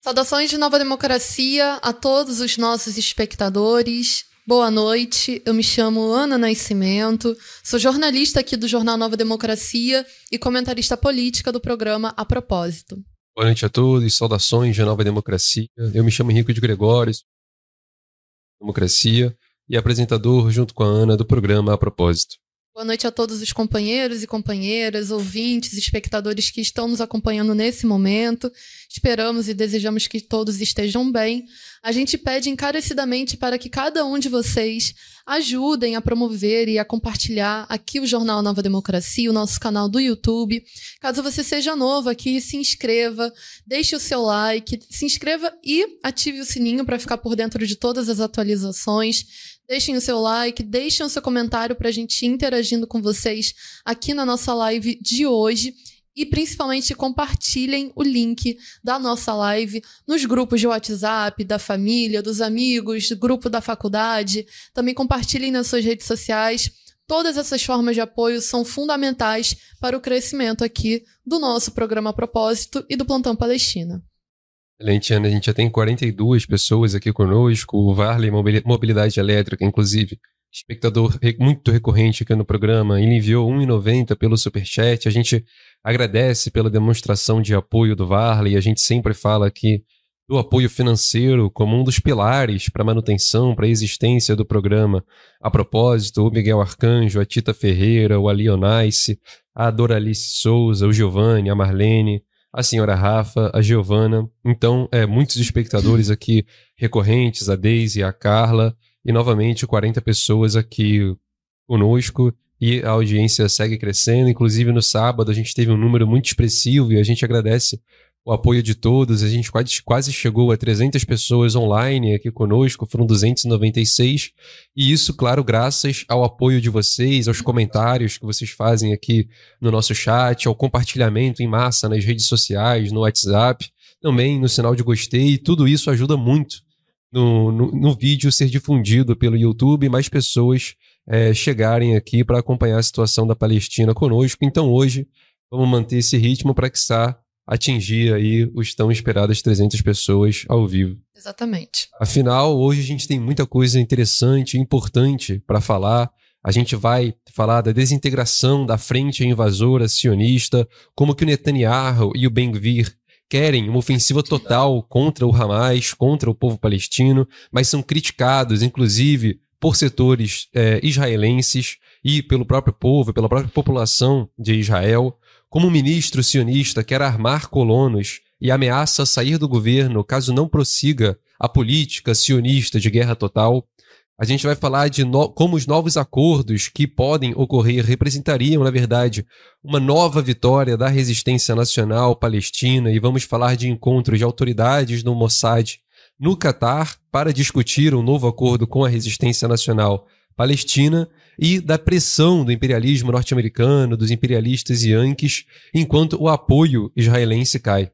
Saudações de Nova Democracia a todos os nossos espectadores. Boa noite, eu me chamo Ana Nascimento, sou jornalista aqui do jornal Nova Democracia e comentarista política do programa A Propósito. Boa noite a todos, saudações de Nova Democracia. Eu me chamo Henrique de Gregório, Democracia e apresentador junto com a Ana do programa A Propósito. Boa noite a todos os companheiros e companheiras, ouvintes, espectadores que estão nos acompanhando nesse momento. Esperamos e desejamos que todos estejam bem. A gente pede encarecidamente para que cada um de vocês ajudem a promover e a compartilhar aqui o Jornal Nova Democracia, o nosso canal do YouTube. Caso você seja novo aqui, se inscreva, deixe o seu like, se inscreva e ative o sininho para ficar por dentro de todas as atualizações. Deixem o seu like, deixem o seu comentário para a gente interagindo com vocês aqui na nossa live de hoje. E principalmente compartilhem o link da nossa live nos grupos de WhatsApp, da família, dos amigos, do grupo da faculdade. Também compartilhem nas suas redes sociais. Todas essas formas de apoio são fundamentais para o crescimento aqui do nosso programa Propósito e do Plantão Palestina. Excelente, Ana. A gente já tem 42 pessoas aqui conosco. O Varley Mobilidade Elétrica, inclusive, espectador muito recorrente aqui no programa, ele enviou 1,90 pelo Superchat. A gente agradece pela demonstração de apoio do Varley. A gente sempre fala aqui do apoio financeiro como um dos pilares para a manutenção, para a existência do programa. A propósito, o Miguel Arcanjo, a Tita Ferreira, o Alionice, a Doralice Souza, o Giovanni, a Marlene, a senhora Rafa, a Giovana. Então, é, muitos espectadores aqui recorrentes, a Deise, a Carla, e novamente 40 pessoas aqui conosco. E a audiência segue crescendo. Inclusive, no sábado, a gente teve um número muito expressivo e a gente agradece o apoio de todos. A gente quase, quase chegou a 300 pessoas online aqui conosco, foram 296. E isso, claro, graças ao apoio de vocês, aos comentários que vocês fazem aqui no nosso chat, ao compartilhamento em massa nas redes sociais, no WhatsApp, também no sinal de gostei. Tudo isso ajuda muito no, no, no vídeo ser difundido pelo YouTube e mais pessoas é, chegarem aqui para acompanhar a situação da Palestina conosco. Então, hoje, vamos manter esse ritmo para que está atingir aí os tão esperadas 300 pessoas ao vivo. Exatamente. Afinal, hoje a gente tem muita coisa interessante e importante para falar. A gente vai falar da desintegração da frente invasora sionista, como que o Netanyahu e o Ben-Gvir querem uma ofensiva total contra o Hamas, contra o povo palestino, mas são criticados, inclusive, por setores é, israelenses e pelo próprio povo, pela própria população de Israel. Como o ministro sionista quer armar colonos e ameaça sair do governo caso não prossiga a política sionista de guerra total, a gente vai falar de no como os novos acordos que podem ocorrer representariam, na verdade, uma nova vitória da resistência nacional palestina. E vamos falar de encontros de autoridades do Mossad no Catar para discutir um novo acordo com a resistência nacional palestina e da pressão do imperialismo norte-americano, dos imperialistas yankees, enquanto o apoio israelense cai.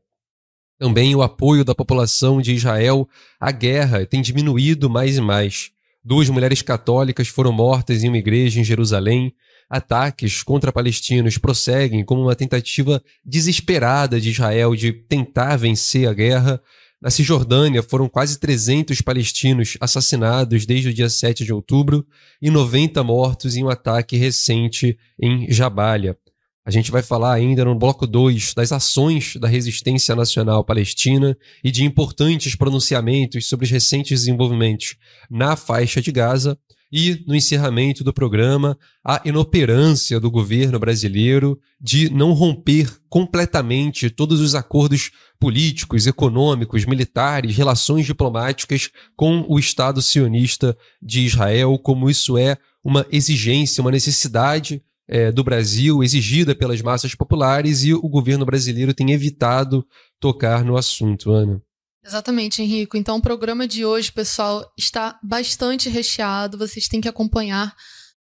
Também o apoio da população de Israel à guerra tem diminuído mais e mais. Duas mulheres católicas foram mortas em uma igreja em Jerusalém. Ataques contra palestinos prosseguem como uma tentativa desesperada de Israel de tentar vencer a guerra, na Cisjordânia, foram quase 300 palestinos assassinados desde o dia 7 de outubro e 90 mortos em um ataque recente em Jabalia. A gente vai falar ainda no bloco 2 das ações da resistência nacional palestina e de importantes pronunciamentos sobre os recentes desenvolvimentos na faixa de Gaza e, no encerramento do programa, a inoperância do governo brasileiro de não romper completamente todos os acordos políticos, econômicos, militares, relações diplomáticas com o Estado sionista de Israel, como isso é uma exigência, uma necessidade é, do Brasil, exigida pelas massas populares, e o governo brasileiro tem evitado tocar no assunto, Ana. Exatamente, Henrico. Então, o programa de hoje, pessoal, está bastante recheado. Vocês têm que acompanhar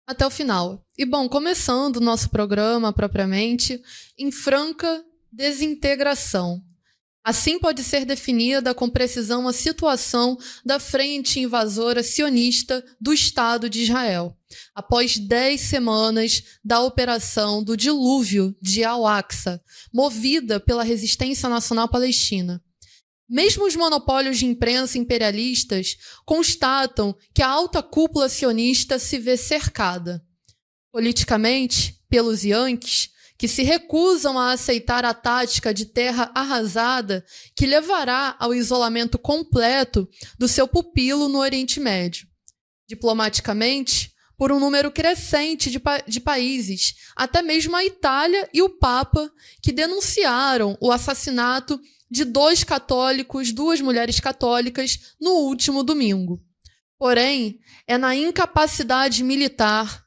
até o final. E, bom, começando o nosso programa propriamente, em franca desintegração. Assim pode ser definida com precisão a situação da frente invasora sionista do Estado de Israel, após dez semanas da operação do dilúvio de Al-Aqsa, movida pela resistência nacional palestina. Mesmo os monopólios de imprensa imperialistas constatam que a alta cúpula sionista se vê cercada. Politicamente, pelos Yankees, que se recusam a aceitar a tática de terra arrasada que levará ao isolamento completo do seu pupilo no Oriente Médio. Diplomaticamente, por um número crescente de, pa de países, até mesmo a Itália e o Papa, que denunciaram o assassinato de dois católicos, duas mulheres católicas, no último domingo. Porém, é na incapacidade militar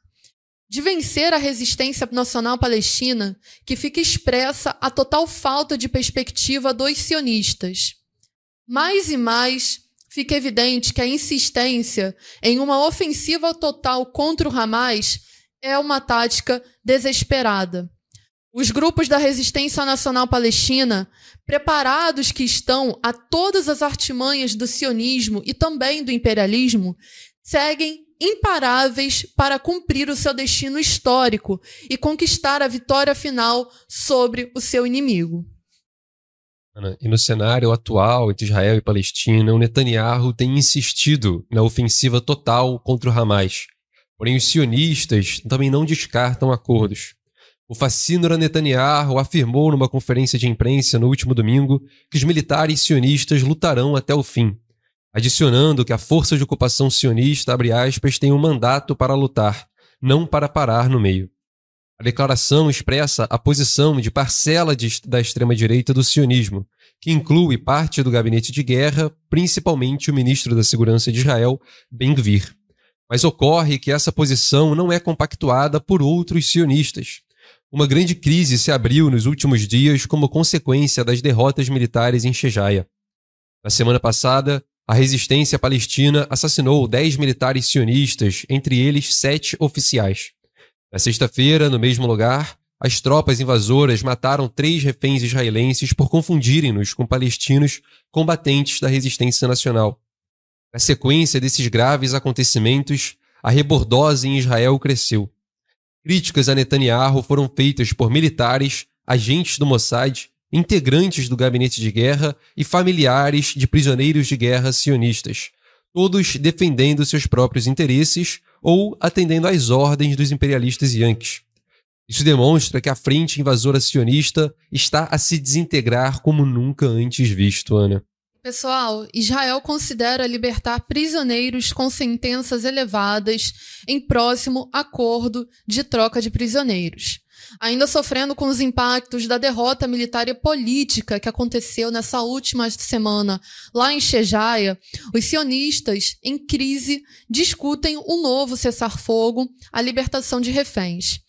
de vencer a resistência nacional palestina que fica expressa a total falta de perspectiva dos sionistas. Mais e mais fica evidente que a insistência em uma ofensiva total contra o Hamas é uma tática desesperada. Os grupos da resistência nacional palestina, preparados que estão a todas as artimanhas do sionismo e também do imperialismo, seguem imparáveis para cumprir o seu destino histórico e conquistar a vitória final sobre o seu inimigo. E no cenário atual entre Israel e Palestina, o Netanyahu tem insistido na ofensiva total contra o Hamas. Porém, os sionistas também não descartam acordos. O fascínora Netanyahu afirmou numa conferência de imprensa no último domingo que os militares sionistas lutarão até o fim, adicionando que a força de ocupação sionista, abre aspas, tem um mandato para lutar, não para parar no meio. A declaração expressa a posição de parcela de, da extrema-direita do sionismo, que inclui parte do gabinete de guerra, principalmente o ministro da Segurança de Israel, Ben-Gvir. Mas ocorre que essa posição não é compactuada por outros sionistas. Uma grande crise se abriu nos últimos dias como consequência das derrotas militares em Shejaia. Na semana passada, a resistência palestina assassinou 10 militares sionistas, entre eles sete oficiais. Na sexta-feira, no mesmo lugar, as tropas invasoras mataram três reféns israelenses por confundirem-nos com palestinos combatentes da resistência nacional. Na sequência desses graves acontecimentos, a rebordose em Israel cresceu. Críticas a Netanyahu foram feitas por militares, agentes do Mossad, integrantes do gabinete de guerra e familiares de prisioneiros de guerra sionistas, todos defendendo seus próprios interesses ou atendendo às ordens dos imperialistas yankees. Isso demonstra que a frente invasora sionista está a se desintegrar como nunca antes visto, Ana. Pessoal, Israel considera libertar prisioneiros com sentenças elevadas em próximo acordo de troca de prisioneiros. Ainda sofrendo com os impactos da derrota militar e política que aconteceu nessa última semana lá em Shejaia, os sionistas, em crise, discutem um novo cessar-fogo, a libertação de reféns.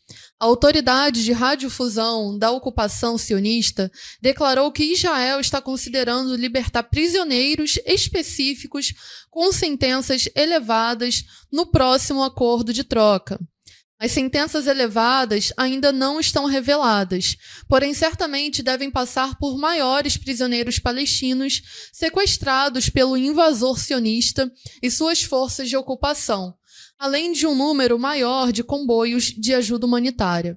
A autoridade de radiodifusão da ocupação sionista declarou que Israel está considerando libertar prisioneiros específicos com sentenças elevadas no próximo acordo de troca. As sentenças elevadas ainda não estão reveladas, porém certamente devem passar por maiores prisioneiros palestinos sequestrados pelo invasor sionista e suas forças de ocupação, além de um número maior de comboios de ajuda humanitária.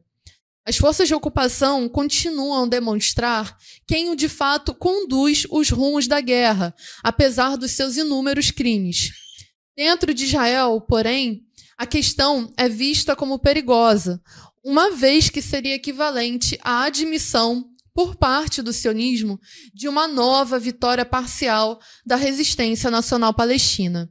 As forças de ocupação continuam a demonstrar quem de fato conduz os rumos da guerra, apesar dos seus inúmeros crimes. Dentro de Israel, porém, a questão é vista como perigosa, uma vez que seria equivalente à admissão por parte do sionismo de uma nova vitória parcial da resistência nacional palestina.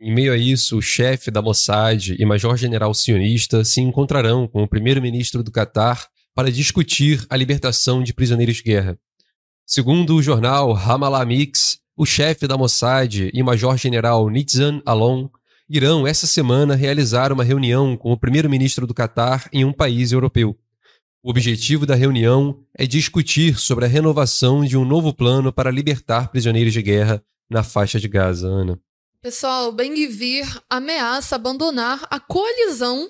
Em meio a isso, o chefe da Mossad e major-general sionista se encontrarão com o primeiro-ministro do Catar para discutir a libertação de prisioneiros de guerra. Segundo o jornal Ramallah Mix, o chefe da Mossad e major-general Nitzan Alon irão, essa semana, realizar uma reunião com o primeiro-ministro do Catar em um país europeu. O objetivo da reunião é discutir sobre a renovação de um novo plano para libertar prisioneiros de guerra na faixa de Gaza, Ana. Pessoal, Ben-Gvir ameaça abandonar a coalizão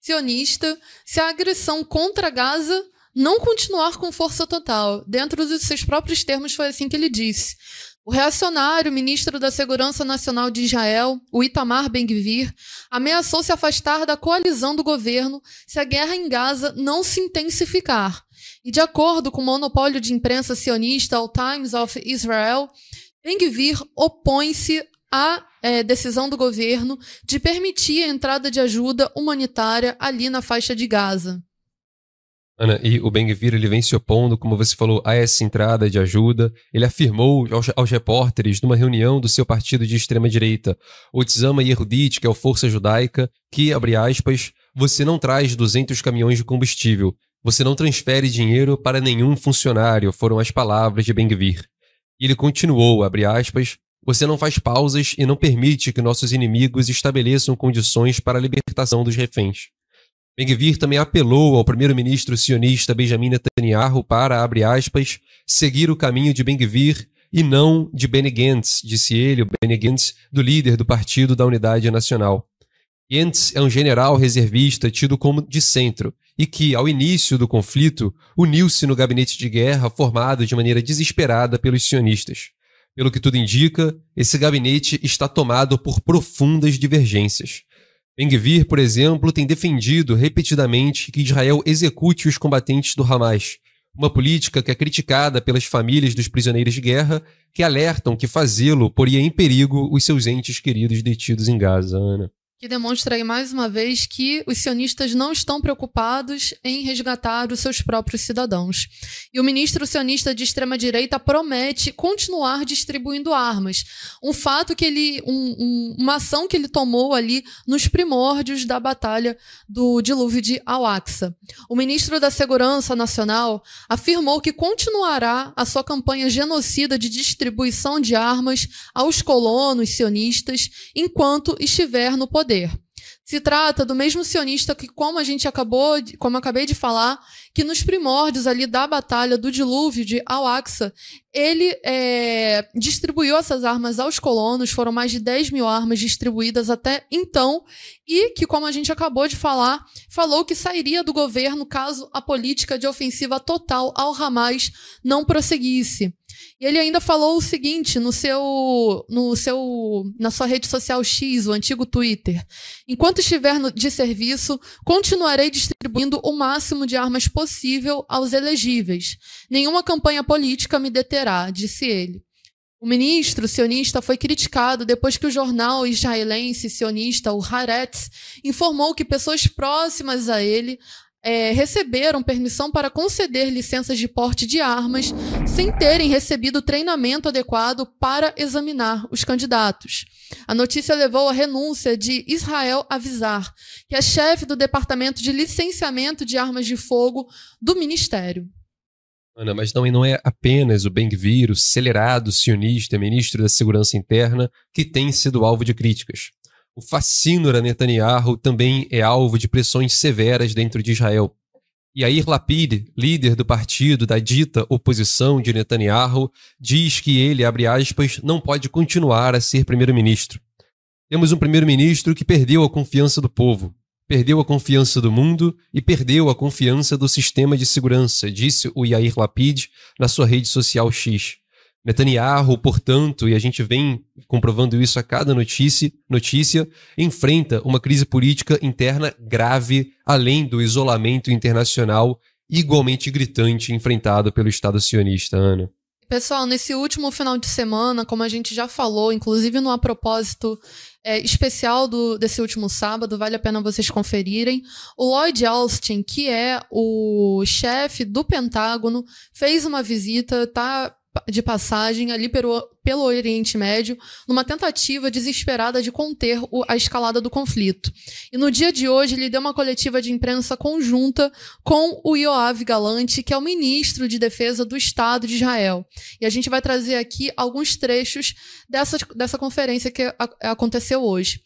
sionista se a agressão contra Gaza não continuar com força total. Dentro dos seus próprios termos, foi assim que ele disse. O reacionário ministro da Segurança Nacional de Israel, o Itamar Ben-Gvir, ameaçou se afastar da coalizão do governo se a guerra em Gaza não se intensificar E de acordo com o monopólio de imprensa sionista, o Times of Israel, Ben-Gvir opõe-se à é, decisão do governo de permitir a entrada de ajuda humanitária ali na faixa de Gaza. Ana, e o Ben-Gvir ele vem se opondo, como você falou, a essa entrada de ajuda. Ele afirmou aos, aos repórteres, numa reunião do seu partido de extrema-direita, o Tzama Yehudit, que é o Força Judaica, que, abre aspas, você não traz 200 caminhões de combustível, você não transfere dinheiro para nenhum funcionário, foram as palavras de Ben-Gvir. E ele continuou, abre aspas, você não faz pausas e não permite que nossos inimigos estabeleçam condições para a libertação dos reféns. Ben-Gvir também apelou ao primeiro-ministro sionista Benjamin Netanyahu para, abre aspas, seguir o caminho de Ben-Gvir e não de Benny Gantz, disse ele, o Benny Gantz, do líder do Partido da Unidade Nacional. Gantz é um general reservista tido como de centro e que, ao início do conflito, uniu-se no gabinete de guerra formado de maneira desesperada pelos sionistas. Pelo que tudo indica, esse gabinete está tomado por profundas divergências. Ben-Gvir, por exemplo, tem defendido repetidamente que Israel execute os combatentes do Hamas, uma política que é criticada pelas famílias dos prisioneiros de guerra, que alertam que fazê-lo poria em perigo os seus entes queridos detidos em Gaza, Ana que demonstra aí mais uma vez que os sionistas não estão preocupados em resgatar os seus próprios cidadãos. E o ministro sionista de extrema-direita promete continuar distribuindo armas. Um fato que ele. Um, um, uma ação que ele tomou ali nos primórdios da batalha do dilúvio de Al-Aqsa. O ministro da Segurança Nacional afirmou que continuará a sua campanha genocida de distribuição de armas aos colonos sionistas enquanto estiver no poder Se trata do mesmo sionista que, como a gente acabou, de, como acabei de falar, que nos primórdios ali da batalha do dilúvio de Al-Aqsa, ele é, distribuiu essas armas aos colonos, foram mais de 10 mil armas distribuídas até então, e que, como a gente acabou de falar, falou que sairia do governo caso a política de ofensiva total ao Hamas não prosseguisse. E ele ainda falou o seguinte no seu, no seu, na sua rede social X, o antigo Twitter: enquanto estiver no, de serviço, continuarei distribuindo o máximo de armas possível aos elegíveis. Nenhuma campanha política me deterá, disse ele. O ministro sionista foi criticado depois que o jornal israelense sionista, o Haaretz, informou que pessoas próximas a ele é, receberam permissão para conceder licenças de porte de armas sem terem recebido treinamento adequado para examinar os candidatos. A notícia levou à renúncia de Israel Avisar, que é chefe do Departamento de Licenciamento de Armas de Fogo do Ministério. Ana, mas não, não é apenas o Ben-Gvir, o acelerado sionista ministro da Segurança Interna, que tem sido alvo de críticas. O fascínora Netanyahu também é alvo de pressões severas dentro de Israel. Yair Lapid, líder do partido da dita oposição de Netanyahu, diz que ele, abre aspas, não pode continuar a ser primeiro-ministro. Temos um primeiro-ministro que perdeu a confiança do povo, perdeu a confiança do mundo e perdeu a confiança do sistema de segurança, disse o Yair Lapid na sua rede social X. Netanyahu, portanto, e a gente vem comprovando isso a cada notícia, notícia, enfrenta uma crise política interna grave, além do isolamento internacional igualmente gritante enfrentado pelo Estado sionista, Ana. Pessoal, nesse último final de semana, como a gente já falou, inclusive no a propósito é, especial do, desse último sábado, vale a pena vocês conferirem. O Lloyd Austin, que é o chefe do Pentágono, fez uma visita, tá de passagem ali pelo, pelo Oriente Médio, numa tentativa desesperada de conter o, a escalada do conflito. E no dia de hoje, ele deu uma coletiva de imprensa conjunta com o Yoav Galante, que é o ministro de Defesa do Estado de Israel. E a gente vai trazer aqui alguns trechos dessa, dessa conferência que a, aconteceu hoje.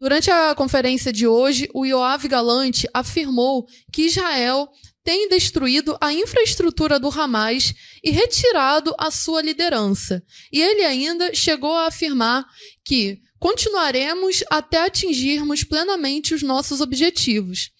Durante a conferência de hoje, o Yoav Galante afirmou que Israel tem destruído a infraestrutura do Hamas e retirado a sua liderança. E ele ainda chegou a afirmar que continuaremos até atingirmos plenamente os nossos objetivos.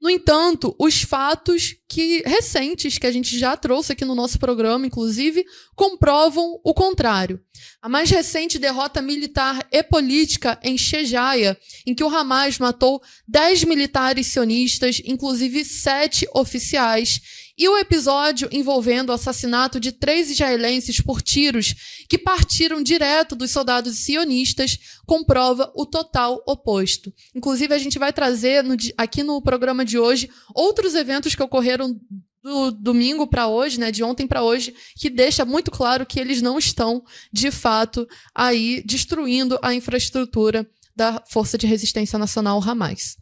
No entanto, os fatos que recentes que a gente já trouxe aqui no nosso programa, inclusive, comprovam o contrário. A mais recente derrota militar e política em Shejaia, em que o Hamas matou 10 militares sionistas, inclusive sete oficiais, E o episódio envolvendo o assassinato de três israelenses por tiros que partiram direto dos soldados sionistas comprova o total oposto. Inclusive, a gente vai trazer no, aqui no programa de hoje outros eventos que ocorreram do domingo para hoje, né, de ontem para hoje, que deixa muito claro que eles não estão, de fato, aí destruindo a infraestrutura da Força de Resistência Nacional Hamas.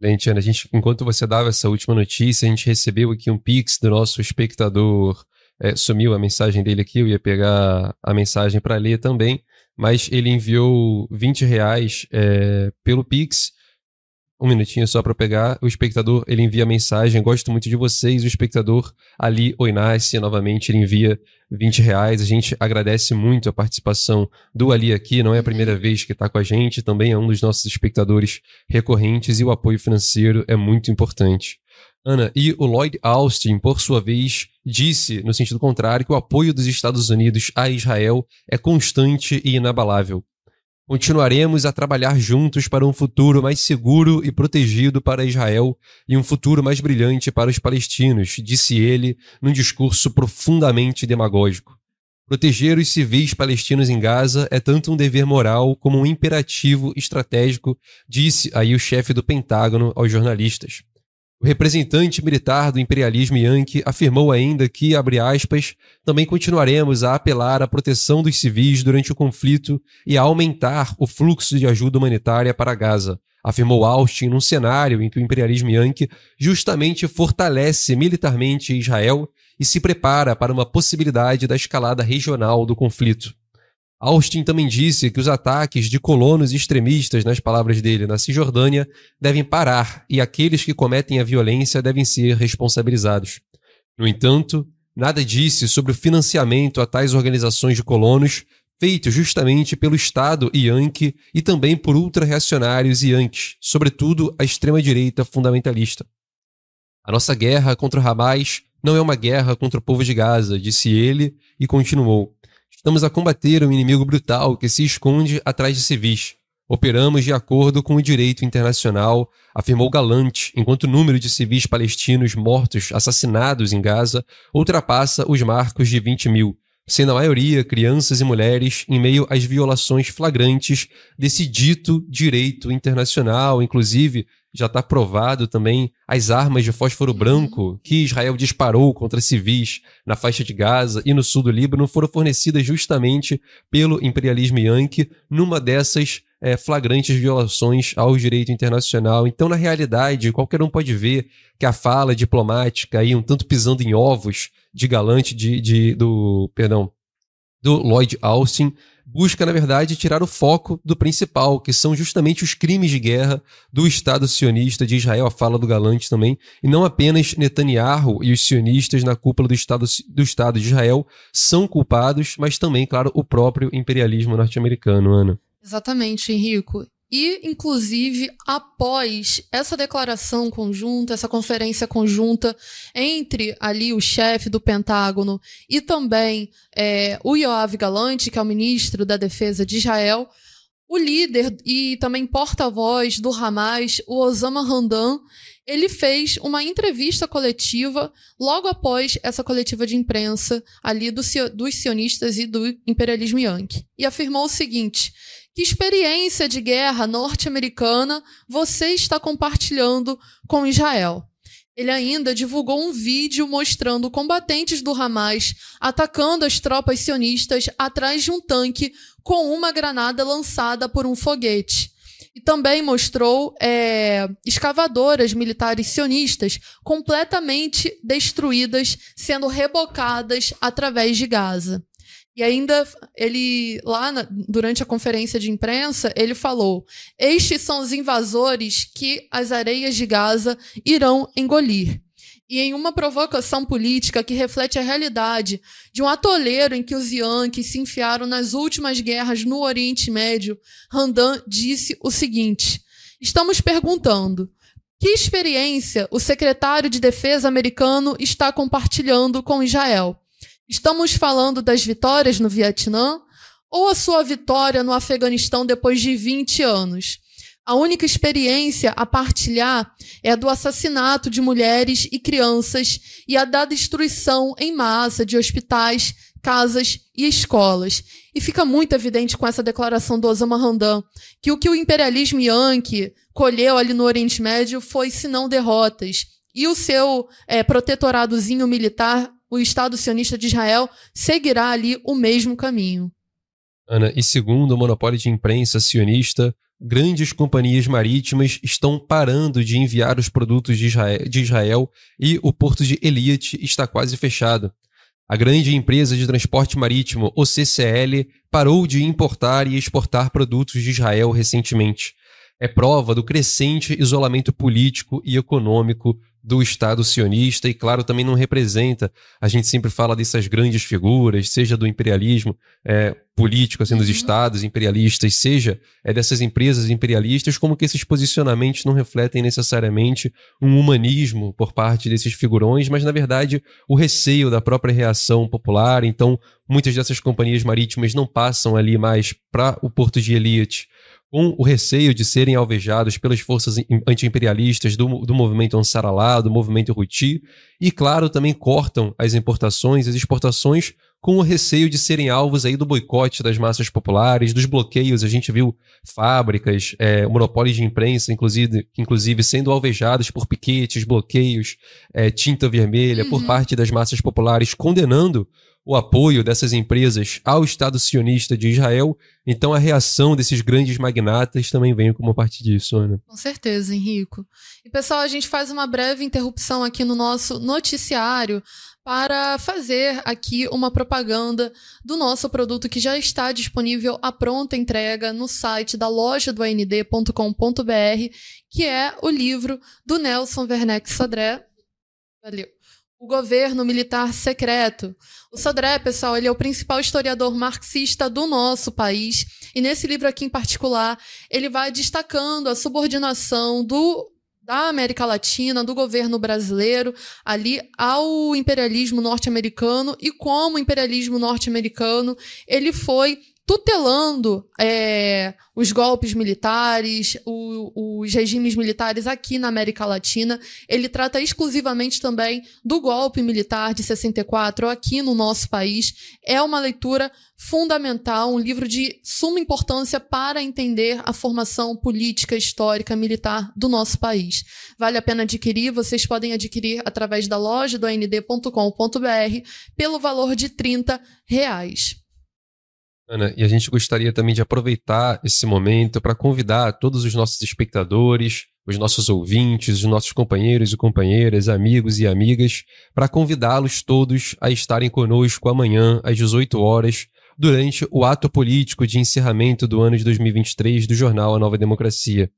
Lentiana, a gente, enquanto você dava essa última notícia, a gente recebeu aqui um pix do nosso espectador. É, sumiu a mensagem dele aqui, eu ia pegar a mensagem para ler também, mas ele enviou 20 reais é, pelo pix um minutinho só para pegar. O espectador, ele envia mensagem, gosto muito de vocês. O espectador Ali Oinassi, novamente, ele envia 20 reais. A gente agradece muito a participação do Ali aqui. Não é a primeira vez que está com a gente, também é um dos nossos espectadores recorrentes e o apoio financeiro é muito importante. Ana, e o Lloyd Austin, por sua vez, disse, no sentido contrário, que o apoio dos Estados Unidos a Israel é constante e inabalável. Continuaremos a trabalhar juntos para um futuro mais seguro e protegido para Israel e um futuro mais brilhante para os palestinos, disse ele num discurso profundamente demagógico. Proteger os civis palestinos em Gaza é tanto um dever moral como um imperativo estratégico, disse aí o chefe do Pentágono aos jornalistas. O representante militar do imperialismo Yankee afirmou ainda que, abre aspas, também continuaremos a apelar à proteção dos civis durante o conflito e a aumentar o fluxo de ajuda humanitária para Gaza, afirmou Austin num cenário em que o imperialismo Yankee justamente fortalece militarmente Israel e se prepara para uma possibilidade da escalada regional do conflito. Austin também disse que os ataques de colonos extremistas, nas palavras dele, na Cisjordânia, devem parar e aqueles que cometem a violência devem ser responsabilizados. No entanto, nada disse sobre o financiamento a tais organizações de colonos, feito justamente pelo Estado Yankee e também por ultra-reacionários Yankees, sobretudo a extrema-direita fundamentalista. A nossa guerra contra o Hamas não é uma guerra contra o povo de Gaza, disse ele e continuou. Estamos a combater um inimigo brutal que se esconde atrás de civis. Operamos de acordo com o direito internacional, afirmou Galante, enquanto o número de civis palestinos mortos, assassinados em Gaza, ultrapassa os marcos de 20 mil, sendo a maioria crianças e mulheres, em meio às violações flagrantes desse dito direito internacional, inclusive já está provado também as armas de fósforo branco que Israel disparou contra civis na faixa de Gaza e no sul do Líbano foram fornecidas justamente pelo imperialismo Yankee numa dessas é, flagrantes violações ao direito internacional. Então, na realidade, qualquer um pode ver que a fala diplomática aí, um tanto pisando em ovos de galante de, de do, perdão, do Lloyd Austin, busca, na verdade, tirar o foco do principal, que são justamente os crimes de guerra do Estado sionista de Israel, a fala do Galante também, e não apenas Netanyahu e os sionistas na cúpula do Estado, do Estado de Israel são culpados, mas também, claro, o próprio imperialismo norte-americano, Ana. Exatamente, Henrico. E, inclusive, após essa declaração conjunta, essa conferência conjunta entre ali o chefe do Pentágono e também é, o Yoav Galante, que é o ministro da Defesa de Israel, o líder e também porta-voz do Hamas, o Osama Hamdan, ele fez uma entrevista coletiva logo após essa coletiva de imprensa ali do, dos sionistas e do imperialismo yankee. E afirmou o seguinte: que experiência de guerra norte-americana você está compartilhando com Israel? Ele ainda divulgou um vídeo mostrando combatentes do Hamas atacando as tropas sionistas atrás de um tanque com uma granada lançada por um foguete. E também mostrou é, escavadoras militares sionistas completamente destruídas, sendo rebocadas através de Gaza. E ainda ele lá na, durante a conferência de imprensa, ele falou: "Estes são os invasores que as areias de Gaza irão engolir". E em uma provocação política que reflete a realidade de um atoleiro em que os Yankees se enfiaram nas últimas guerras no Oriente Médio, Randan disse o seguinte: Estamos perguntando que experiência o secretário de Defesa americano está compartilhando com Israel? Estamos falando das vitórias no Vietnã ou a sua vitória no Afeganistão depois de 20 anos? A única experiência a partilhar é a do assassinato de mulheres e crianças e a da destruição em massa de hospitais, casas e escolas. E fica muito evidente com essa declaração do Osama Hamdan que o que o imperialismo yankee colheu ali no Oriente Médio foi, se não derrotas. E o seu é, protetoradozinho militar, o Estado sionista de Israel, seguirá ali o mesmo caminho. Ana, e segundo o monopólio de imprensa sionista, grandes companhias marítimas estão parando de enviar os produtos de Israel, de Israel e o porto de Eliat está quase fechado. A grande empresa de transporte marítimo, o CCL, parou de importar e exportar produtos de Israel recentemente. É prova do crescente isolamento político e econômico do Estado sionista e, claro, também não representa. A gente sempre fala dessas grandes figuras, seja do imperialismo é, político, assim, dos uhum. Estados imperialistas, seja é, dessas empresas imperialistas, como que esses posicionamentos não refletem necessariamente um humanismo por parte desses figurões, mas, na verdade, o receio da própria reação popular. Então, muitas dessas companhias marítimas não passam ali mais para o porto de Eliot com o receio de serem alvejados pelas forças anti-imperialistas do, do movimento Ansar Allah, do movimento Houthi, e, claro, também cortam as importações e as exportações com o receio de serem alvos aí do boicote das massas populares, dos bloqueios. A gente viu fábricas, é, monopólios de imprensa, inclusive, inclusive sendo alvejados por piquetes, bloqueios, é, tinta vermelha uhum. por parte das massas populares, condenando o apoio dessas empresas ao Estado sionista de Israel, então a reação desses grandes magnatas também vem como parte disso, Ana. Com certeza, Henrico. E pessoal, a gente faz uma breve interrupção aqui no nosso noticiário para fazer aqui uma propaganda do nosso produto que já está disponível à pronta entrega no site da loja do AND.com.br, que é o livro do Nelson Werneck Sodré. Valeu o governo militar secreto. O Sodré, pessoal, ele é o principal historiador marxista do nosso país. E nesse livro aqui em particular, ele vai destacando a subordinação do da América Latina, do governo brasileiro, ali ao imperialismo norte-americano e como o imperialismo norte-americano ele foi tutelando é, os golpes militares, o, os regimes militares aqui na América Latina. Ele trata exclusivamente também do golpe militar de 64 aqui no nosso país. É uma leitura fundamental, um livro de suma importância para entender a formação política, histórica, militar do nosso país. Vale a pena adquirir, vocês podem adquirir através da loja do AND.com.br pelo valor de 30 reais. Ana, e a gente gostaria também de aproveitar esse momento para convidar todos os nossos espectadores, os nossos ouvintes, os nossos companheiros e companheiras, amigos e amigas, para convidá-los todos a estarem conosco amanhã às 18 horas, durante o ato político de encerramento do ano de 2023 do jornal A Nova Democracia.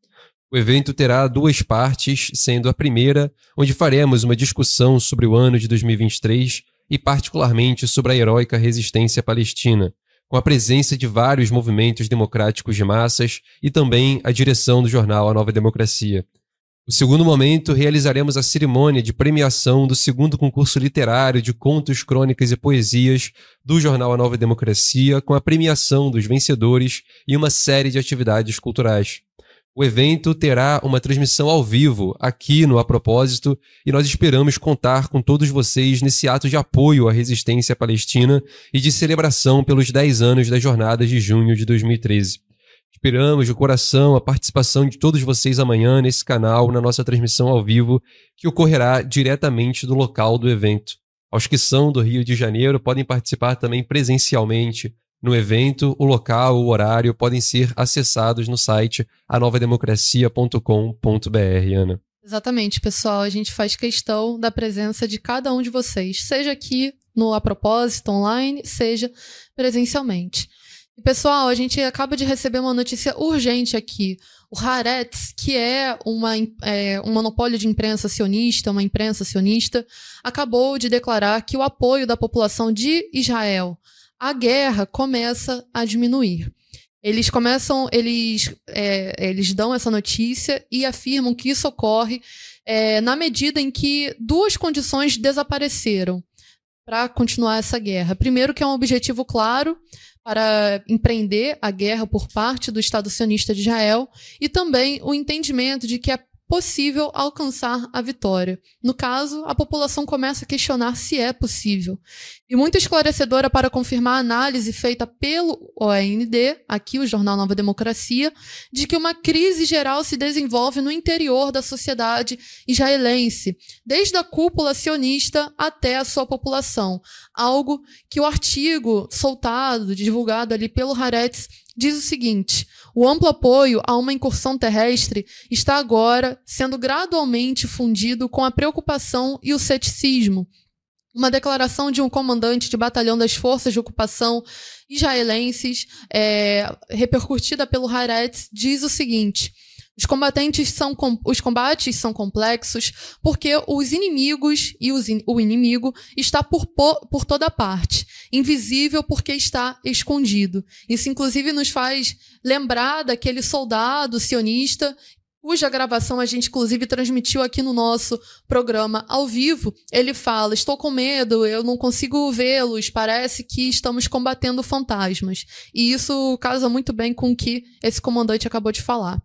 O evento terá duas partes, sendo a primeira, onde faremos uma discussão sobre o ano de 2023 e, particularmente, sobre a heróica resistência palestina com a presença de vários movimentos democráticos de massas e também a direção do jornal A Nova Democracia. No segundo momento, realizaremos a cerimônia de premiação do segundo concurso literário de contos, crônicas e poesias do jornal A Nova Democracia, com a premiação dos vencedores e uma série de atividades culturais. O evento terá uma transmissão ao vivo aqui no A Propósito e nós esperamos contar com todos vocês nesse ato de apoio à resistência palestina e de celebração pelos 10 anos das jornadas de junho de 2013. Esperamos de coração a participação de todos vocês amanhã nesse canal, na nossa transmissão ao vivo, que ocorrerá diretamente do local do evento. Aos que são do Rio de Janeiro podem participar também presencialmente no evento, o local, o horário podem ser acessados no site anovademocracia.com.br, Ana. Exatamente, pessoal. A gente faz questão da presença de cada um de vocês, seja aqui no A Propósito online, seja presencialmente. E, pessoal, a gente acaba de receber uma notícia urgente aqui. O Haaretz, que é, uma, é um monopólio de imprensa sionista, uma imprensa sionista, acabou de declarar que o apoio da população de Israel a guerra começa a diminuir. Eles começam, eles, é, eles dão essa notícia e afirmam que isso ocorre é, na medida em que duas condições desapareceram para continuar essa guerra. Primeiro, que é um objetivo claro para empreender a guerra por parte do Estado sionista de Israel e também o entendimento de que é possível alcançar a vitória. No caso, a população começa a questionar se é possível. E muito esclarecedora para confirmar a análise feita pelo OND, aqui o Jornal Nova Democracia, de que uma crise geral se desenvolve no interior da sociedade israelense, desde a cúpula sionista até a sua população. Algo que o artigo soltado, divulgado ali pelo Haaretz, diz o seguinte: o amplo apoio a uma incursão terrestre está agora sendo gradualmente fundido com a preocupação e o ceticismo. Uma declaração de um comandante de batalhão das forças de ocupação israelenses, é, repercutida pelo Haaretz, diz o seguinte: os combatentes são os combates são complexos porque os inimigos e os, o inimigo está por, por toda parte, invisível porque está escondido. Isso inclusive nos faz lembrar daquele soldado sionista cuja gravação a gente inclusive transmitiu aqui no nosso programa ao vivo. Ele fala: "Estou com medo, eu não consigo vê-los, parece que estamos combatendo fantasmas". E isso casa muito bem com o que esse comandante acabou de falar.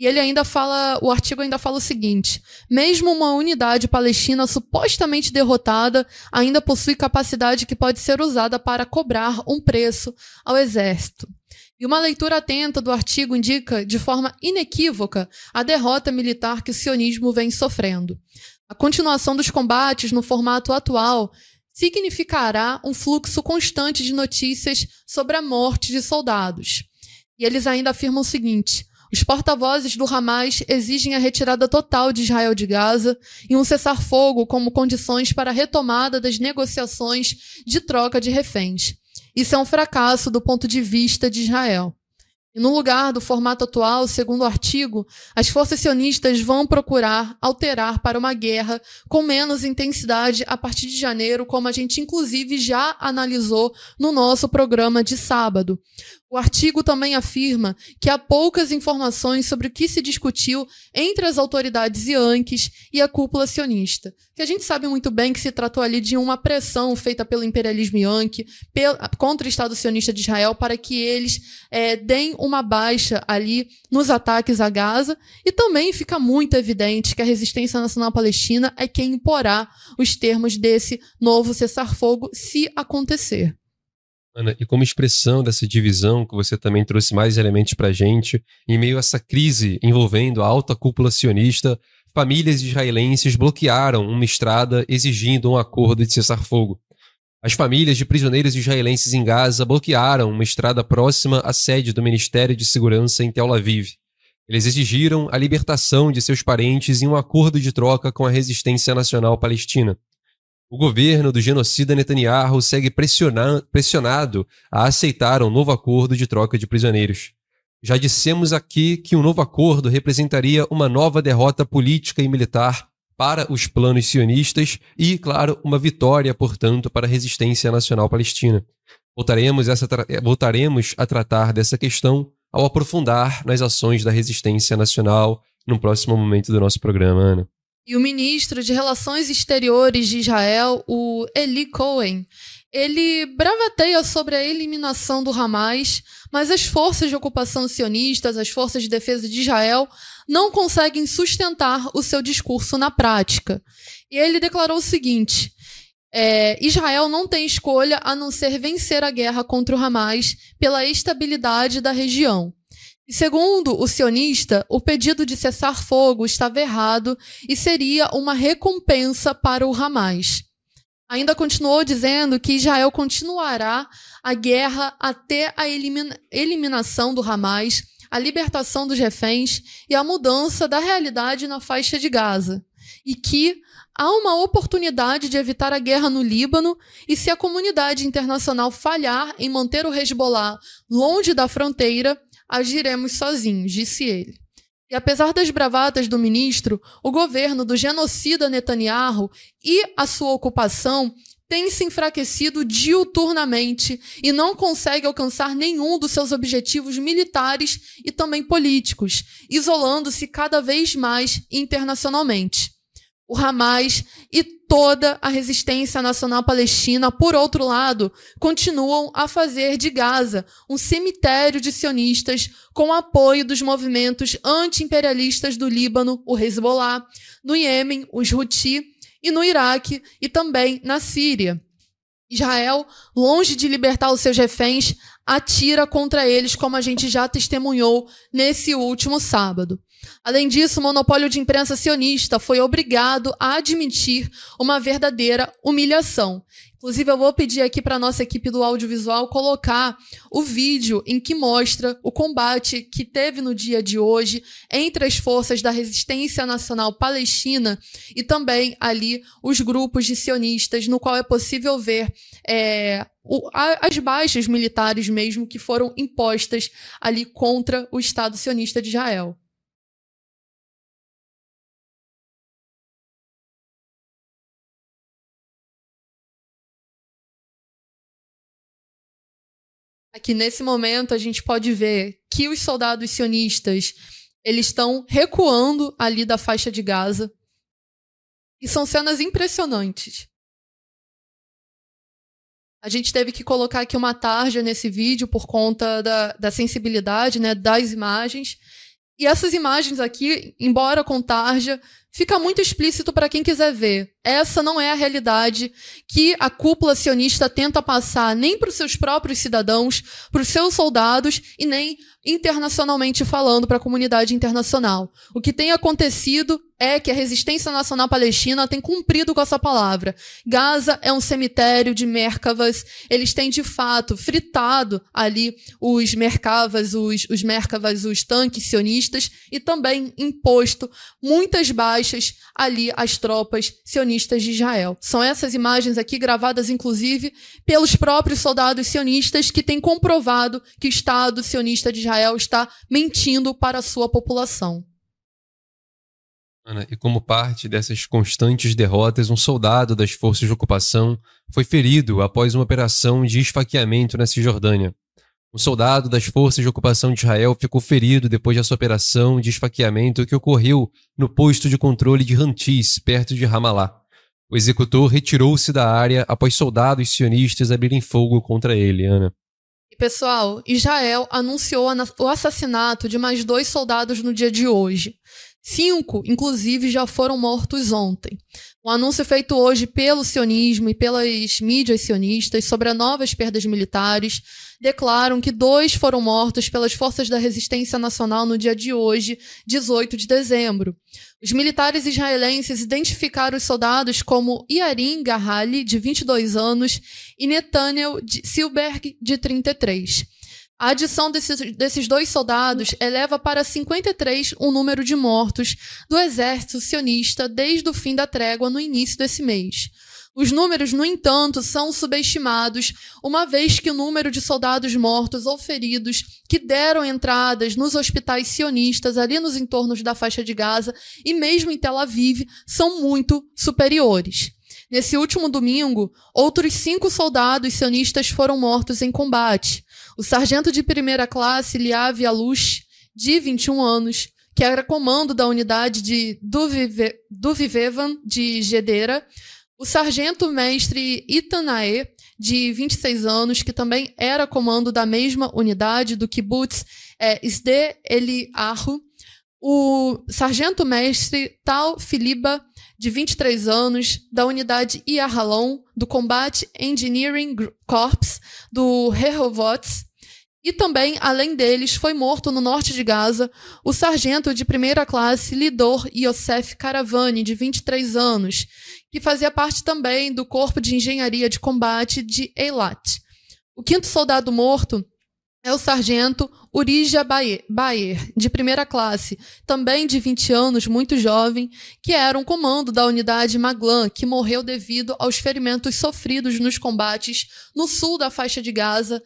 E ele ainda fala, o artigo ainda fala o seguinte: mesmo uma unidade palestina supostamente derrotada ainda possui capacidade que pode ser usada para cobrar um preço ao exército. E uma leitura atenta do artigo indica de forma inequívoca a derrota militar que o sionismo vem sofrendo. A continuação dos combates no formato atual significará um fluxo constante de notícias sobre a morte de soldados. E eles ainda afirmam o seguinte: os porta-vozes do Hamas exigem a retirada total de Israel de Gaza e um cessar-fogo como condições para a retomada das negociações de troca de reféns. Isso é um fracasso do ponto de vista de Israel. E no lugar do formato atual, segundo o artigo, as forças sionistas vão procurar alterar para uma guerra com menos intensidade a partir de janeiro, como a gente inclusive já analisou no nosso programa de sábado. O artigo também afirma que há poucas informações sobre o que se discutiu entre as autoridades Yankees e a cúpula sionista. Que a gente sabe muito bem que se tratou ali de uma pressão feita pelo imperialismo Yankee contra o Estado sionista de Israel para que eles é, deem uma baixa ali nos ataques a Gaza. E também fica muito evidente que a resistência nacional palestina é quem imporá os termos desse novo cessar-fogo se acontecer. Ana, e como expressão dessa divisão que você também trouxe mais elementos para a gente, em meio a essa crise envolvendo a alta cúpula sionista, famílias israelenses bloquearam uma estrada exigindo um acordo de cessar-fogo. As famílias de prisioneiros israelenses em Gaza bloquearam uma estrada próxima à sede do Ministério de Segurança em Tel Aviv. Eles exigiram a libertação de seus parentes e um acordo de troca com a resistência nacional palestina. O governo do genocida Netanyahu segue pressionado a aceitar um novo acordo de troca de prisioneiros. Já dissemos aqui que um novo acordo representaria uma nova derrota política e militar para os planos sionistas e, claro, uma vitória, portanto, para a resistência nacional palestina. Voltaremos, essa voltaremos a tratar dessa questão ao aprofundar nas ações da resistência nacional no próximo momento do nosso programa, Ana. E o ministro de Relações Exteriores de Israel, o Eli Cohen, ele bravateia sobre a eliminação do Hamas, mas as forças de ocupação sionistas, as forças de defesa de Israel, não conseguem sustentar o seu discurso na prática. E ele declarou o seguinte: é, Israel não tem escolha a não ser vencer a guerra contra o Hamas pela estabilidade da região. E segundo o sionista, o pedido de cessar fogo estava errado e seria uma recompensa para o Hamas. Ainda continuou dizendo que Israel continuará a guerra até a elimina eliminação do Hamas, a libertação dos reféns e a mudança da realidade na faixa de Gaza. E que há uma oportunidade de evitar a guerra no Líbano e se a comunidade internacional falhar em manter o Hezbollah longe da fronteira, agiremos sozinhos, disse ele. E apesar das bravatas do ministro, o governo do genocida Netanyahu e a sua ocupação tem se enfraquecido diuturnamente e não consegue alcançar nenhum dos seus objetivos militares e também políticos, isolando-se cada vez mais internacionalmente. O Hamas e toda a resistência nacional palestina, por outro lado, continuam a fazer de Gaza um cemitério de sionistas com apoio dos movimentos anti-imperialistas do Líbano, o Hezbollah, no Iêmen, os Houthi, e no Iraque e também na Síria. Israel, longe de libertar os seus reféns, atira contra eles, como a gente já testemunhou nesse último sábado. Além disso, o monopólio de imprensa sionista foi obrigado a admitir uma verdadeira humilhação. Inclusive, eu vou pedir aqui para a nossa equipe do audiovisual colocar o vídeo em que mostra o combate que teve no dia de hoje entre as forças da resistência nacional palestina e também ali os grupos de sionistas, no qual é possível ver é, o, a, as baixas militares mesmo que foram impostas ali contra o Estado sionista de Israel. Aqui nesse momento a gente pode ver que os soldados sionistas eles estão recuando ali da faixa de Gaza. E são cenas impressionantes. A gente teve que colocar aqui uma tarja nesse vídeo por conta da, da sensibilidade né, das imagens. E essas imagens aqui, embora com tarja, fica muito explícito para quem quiser ver. Essa não é a realidade que a cúpula sionista tenta passar nem para os seus próprios cidadãos, para os seus soldados e nem internacionalmente falando para a comunidade internacional. O que tem acontecido é que a resistência nacional palestina tem cumprido com essa palavra. Gaza é um cemitério de Merkavas. Eles têm, de fato, fritado ali os Merkavas, os, os Merkavas, os tanques sionistas, e também imposto muitas baixas ali às tropas sionistas de Israel. São essas imagens aqui gravadas, inclusive, pelos próprios soldados sionistas que têm comprovado que o Estado sionista de Israel está mentindo para a sua população. Ana, e como parte dessas constantes derrotas, um soldado das forças de ocupação foi ferido após uma operação de esfaqueamento na Cisjordânia. Um soldado das forças de ocupação de Israel ficou ferido depois dessa operação de esfaqueamento que ocorreu no posto de controle de Hantis, perto de Ramallah. O executor retirou-se da área após soldados sionistas abrirem fogo contra ele, Ana. Pessoal, Israel anunciou o assassinato de mais dois soldados no dia de hoje. Cinco, inclusive, já foram mortos ontem. Um anúncio feito hoje pelo sionismo e pelas mídias sionistas sobre as novas perdas militares declaram que dois foram mortos pelas forças da resistência nacional no dia de hoje, 18 de dezembro. Os militares israelenses identificaram os soldados como Yarin Gahali, de 22 anos, e Nathaniel Silberg, de 33. A adição desses, desses dois soldados eleva para 53 o número de mortos do exército sionista desde o fim da trégua no início desse mês. Os números, no entanto, são subestimados, uma vez que o número de soldados mortos ou feridos que deram entradas nos hospitais sionistas ali nos entornos da faixa de Gaza e mesmo em Tel Aviv são muito superiores. Nesse último domingo, outros cinco soldados sionistas foram mortos em combate. O sargento de primeira classe, Liav Alush, de 21 anos, que era comando da unidade de Duvivevan de Gedera, o sargento mestre Itanae, de 26 anos, que também era comando da mesma unidade do kibbutz é, Sde Eliahu, o sargento mestre Tal Filiba, de 23 anos, da unidade Iahalon, do Combat Engineering Corps, do Rehovots, e também, além deles, foi morto no norte de Gaza o sargento de primeira classe Lidor Yosef Caravani, de 23 anos, que fazia parte também do Corpo de Engenharia de Combate de Eilat. O quinto soldado morto é o sargento Urija Bayer, de primeira classe, também de 20 anos, muito jovem, que era um comando da unidade Maglan, que morreu devido aos ferimentos sofridos nos combates no sul da faixa de Gaza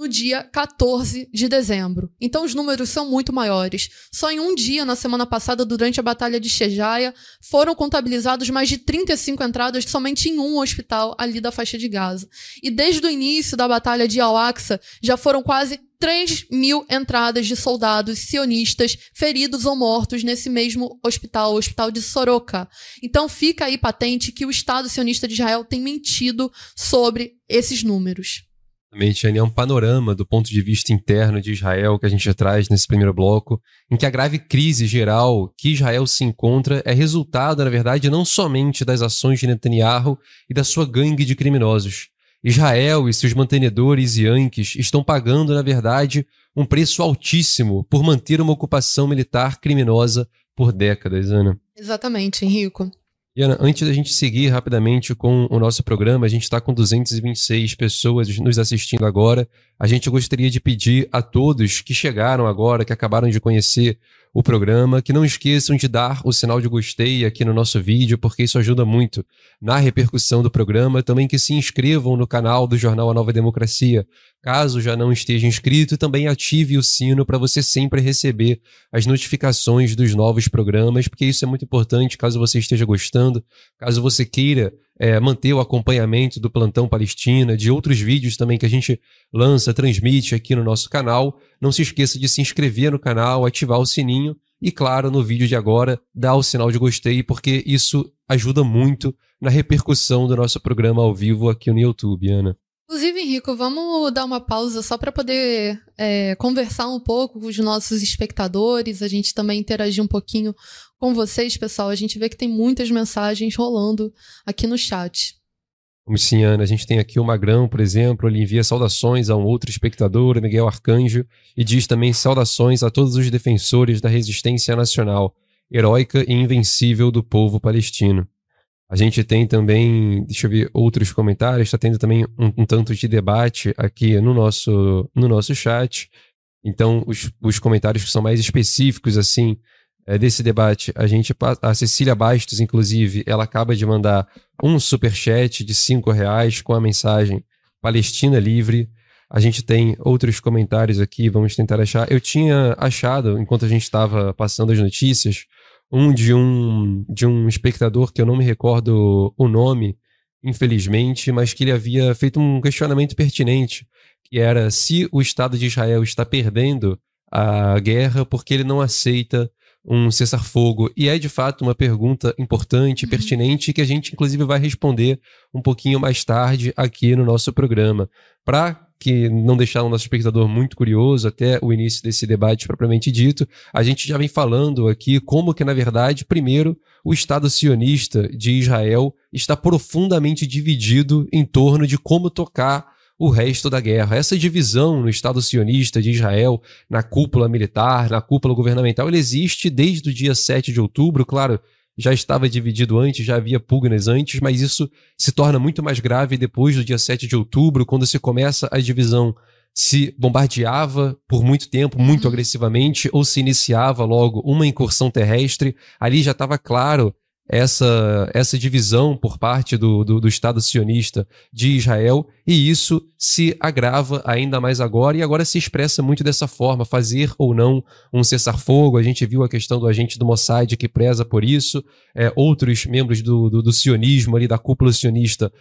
no dia 14 de dezembro. Então os números são muito maiores. Só em um dia, na semana passada, durante a Batalha de Shejaia, foram contabilizados mais de 35 entradas somente em um hospital ali da faixa de Gaza. E desde o início da Batalha de Al-Aqsa, já foram quase 3 mil entradas de soldados sionistas feridos ou mortos nesse mesmo hospital, o hospital de Soroka. Então fica aí patente que o Estado sionista de Israel tem mentido sobre esses números. Exatamente, é um panorama do ponto de vista interno de Israel que a gente traz nesse primeiro bloco, em que a grave crise geral que Israel se encontra é resultado, na verdade, não somente das ações de Netanyahu e da sua gangue de criminosos. Israel e seus mantenedores e Yankees estão pagando, na verdade, um preço altíssimo por manter uma ocupação militar criminosa por décadas, Ana. Exatamente, Henrico. E Ana, antes da gente seguir rapidamente com o nosso programa, a gente está com 226 pessoas nos assistindo agora. A gente gostaria de pedir a todos que chegaram agora, que acabaram de conhecer o programa, que não esqueçam de dar o sinal de gostei aqui no nosso vídeo, porque isso ajuda muito na repercussão do programa. Também que se inscrevam no canal do Jornal A Nova Democracia, caso já não esteja inscrito, também ative o sino para você sempre receber as notificações dos novos programas, porque isso é muito importante caso você esteja gostando, caso você queira é, manter o acompanhamento do Plantão Palestina, de outros vídeos também que a gente lança, transmite aqui no nosso canal. Não se esqueça de se inscrever no canal, ativar o sininho e, claro, no vídeo de agora, dar o sinal de gostei, porque isso ajuda muito na repercussão do nosso programa ao vivo aqui no YouTube, Ana. Inclusive, Henrico, vamos dar uma pausa só para poder é, conversar um pouco com os nossos espectadores, a gente também interagir um pouquinho com vocês, pessoal. A gente vê que tem muitas mensagens rolando aqui no chat. Como sim, Ana. A gente tem aqui o Magrão, por exemplo, ele envia saudações a um outro espectador, Miguel Arcanjo, e diz também saudações a todos os defensores da resistência nacional, heróica e invencível do povo palestino. A gente tem também, deixa eu ver outros comentários, está tendo também um, um, tanto de debate aqui no nosso, no nosso chat. Então, os, os comentários que são mais específicos, assim, é, desse debate, a gente, a Cecília Bastos, inclusive, ela acaba de mandar um super chat de cinco reais com a mensagem Palestina livre. A gente tem outros comentários aqui, vamos tentar achar. Eu tinha achado, enquanto a gente estava passando as notícias, um de um de um espectador que eu não me recordo o nome, infelizmente, mas que ele havia feito um questionamento pertinente, que era se o Estado de Israel está perdendo a guerra porque ele não aceita um cessar-fogo. E é de fato uma pergunta importante, uhum. pertinente, que a gente inclusive vai responder um pouquinho mais tarde aqui no nosso programa. Para que não deixar o nosso espectador muito curioso até o início desse debate propriamente dito, a gente já vem falando aqui como que, na verdade, primeiro, o Estado sionista de Israel está profundamente dividido em torno de como tocar o resto da guerra. Essa divisão no Estado sionista de Israel, na cúpula militar, na cúpula governamental, ele existe desde o dia 7 de outubro, claro, já estava dividido antes, já havia pugnas antes, mas isso se torna muito mais grave depois do dia 7 de outubro, quando se começa a divisão se bombardeava por muito tempo, muito uhum. agressivamente, ou se iniciava logo uma incursão terrestre. Ali já estava claro essa, essa divisão por parte do, do, do, Estado sionista de Israel, e isso se agrava ainda mais agora, e agora se expressa muito dessa forma, fazer ou não um cessar-fogo. A gente viu a questão do agente do Mossad que preza por isso, é, outros membros do, do, do sionismo ali, da cúpula sionista,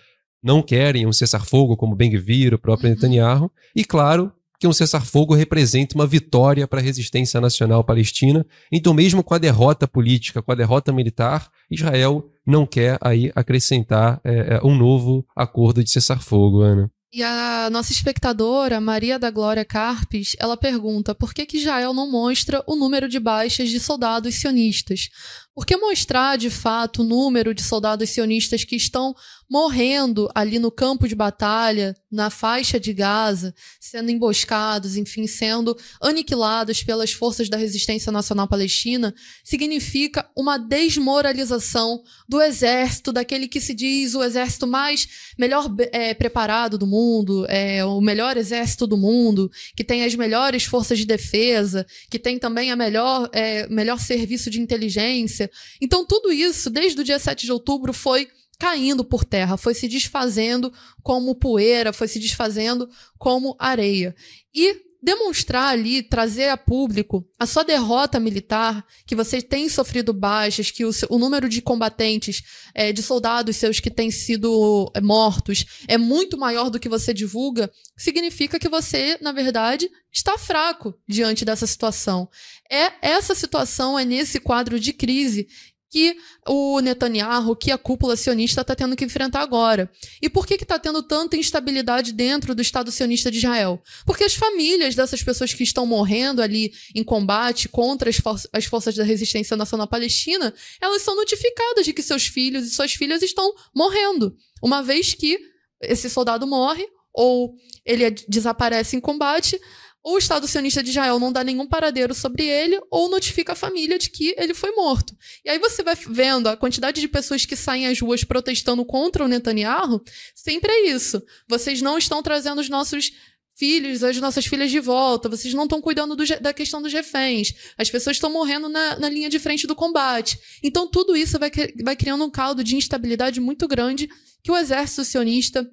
não querem um cessar-fogo, como Ben-Gvir, o próprio uhum. Netanyahu, e claro, que um cessar-fogo representa uma vitória para a resistência nacional palestina. Então, mesmo com a derrota política, com a derrota militar, Israel não quer aí acrescentar é, é um novo acordo de cessar-fogo, Ana. E a nossa espectadora, Maria da Glória Carpes, ela pergunta por que, que Israel não mostra o número de baixas de soldados sionistas? Por que mostrar, de fato, o número de soldados sionistas que estão morrendo ali no campo de batalha, na faixa de Gaza, sendo emboscados, enfim, sendo aniquilados pelas forças da resistência nacional palestina, significa uma desmoralização do exército, daquele que se diz o exército mais melhor é, preparado do mundo, é, o melhor exército do mundo, que tem as melhores forças de defesa, que tem também a melhor, é, melhor serviço de inteligência. Então, tudo isso, desde o dia 7 de outubro, foi caindo por terra, foi se desfazendo como poeira, foi se desfazendo como areia. E demonstrar ali, trazer a público a sua derrota militar, que você tem sofrido baixas, que o, seu, o número de combatentes, é, de soldados seus que têm sido é, mortos é muito maior do que você divulga, significa que você, na verdade, está fraco diante dessa situação. É essa situação, é nesse quadro de crise que o Netanyahu, que a cúpula sionista está tendo que enfrentar agora. E por que está tendo tanta instabilidade dentro do Estado sionista de Israel? Porque as famílias dessas pessoas que estão morrendo ali em combate contra as, for as forças da resistência nacional palestina, elas são notificadas de que seus filhos e suas filhas estão morrendo. Uma vez que esse soldado morre ou ele desaparece em combate, o Estado sionista de Israel não dá nenhum paradeiro sobre ele ou notifica a família de que ele foi morto. E aí você vai vendo a quantidade de pessoas que saem às ruas protestando contra o Netanyahu, sempre é isso. Vocês não estão trazendo os nossos filhos, as nossas filhas de volta, vocês não estão cuidando do, da questão dos reféns, as pessoas estão morrendo na, na, linha de frente do combate. Então tudo isso vai, vai criando um caldo de instabilidade muito grande que o exército sionista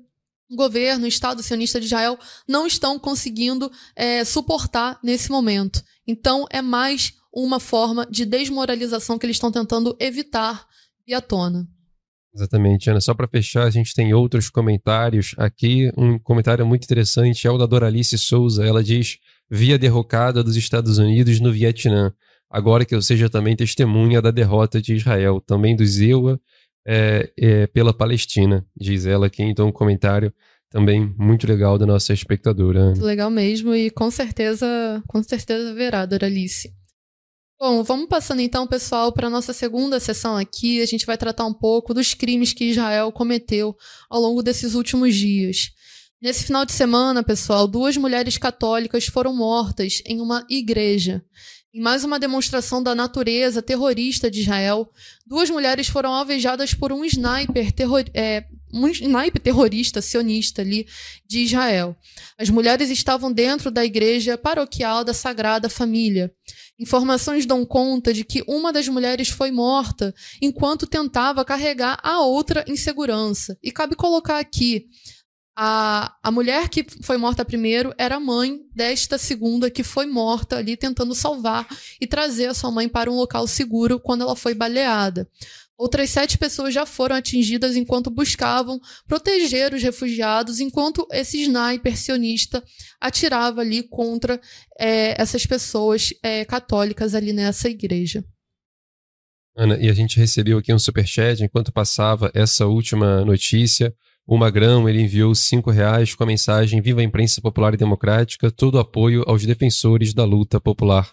o governo, o Estado sionista de Israel não estão conseguindo é, suportar nesse momento. Então, é mais uma forma de desmoralização que eles estão tentando evitar via tona. Exatamente, Ana. Só para fechar, a gente tem outros comentários aqui. Um comentário muito interessante é o da Doralice Souza. Ela diz: via derrocada dos Estados Unidos no Vietnã. Agora que eu seja também testemunha da derrota de Israel, também do Zewa é, é, pela Palestina, diz ela aqui. Então, um comentário também muito legal da nossa espectadora. Muito legal mesmo e com certeza, com certeza verá, Doralice. Bom, vamos passando então, pessoal, para a nossa segunda sessão aqui. A gente vai tratar um pouco dos crimes que Israel cometeu ao longo desses últimos dias. Nesse final de semana, pessoal, duas mulheres católicas foram mortas em uma igreja. Em mais uma demonstração da natureza terrorista de Israel, duas mulheres foram alvejadas por um sniper, terror, é, um sniper terrorista sionista ali de Israel. As mulheres estavam dentro da igreja paroquial da Sagrada Família. Informações dão conta de que uma das mulheres foi morta enquanto tentava carregar a outra em segurança. E cabe colocar aqui a, a mulher que foi morta primeiro era a mãe desta segunda que foi morta ali tentando salvar e trazer a sua mãe para um local seguro quando ela foi baleada. Outras sete pessoas já foram atingidas enquanto buscavam proteger os refugiados, enquanto esse sniper sionista atirava ali contra é, essas pessoas é, católicas ali nessa igreja. Ana, e a gente recebeu aqui um superchat enquanto passava essa última notícia. O Magrão ele enviou cinco reais com a mensagem Viva a imprensa popular e democrática, todo apoio aos defensores da luta popular.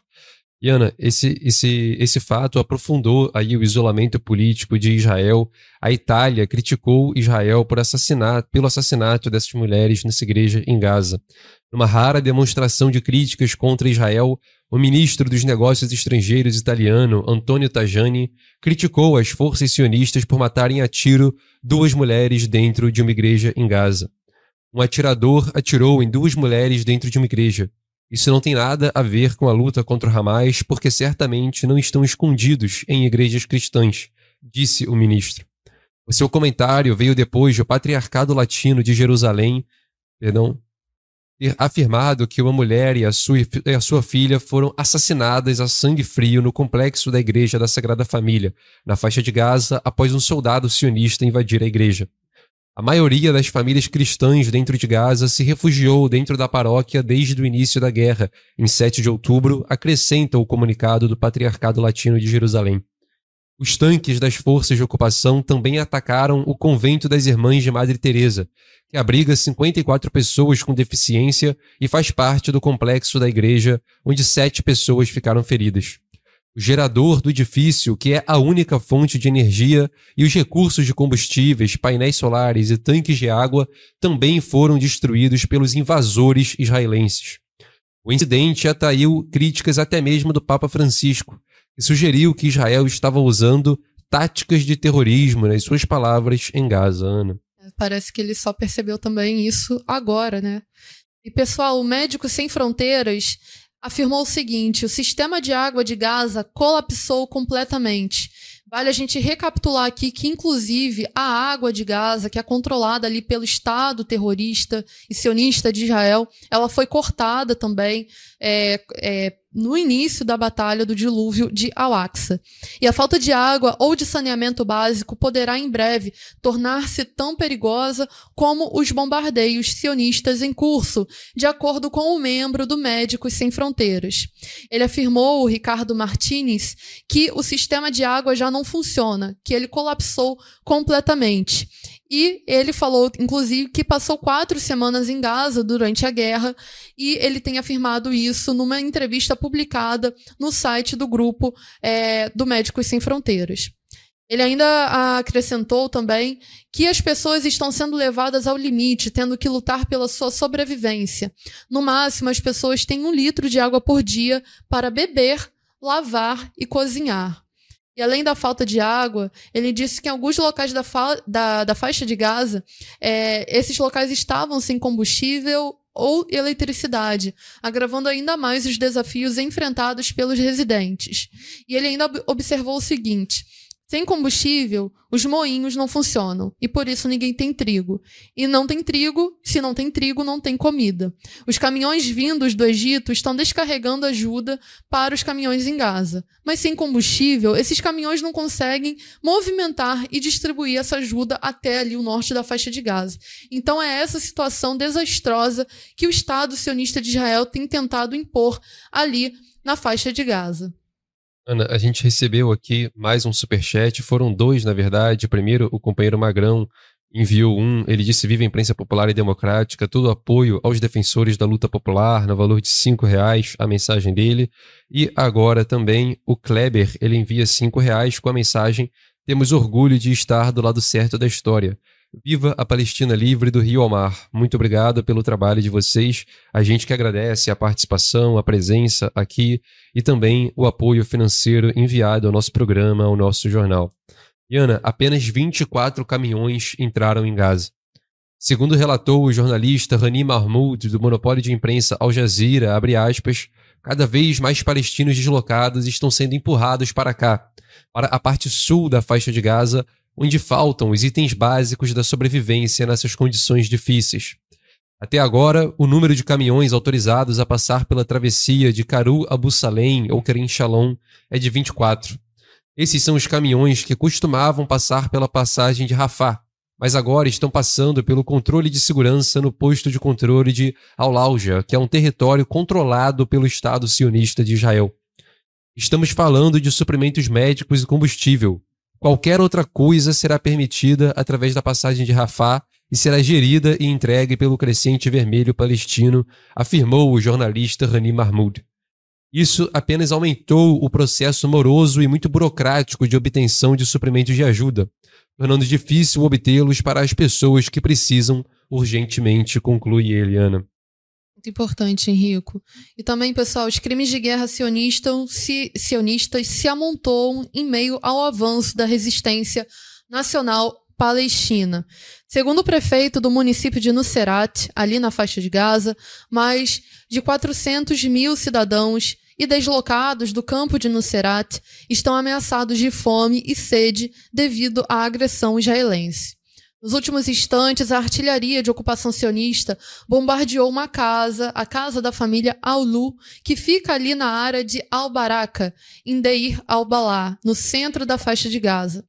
E Ana, esse, esse, esse fato aprofundou aí o isolamento político de Israel. A Itália criticou Israel por assassinato, pelo assassinato dessas mulheres nessa igreja em Gaza. Numa rara demonstração de críticas contra Israel, o ministro dos Negócios Estrangeiros italiano, Antonio Tajani, criticou as forças sionistas por matarem a tiro duas mulheres dentro de uma igreja em Gaza. Um atirador atirou em duas mulheres dentro de uma igreja. Isso não tem nada a ver com a luta contra o Hamas, porque certamente não estão escondidos em igrejas cristãs, disse o ministro. O seu comentário veio depois do Patriarcado Latino de Jerusalém, perdão, afirmado que uma mulher e a, sua, e a sua filha foram assassinadas a sangue frio no complexo da Igreja da Sagrada Família, na faixa de Gaza, após um soldado sionista invadir a igreja. A maioria das famílias cristãs dentro de Gaza se refugiou dentro da paróquia desde o início da guerra, em 7 de outubro, acrescenta o comunicado do Patriarcado Latino de Jerusalém. Os tanques das forças de ocupação também atacaram o convento das Irmãs de Madre Teresa, que abriga 54 pessoas com deficiência e faz parte do complexo da igreja, onde sete pessoas ficaram feridas. O gerador do edifício, que é a única fonte de energia, e os recursos de combustíveis, painéis solares e tanques de água também foram destruídos pelos invasores israelenses. O incidente atraiu críticas até mesmo do Papa Francisco, e sugeriu que Israel estava usando táticas de terrorismo, nas suas palavras, em Gaza, Ana. Parece que ele só percebeu também isso agora, né? E pessoal, o Médicos Sem Fronteiras afirmou o seguinte: o sistema de água de Gaza colapsou completamente. Vale a gente recapitular aqui que, inclusive, a água de Gaza, que é controlada ali pelo Estado terrorista e sionista de Israel, ela foi cortada também é, é, no início da batalha do dilúvio de Al-Aqsa. E a falta de água ou de saneamento básico poderá em breve tornar-se tão perigosa como os bombardeios sionistas em curso, de acordo com um membro do Médicos Sem Fronteiras. Ele afirmou, o Ricardo Martinez, que o sistema de água já não funciona, que ele colapsou completamente. E ele falou, inclusive, que passou quatro semanas em Gaza durante a guerra, e ele tem afirmado isso numa entrevista publicada no site do grupo é, do Médicos Sem Fronteiras. Ele ainda acrescentou também que as pessoas estão sendo levadas ao limite, tendo que lutar pela sua sobrevivência. No máximo, as pessoas têm um litro de água por dia para beber, lavar e cozinhar. E além da falta de água, ele disse que em alguns locais da, fa da, da faixa de Gaza, é, esses locais estavam sem combustível ou eletricidade, agravando ainda mais os desafios enfrentados pelos residentes. E ele ainda observou o seguinte: sem combustível, os moinhos não funcionam e por isso ninguém tem trigo. E não tem trigo, se não tem trigo, não tem comida. Os caminhões vindos do Egito estão descarregando ajuda para os caminhões em Gaza. Mas sem combustível, esses caminhões não conseguem movimentar e distribuir essa ajuda até ali o norte da faixa de Gaza. Então é essa situação desastrosa que o Estado sionista de Israel tem tentado impor ali na faixa de Gaza. Ana, a gente recebeu aqui mais um superchat, foram dois, na verdade. Primeiro, o companheiro Magrão enviou um, ele disse viva a imprensa popular e democrática, todo apoio aos defensores da luta popular, no valor de cinco reais, a mensagem dele. E agora também o Kleber, ele envia cinco reais com a mensagem temos orgulho de estar do lado certo da história. Viva a Palestina livre do Rio ao Mar. Muito obrigado pelo trabalho de vocês. A gente que agradece a participação, a presença aqui e também o apoio financeiro enviado ao nosso programa, ao nosso jornal. Iana, apenas 24 caminhões entraram em Gaza. Segundo relatou o jornalista Rani Mahmoud, do monopólio de imprensa Al Jazeera, abre aspas, cada vez mais palestinos deslocados estão sendo empurrados para cá, para a parte sul da faixa de Gaza, onde faltam os itens básicos da sobrevivência nessas condições difíceis. Até agora, o número de caminhões autorizados a passar pela travessia de Caru Abu Salem ou Kerem Shalom é de 24. Esses são os caminhões que costumavam passar pela passagem de Rafah, mas agora estão passando pelo controle de segurança no posto de controle de Al-Lauja, que é um território controlado pelo Estado sionista de Israel. Estamos falando de suprimentos médicos e combustível, Qualquer outra coisa será permitida através da passagem de Rafah e será gerida e entregue pelo Crescente Vermelho Palestino, afirmou o jornalista Rani Mahmoud. Isso apenas aumentou o processo moroso e muito burocrático de obtenção de suprimentos de ajuda, tornando difícil obtê-los para as pessoas que precisam urgentemente, conclui Eliana. Muito importante, Henrico. E também, pessoal, os crimes de guerra sionistas se, sionistas se amontoam em meio ao avanço da resistência nacional palestina. Segundo o prefeito do município de Nuseirat, ali na faixa de Gaza, mais de 400 mil cidadãos e deslocados do campo de Nuseirat estão ameaçados de fome e sede devido à agressão israelense. Nos últimos instantes, a artilharia de ocupação sionista bombardeou uma casa, a casa da família Aulu, que fica ali na área de Al-Baraka, em Deir al-Balá, no centro da faixa de Gaza.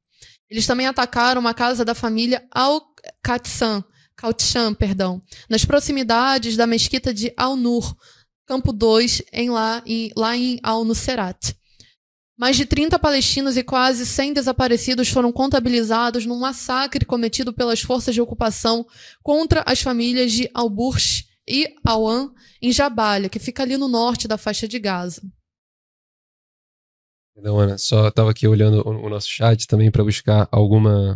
Eles também atacaram uma casa da família Al-Qatsam, Kautchan, perdão, nas proximidades da mesquita de Al-Nur, Campo 2, em lá, em, lá em Al-Nusserat. Mais de 30 palestinos e quase 100 desaparecidos foram contabilizados num massacre cometido pelas forças de ocupação contra as famílias de Al-Bursh e Al-An em Jabalia, que fica ali no norte da faixa de Gaza. Não, Ana, só estava aqui olhando o, nosso chat também para buscar alguma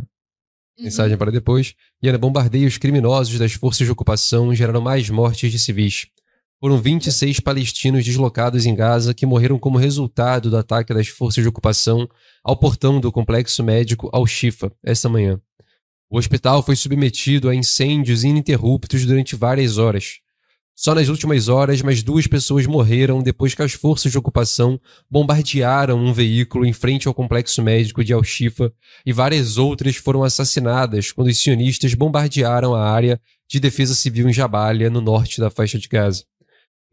uhum. mensagem para depois. E Ana, bombardeios criminosos das forças de ocupação geraram mais mortes de civis. Foram 26 palestinos deslocados em Gaza que morreram como resultado do ataque das forças de ocupação ao portão do complexo médico Al-Shifa esta manhã. O hospital foi submetido a incêndios ininterruptos durante várias horas. Só nas últimas horas, mais duas pessoas morreram depois que as forças de ocupação bombardearam um veículo em frente ao complexo médico de Al-Shifa e várias outras foram assassinadas quando os sionistas bombardearam a área de defesa civil em Jabalia, no norte da faixa de Gaza.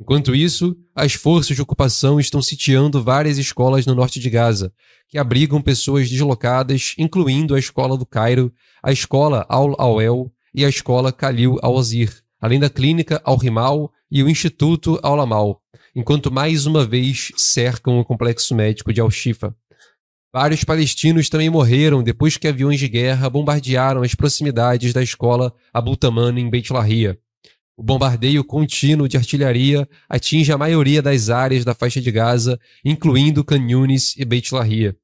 Enquanto isso, as forças de ocupação estão sitiando várias escolas no norte de Gaza, que abrigam pessoas deslocadas, incluindo a escola do Cairo, a escola Al-Awel e a escola Khalil Al-Azir além da clínica Al-Rimal e o Instituto Al-Amal, enquanto mais uma vez cercam o complexo médico de Al-Shifa. Vários palestinos também morreram depois que aviões de guerra bombardearam as proximidades da escola Abu Taman em Beit Lahia. O bombardeio contínuo de artilharia atinge a maioria das áreas da faixa de Gaza, incluindo Khan Yunis e Beit Lahia.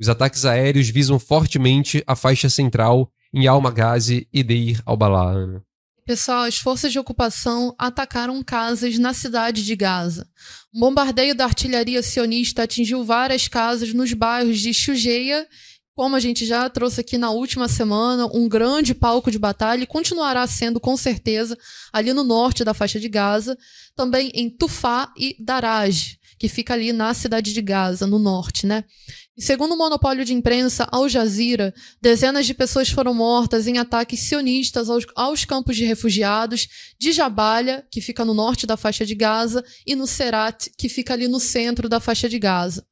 Os ataques aéreos visam fortemente a faixa central em Al-Maghazi e Deir al-Balah. Pessoal, as forças de ocupação atacaram casas na cidade de Gaza. Um bombardeio da artilharia sionista atingiu várias casas nos bairros de Shujeia, como a gente já trouxe aqui na última semana, um grande palco de batalha e continuará sendo com certeza ali no norte da faixa de Gaza, também em Tufá e Daraj, que fica ali na cidade de Gaza, no norte, né? Segundo o monopólio de imprensa Al Jazeera, dezenas de pessoas foram mortas em ataques sionistas aos, aos, campos de refugiados de Jabalia, que fica no norte da faixa de Gaza, e no Serat, que fica ali no centro da faixa de Gaza.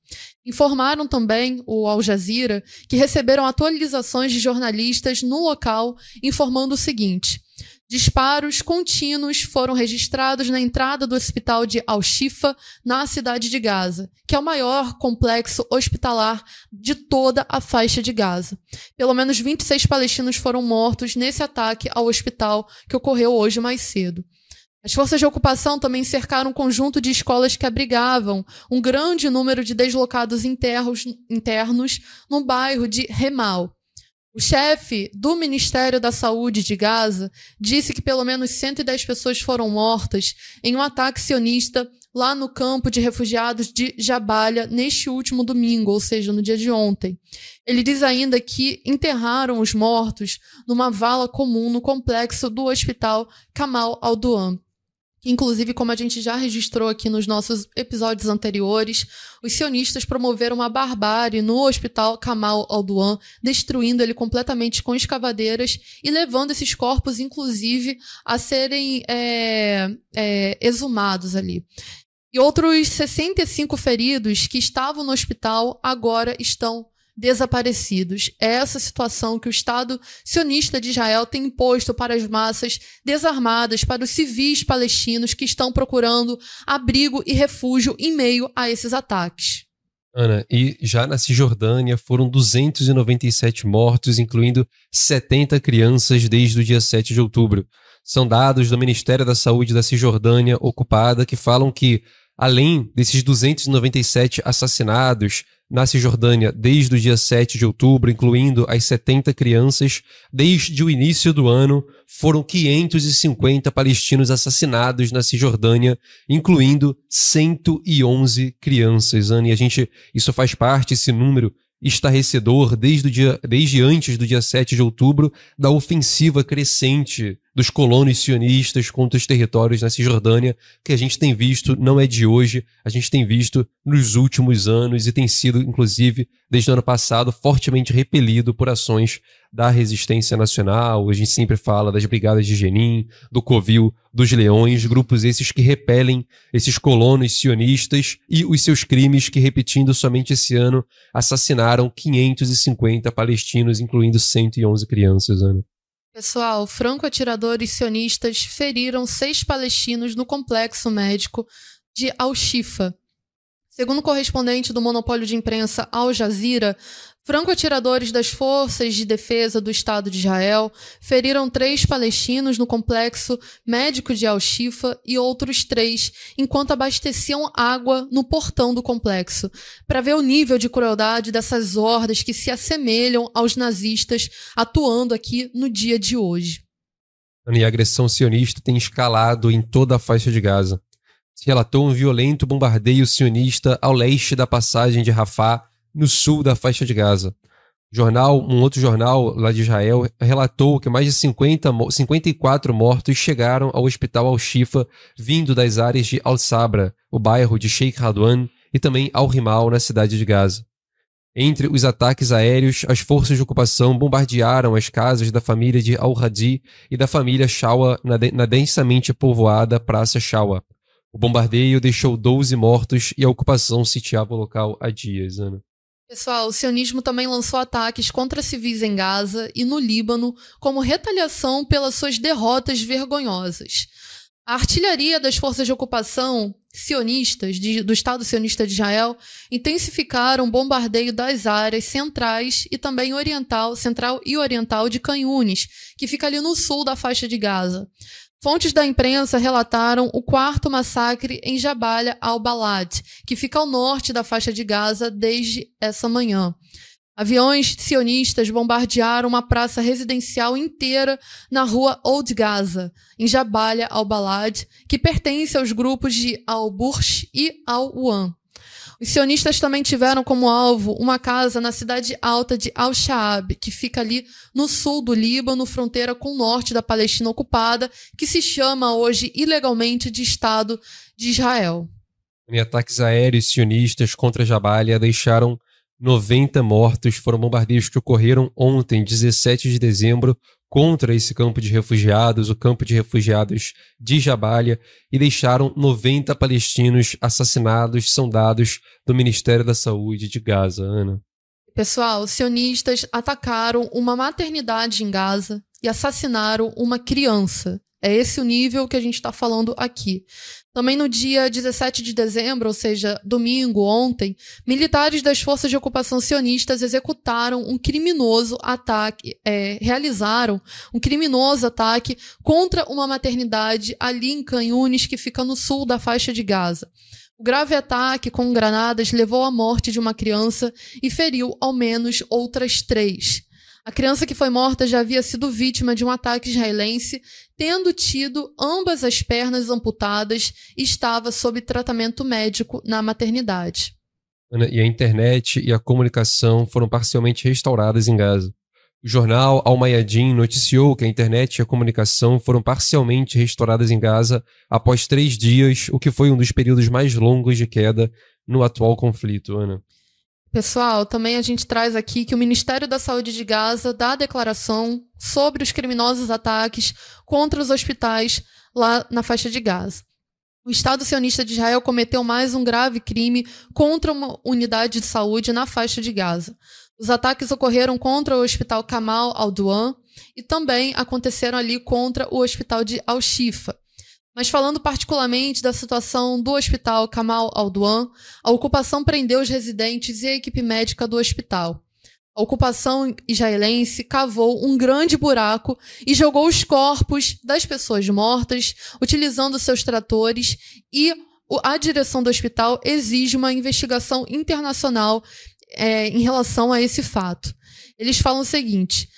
Informaram também o Al Jazeera que receberam atualizações de jornalistas no local informando o seguinte: Disparos contínuos foram registrados na entrada do hospital de Al-Shifa, na cidade de Gaza, que é o maior complexo hospitalar de toda a faixa de Gaza. Pelo menos 26 palestinos foram mortos nesse ataque ao hospital que ocorreu hoje mais cedo. As forças de ocupação também cercaram um conjunto de escolas que abrigavam um grande número de deslocados internos, internos no bairro de Remal. O chefe do Ministério da Saúde de Gaza disse que pelo menos 110 pessoas foram mortas em um ataque sionista lá no campo de refugiados de Jabalia neste último domingo, ou seja, no dia de ontem. Ele diz ainda que enterraram os mortos numa vala comum no complexo do hospital Kamal al-Duan. Inclusive, como a gente já registrou aqui nos nossos episódios anteriores, os sionistas promoveram uma barbárie no hospital Kamal al-Duan, destruindo ele completamente com escavadeiras e levando esses corpos, inclusive, a serem é, é, exumados ali. E outros 65 feridos que estavam no hospital agora estão desaparecidos. É essa situação que o Estado sionista de Israel tem imposto para as massas desarmadas, para os civis palestinos que estão procurando abrigo e refúgio em meio a esses ataques. Ana, e já na Cisjordânia foram 297 mortos, incluindo 70 crianças desde o dia 7 de outubro. São dados do Ministério da Saúde da Cisjordânia ocupada que falam que, além desses 297 assassinados, na Cisjordânia desde o dia 7 de outubro, incluindo as 70 crianças. Desde o início do ano, foram 550 palestinos assassinados na Cisjordânia, incluindo 111 crianças. Ana, e a gente, isso faz parte, esse número estarrecedor desde, o dia, desde antes do dia 7 de outubro da ofensiva crescente dos colonos sionistas contra os territórios na Cisjordânia, que a gente tem visto, não é de hoje, a gente tem visto nos últimos anos e tem sido, inclusive, desde o ano passado, fortemente repelido por ações da resistência nacional. A gente sempre fala das brigadas de Jenin, do Covil, dos Leões, grupos esses que repelem esses colonos sionistas e os seus crimes que, repetindo somente esse ano, assassinaram 550 palestinos, incluindo 111 crianças, Ana. Pessoal, franco-atiradores sionistas feriram seis palestinos no complexo médico de Al-Shifa. Segundo correspondente do monopólio de imprensa Al Jazeera, Franco-atiradores das Forças de Defesa do Estado de Israel feriram três palestinos no complexo médico de Al-Shifa e outros três enquanto abasteciam água no portão do complexo, para ver o nível de crueldade dessas hordas que se assemelham aos nazistas atuando aqui no dia de hoje. E a agressão sionista tem escalado em toda a faixa de Gaza. Relatou um violento bombardeio sionista ao leste da passagem de Rafah no sul da faixa de Gaza. Jornal, um outro jornal lá de Israel relatou que mais de 50, 54 mortos chegaram ao hospital Al-Shifa vindo das áreas de Al-Sabra, o bairro de Sheikh Radwan, e também Al-Rimal, na cidade de Gaza. Entre os ataques aéreos, as forças de ocupação bombardearam as casas da família de Al-Hadi e da família Shawa na, de, na densamente povoada Praça Shawa. O bombardeio deixou 12 mortos e a ocupação sitiava o local há dias, Ana. Pessoal, o sionismo também lançou ataques contra civis em Gaza e no Líbano como retaliação pelas suas derrotas vergonhosas. A artilharia das forças de ocupação sionistas de, do Estado sionista de Israel intensificaram o bombardeio das áreas centrais e também oriental, central e oriental de Canhunes, que fica ali no sul da faixa de Gaza. Fontes da imprensa relataram o quarto massacre em Jabalia al-Balad, que fica ao norte da faixa de Gaza desde essa manhã. Aviões sionistas bombardearam uma praça residencial inteira na rua Old Gaza, em Jabalia al-Balad, que pertence aos grupos de Al-Bursh e Al-Wan. Os sionistas também tiveram como alvo uma casa na cidade alta de Al-Shaab, que fica ali no sul do Líbano, fronteira com o norte da Palestina ocupada, que se chama hoje ilegalmente de Estado de Israel. Em ataques aéreos sionistas contra Jabalia deixaram 90 mortos. Foram bombardeios que ocorreram ontem, 17 de dezembro, contra esse campo de refugiados, o campo de refugiados de Jabalia, e deixaram 90 palestinos assassinados, são dados do Ministério da Saúde de Gaza, Ana. Pessoal, os sionistas atacaram uma maternidade em Gaza e assassinaram uma criança. É esse o nível que a gente está falando aqui. Também no dia 17 de dezembro, ou seja, domingo, ontem, militares das forças de ocupação sionistas executaram um criminoso ataque, é, realizaram um criminoso ataque contra uma maternidade ali em Canhunes, que fica no sul da faixa de Gaza. O grave ataque com granadas levou à morte de uma criança e feriu ao menos outras três. A criança que foi morta já havia sido vítima de um ataque israelense, tendo tido ambas as pernas amputadas e estava sob tratamento médico na maternidade. E a internet e a comunicação foram parcialmente restauradas em Gaza. O jornal Al Mayadin noticiou que a internet e a comunicação foram parcialmente restauradas em Gaza após três dias, o que foi um dos períodos mais longos de queda no atual conflito, Ana. Pessoal, também a gente traz aqui que o Ministério da Saúde de Gaza dá declaração sobre os criminosos ataques contra os hospitais lá na faixa de Gaza. O Estado sionista de Israel cometeu mais um grave crime contra uma unidade de saúde na faixa de Gaza. Os ataques ocorreram contra o Hospital Kamal al-Duan e também aconteceram ali contra o Hospital de Al-Shifa. Mas falando particularmente da situação do hospital Kamal Al-Duan, a ocupação prendeu os residentes e a equipe médica do hospital. A ocupação israelense cavou um grande buraco e jogou os corpos das pessoas mortas, utilizando seus tratores, e a direção do hospital exige uma investigação internacional é, em relação a esse fato. Eles falam o seguinte: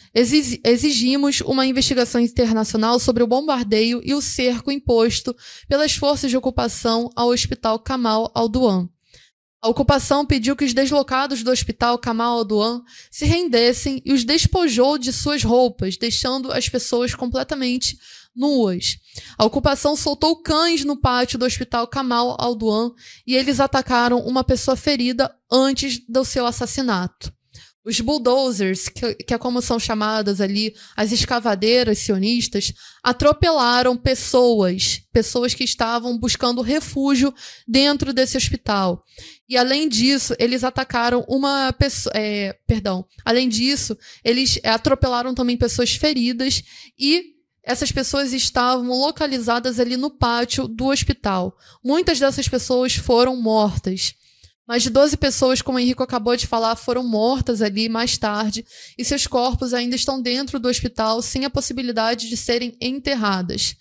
exigimos uma investigação internacional sobre o bombardeio e o cerco imposto pelas forças de ocupação ao Hospital Kamal al-Duan. A ocupação pediu que os deslocados do Hospital Kamal al-Duan se rendessem e os despojou de suas roupas, deixando as pessoas completamente nuas. A ocupação soltou cães no pátio do Hospital Kamal al-Duan e eles atacaram uma pessoa ferida antes do seu assassinato. Os bulldozers, que, que é como são chamadas ali, as escavadeiras sionistas, atropelaram pessoas, pessoas que estavam buscando refúgio dentro desse hospital. E além disso, eles atacaram uma pessoa. É, perdão. Além disso, eles atropelaram também pessoas feridas e essas pessoas estavam localizadas ali no pátio do hospital. Muitas dessas pessoas foram mortas. Mais de 12 pessoas, como o Henrico acabou de falar, foram mortas ali mais tarde e seus corpos ainda estão dentro do hospital sem a possibilidade de serem enterradas.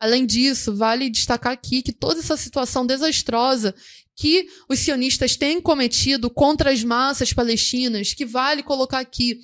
Além disso, vale destacar aqui que toda essa situação desastrosa que os sionistas têm cometido contra as massas palestinas, que vale colocar aqui.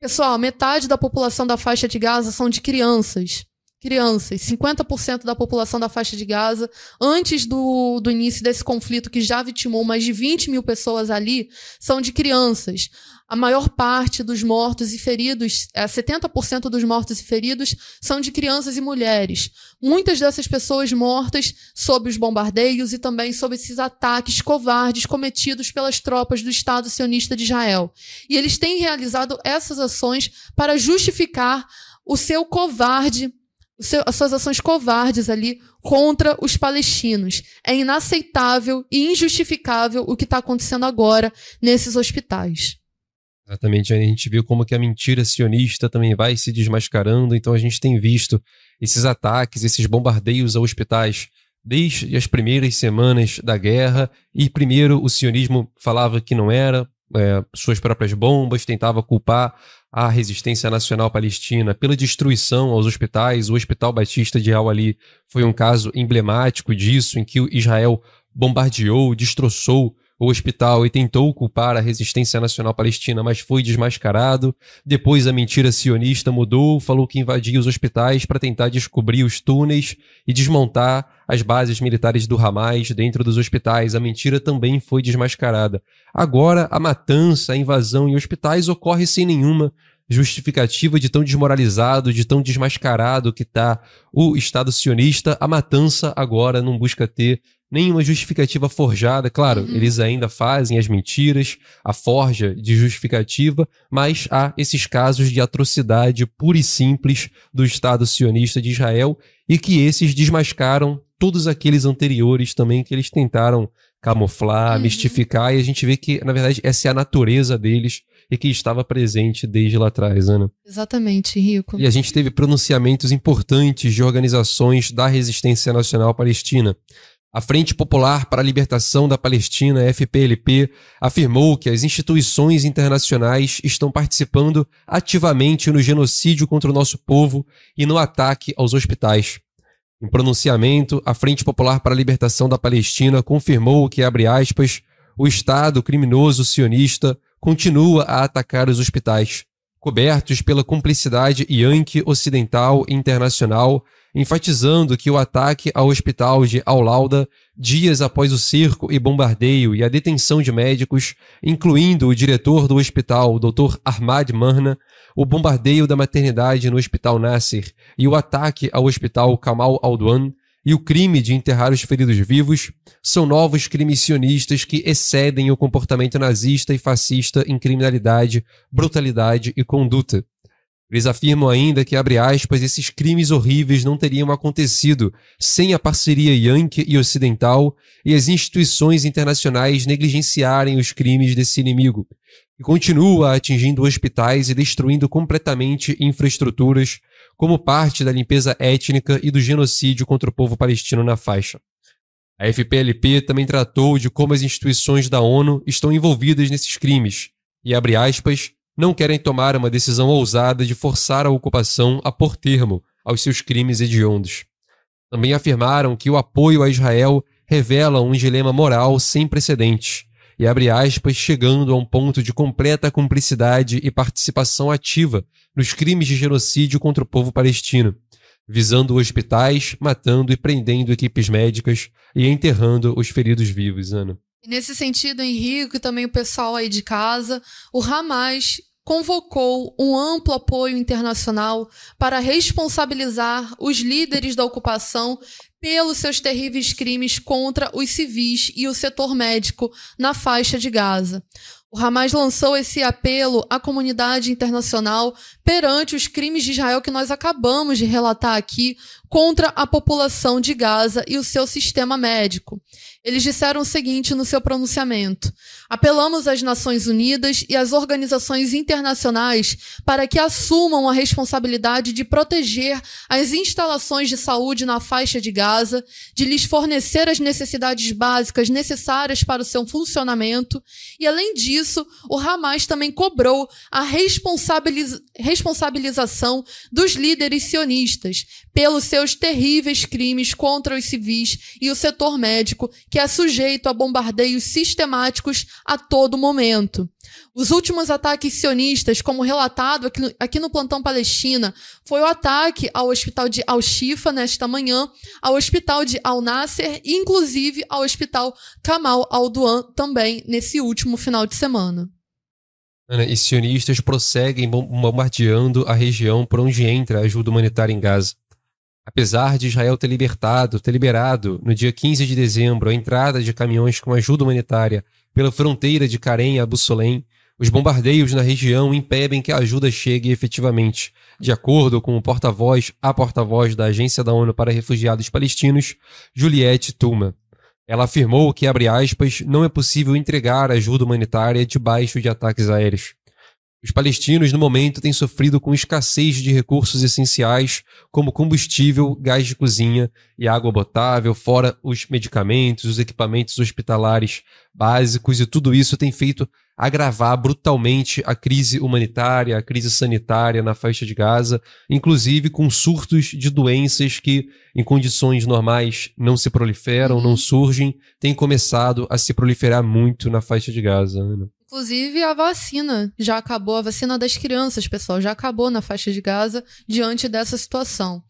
Pessoal, metade da população da faixa de Gaza são de crianças. Crianças. 50% da população da faixa de Gaza, antes do, do início desse conflito, que já vitimou mais de 20 mil pessoas ali, são de crianças. A maior parte dos mortos e feridos, 70% é, dos mortos e feridos, são de crianças e mulheres. Muitas dessas pessoas mortas sob os bombardeios e também sob esses ataques covardes cometidos pelas tropas do Estado sionista de Israel. E eles têm realizado essas ações para justificar o seu covarde as suas ações covardes ali contra os palestinos. É inaceitável e injustificável o que está acontecendo agora nesses hospitais. Exatamente, a gente viu como que a mentira sionista também vai se desmascarando, então a gente tem visto esses ataques, esses bombardeios a hospitais desde as primeiras semanas da guerra, e primeiro o sionismo falava que não era, é, suas próprias bombas, tentava culpar a resistência nacional palestina pela destruição aos hospitais. O Hospital Batista de Al-Ali foi um caso emblemático disso, em que Israel bombardeou, destroçou o hospital e tentou culpar a resistência nacional palestina, mas foi desmascarado. Depois a mentira sionista mudou, falou que invadia os hospitais para tentar descobrir os túneis e desmontar as bases militares do Hamas dentro dos hospitais. A mentira também foi desmascarada. Agora a matança, a invasão em hospitais ocorre sem nenhuma justificativa de tão desmoralizado, de tão desmascarado que está o Estado sionista. A matança agora não busca ter nenhuma justificativa forjada. Claro, uhum. eles ainda fazem as mentiras, a forja de justificativa, mas há esses casos de atrocidade pura e simples do Estado sionista de Israel e que esses desmascaram todos aqueles anteriores também que eles tentaram camuflar, uhum. mistificar, e a gente vê que, na verdade, essa é a natureza deles e que estava presente desde lá atrás, Ana. Exatamente, Rico. E a gente teve pronunciamentos importantes de organizações da resistência nacional palestina. A Frente Popular para a Libertação da Palestina, FPLP, afirmou que as instituições internacionais estão participando ativamente no genocídio contra o nosso povo e no ataque aos hospitais. Em pronunciamento, a Frente Popular para a Libertação da Palestina confirmou que, abre aspas, o Estado criminoso sionista continua a atacar os hospitais, cobertos pela cumplicidade Yankee ocidental e internacional enfatizando que o ataque ao hospital de Al-Lauda, dias após o cerco e bombardeio e a detenção de médicos, incluindo o diretor do hospital, Dr. Ahmad Marna, o bombardeio da maternidade no Hospital Nasser e o ataque ao Hospital Kamal Aldwan, e o crime de enterrar os feridos vivos são novos crimes sionistas que excedem o comportamento nazista e fascista em criminalidade, brutalidade e conduta. Eles afirmam ainda que, abre aspas, esses crimes horríveis não teriam acontecido sem a parceria Yankee e Ocidental e as instituições internacionais negligenciarem os crimes desse inimigo, e continua atingindo hospitais e destruindo completamente infraestruturas como parte da limpeza étnica e do genocídio contra o povo palestino na faixa. A FPLP também tratou de como as instituições da ONU estão envolvidas nesses crimes e, abre aspas, não querem tomar uma decisão ousada de forçar a ocupação a pôr termo aos seus crimes hediondos. Também afirmaram que o apoio a Israel revela um dilema moral sem precedentes e abre aspas, chegando a um ponto de completa cumplicidade e participação ativa nos crimes de genocídio contra o povo palestino, visando hospitais, matando e prendendo equipes médicas e enterrando os feridos vivos, Ana. nesse sentido, Henrique e também o pessoal aí de casa, o Hamas convocou um amplo apoio internacional para responsabilizar os líderes da ocupação pelos seus terríveis crimes contra os civis e o setor médico na faixa de Gaza. O Hamas lançou esse apelo à comunidade internacional perante os crimes de Israel que nós acabamos de relatar aqui contra a população de Gaza e o seu sistema médico. Eles disseram o seguinte no seu pronunciamento: Apelamos às Nações Unidas e às organizações internacionais para que assumam a responsabilidade de proteger as instalações de saúde na faixa de Gaza, de lhes fornecer as necessidades básicas necessárias para o seu funcionamento, e além disso, o Hamas também cobrou a responsabiliz responsabilização dos líderes sionistas pelos seus terríveis crimes contra os civis e o setor médico, que é sujeito a bombardeios sistemáticos a todo momento. Os últimos ataques sionistas, como relatado aqui no, aqui no plantão Palestina, foi o ataque ao hospital de Al-Shifa nesta manhã, ao hospital de Al-Nasser inclusive ao hospital Kamal Al-Duan também nesse último final de semana. E sionistas prosseguem bombardeando a região por onde entra a ajuda humanitária em Gaza. Apesar de Israel ter libertado, ter liberado no dia 15 de dezembro a entrada de caminhões com ajuda humanitária pela fronteira de Karen a Bussolém, os bombardeios na região impedem que a ajuda chegue efetivamente, de acordo com o porta-voz, a porta-voz da Agência da ONU para Refugiados Palestinos, Juliette Tuma. Ela afirmou que, abre aspas, não é possível entregar ajuda humanitária debaixo de ataques aéreos. Os palestinos, no momento, têm sofrido com escassez de recursos essenciais, como combustível, gás de cozinha e água potável, fora os medicamentos, os equipamentos hospitalares básicos, e tudo isso tem feito agravar brutalmente a crise humanitária, a crise sanitária na faixa de Gaza, inclusive com surtos de doenças que, em condições normais, não se proliferam, uhum. não surgem, têm começado a se proliferar muito na faixa de Gaza. Ana. Inclusive, a vacina já acabou, a vacina das crianças, pessoal, já acabou na faixa de Gaza diante dessa situação.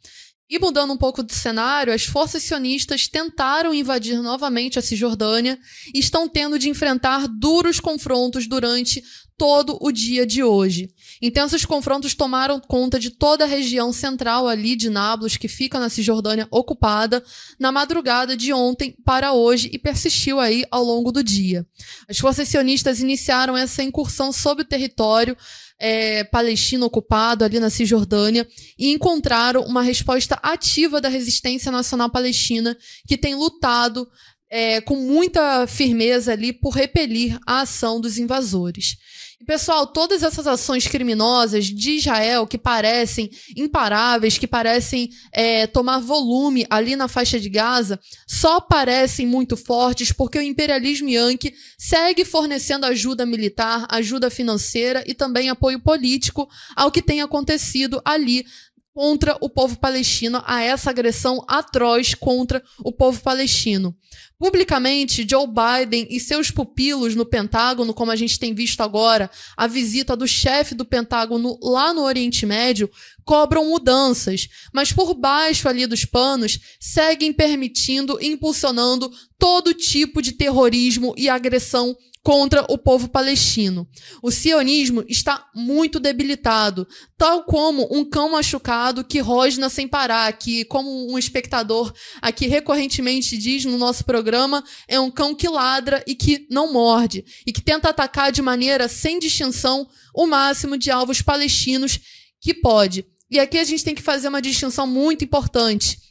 E mudando um pouco do cenário, as forças sionistas tentaram invadir novamente a Cisjordânia e estão tendo de enfrentar duros confrontos durante todo o dia de hoje. Intensos confrontos tomaram conta de toda a região central ali de Nablus, que fica na Cisjordânia ocupada, na madrugada de ontem para hoje e persistiu aí ao longo do dia. As forças sionistas iniciaram essa incursão sobre o território é, palestino ocupado ali na Cisjordânia e encontraram uma resposta ativa da resistência nacional palestina que tem lutado é, com muita firmeza ali por repelir a ação dos invasores. E, pessoal, todas essas ações criminosas de Israel que parecem imparáveis, que parecem é, tomar volume ali na faixa de Gaza, só parecem muito fortes porque o imperialismo yankee segue fornecendo ajuda militar, ajuda financeira e também apoio político ao que tem acontecido ali contra o povo palestino, a essa agressão atroz contra o povo palestino. Publicamente, Joe Biden e seus pupilos no Pentágono, como a gente tem visto agora, a visita do chefe do Pentágono lá no Oriente Médio, cobram mudanças, mas por baixo ali dos panos seguem permitindo e impulsionando todo tipo de terrorismo e agressão contra o povo palestino. O sionismo está muito debilitado, tal como um cão machucado que rosna sem parar, que, como um espectador aqui recorrentemente diz no nosso programa, é um cão que ladra e que não morde, e que tenta atacar de maneira sem distinção o máximo de alvos palestinos que pode. E aqui a gente tem que fazer uma distinção muito importante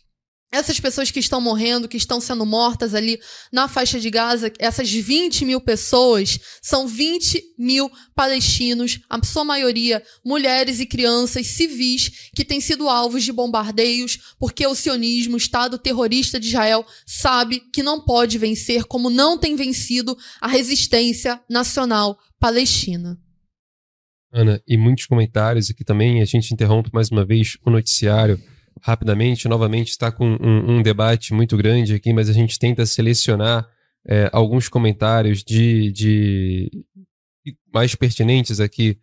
essas pessoas que estão morrendo, que estão sendo mortas ali na faixa de Gaza, essas 20 mil pessoas, são 20 mil palestinos, a sua maioria mulheres e crianças civis, que têm sido alvos de bombardeios, porque o sionismo, o Estado terrorista de Israel, sabe que não pode vencer, como não tem vencido a resistência nacional palestina. Ana, e muitos comentários aqui também, a gente interrompe mais uma vez o noticiário rapidamente. Novamente está com um, um, debate muito grande aqui, mas a gente tenta selecionar é, alguns comentários de, de mais pertinentes aqui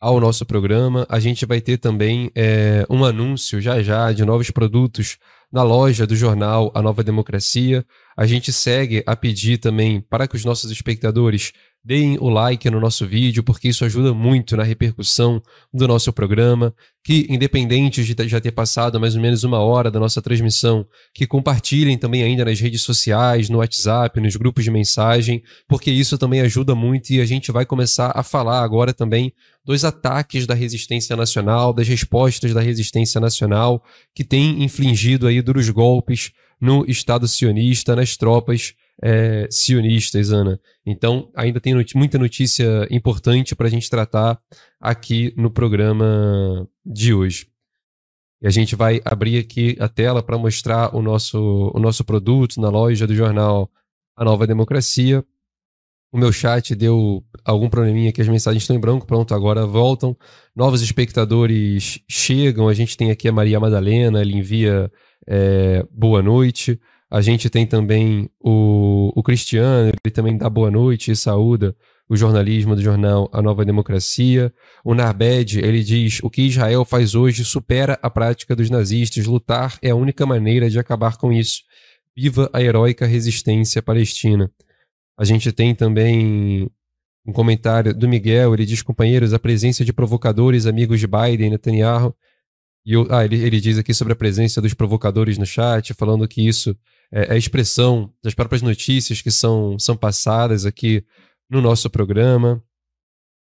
ao nosso programa. A gente vai ter também é, um anúncio já já de novos produtos na loja do jornal A Nova Democracia. A gente segue a pedir também para que os nossos espectadores deem o like no nosso vídeo, porque isso ajuda muito na repercussão do nosso programa. Que, independente de já ter passado mais ou menos uma hora da nossa transmissão, que compartilhem também ainda nas redes sociais, no WhatsApp, nos grupos de mensagem, porque isso também ajuda muito e a gente vai começar a falar agora também dos ataques da resistência nacional, das respostas da resistência nacional, que tem infligido aí duros golpes no Estado sionista, nas tropas é, sionistas, Ana. Então, ainda tem not muita notícia importante para a gente tratar aqui no programa de hoje. E a gente vai abrir aqui a tela para mostrar o nosso, o nosso produto na loja do jornal A Nova Democracia. O meu chat deu algum probleminha que as mensagens estão em branco. Pronto, agora voltam. Novos espectadores chegam. A gente tem aqui a Maria Madalena, ele envia é, boa noite. A gente tem também o, o Cristiano, ele também dá boa noite e saúda o jornalismo do jornal A Nova Democracia. O Narbed, ele diz: o que Israel faz hoje supera a prática dos nazistas. Lutar é a única maneira de acabar com isso. Viva a heróica resistência palestina. A gente tem também um comentário do Miguel, ele diz, companheiros, a presença de provocadores, amigos de Biden, Netanyahu. E eu, ah, ele, ele diz aqui sobre a presença dos provocadores no chat, falando que isso é, é expressão das próprias notícias que são, são passadas aqui no nosso programa,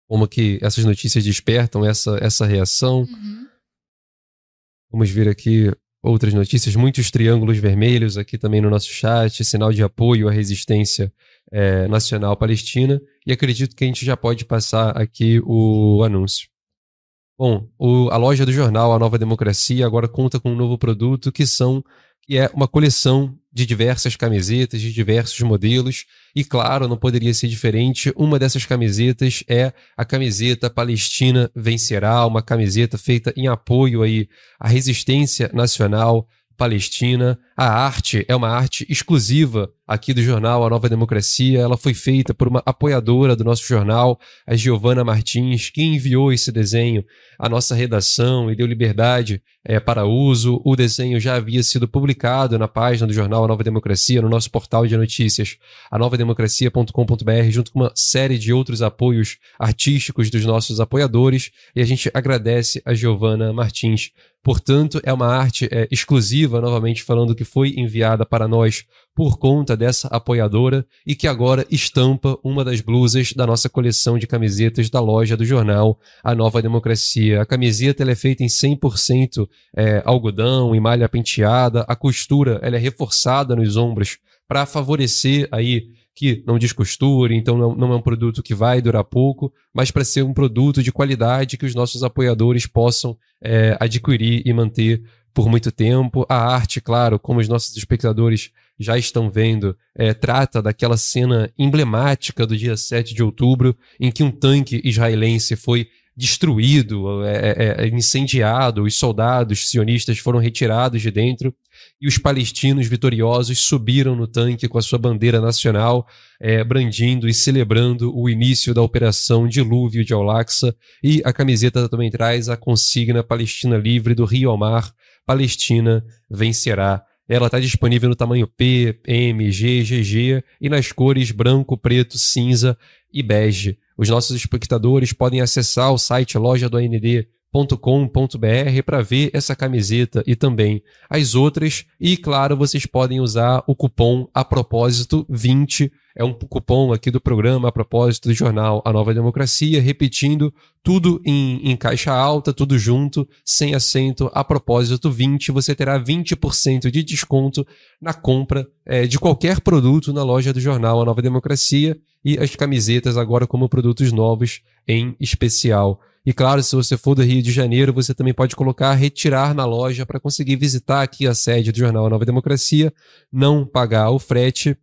como que essas notícias despertam essa, essa reação. Uhum. Vamos ver aqui outras notícias, muitos triângulos vermelhos aqui também no nosso chat, sinal de apoio à resistência é, nacional palestina, e acredito que a gente já pode passar aqui o anúncio. Bom, o, a loja do jornal A Nova Democracia agora conta com um novo produto que são que é uma coleção de diversas camisetas, de diversos modelos, e claro, não poderia ser diferente. Uma dessas camisetas é a camiseta Palestina Vencerá, uma camiseta feita em apoio aí à resistência nacional palestina. A arte é uma arte exclusiva aqui do jornal A Nova Democracia. Ela foi feita por uma apoiadora do nosso jornal, a Giovana Martins, que enviou esse desenho à nossa redação e deu liberdade é, para uso. O desenho já havia sido publicado na página do jornal A Nova Democracia, no nosso portal de notícias, anovademocracia.com.br, junto com uma série de outros apoios artísticos dos nossos apoiadores. E a gente agradece a Giovana Martins Portanto, é uma arte é, exclusiva, novamente falando que foi enviada para nós por conta dessa apoiadora e que agora estampa uma das blusas da nossa coleção de camisetas da loja do jornal A Nova Democracia. A camiseta é feita em 100% é, algodão, em malha penteada, a costura ela é reforçada nos ombros para favorecer aí que não descosture, então não, não é um produto que vai durar pouco, mas para ser um produto de qualidade que os nossos apoiadores possam é, adquirir e manter por muito tempo. A arte, claro, como os nossos espectadores já estão vendo, é, trata daquela cena emblemática do dia 7 de outubro, em que um tanque israelense foi destruído, é, é, é, incendiado, os soldados sionistas foram retirados de dentro e os palestinos vitoriosos subiram no tanque com a sua bandeira nacional, é, brandindo e celebrando o início da operação Dilúvio de Al-Aqsa. E a camiseta também traz a consigna Palestina Livre do Rio ao Mar, Palestina vencerá. Ela está disponível no tamanho P, M, G, GG e nas cores branco, preto, cinza e bege. Os nossos espectadores podem acessar o site loja do AND com.br para ver essa camiseta e também as outras. E claro, vocês podem usar o cupom a propósito 20, é um cupom aqui do programa a propósito do jornal A Nova Democracia, repetindo tudo em, em caixa alta, tudo junto, sem acento, a propósito 20, você terá 20% de desconto na compra é, de qualquer produto na loja do jornal A Nova Democracia e as camisetas agora como produtos novos em especial. E claro, se você for do Rio de Janeiro, você também pode colocar retirar na loja para conseguir visitar aqui a sede do jornal Nova Democracia, não pagar o frete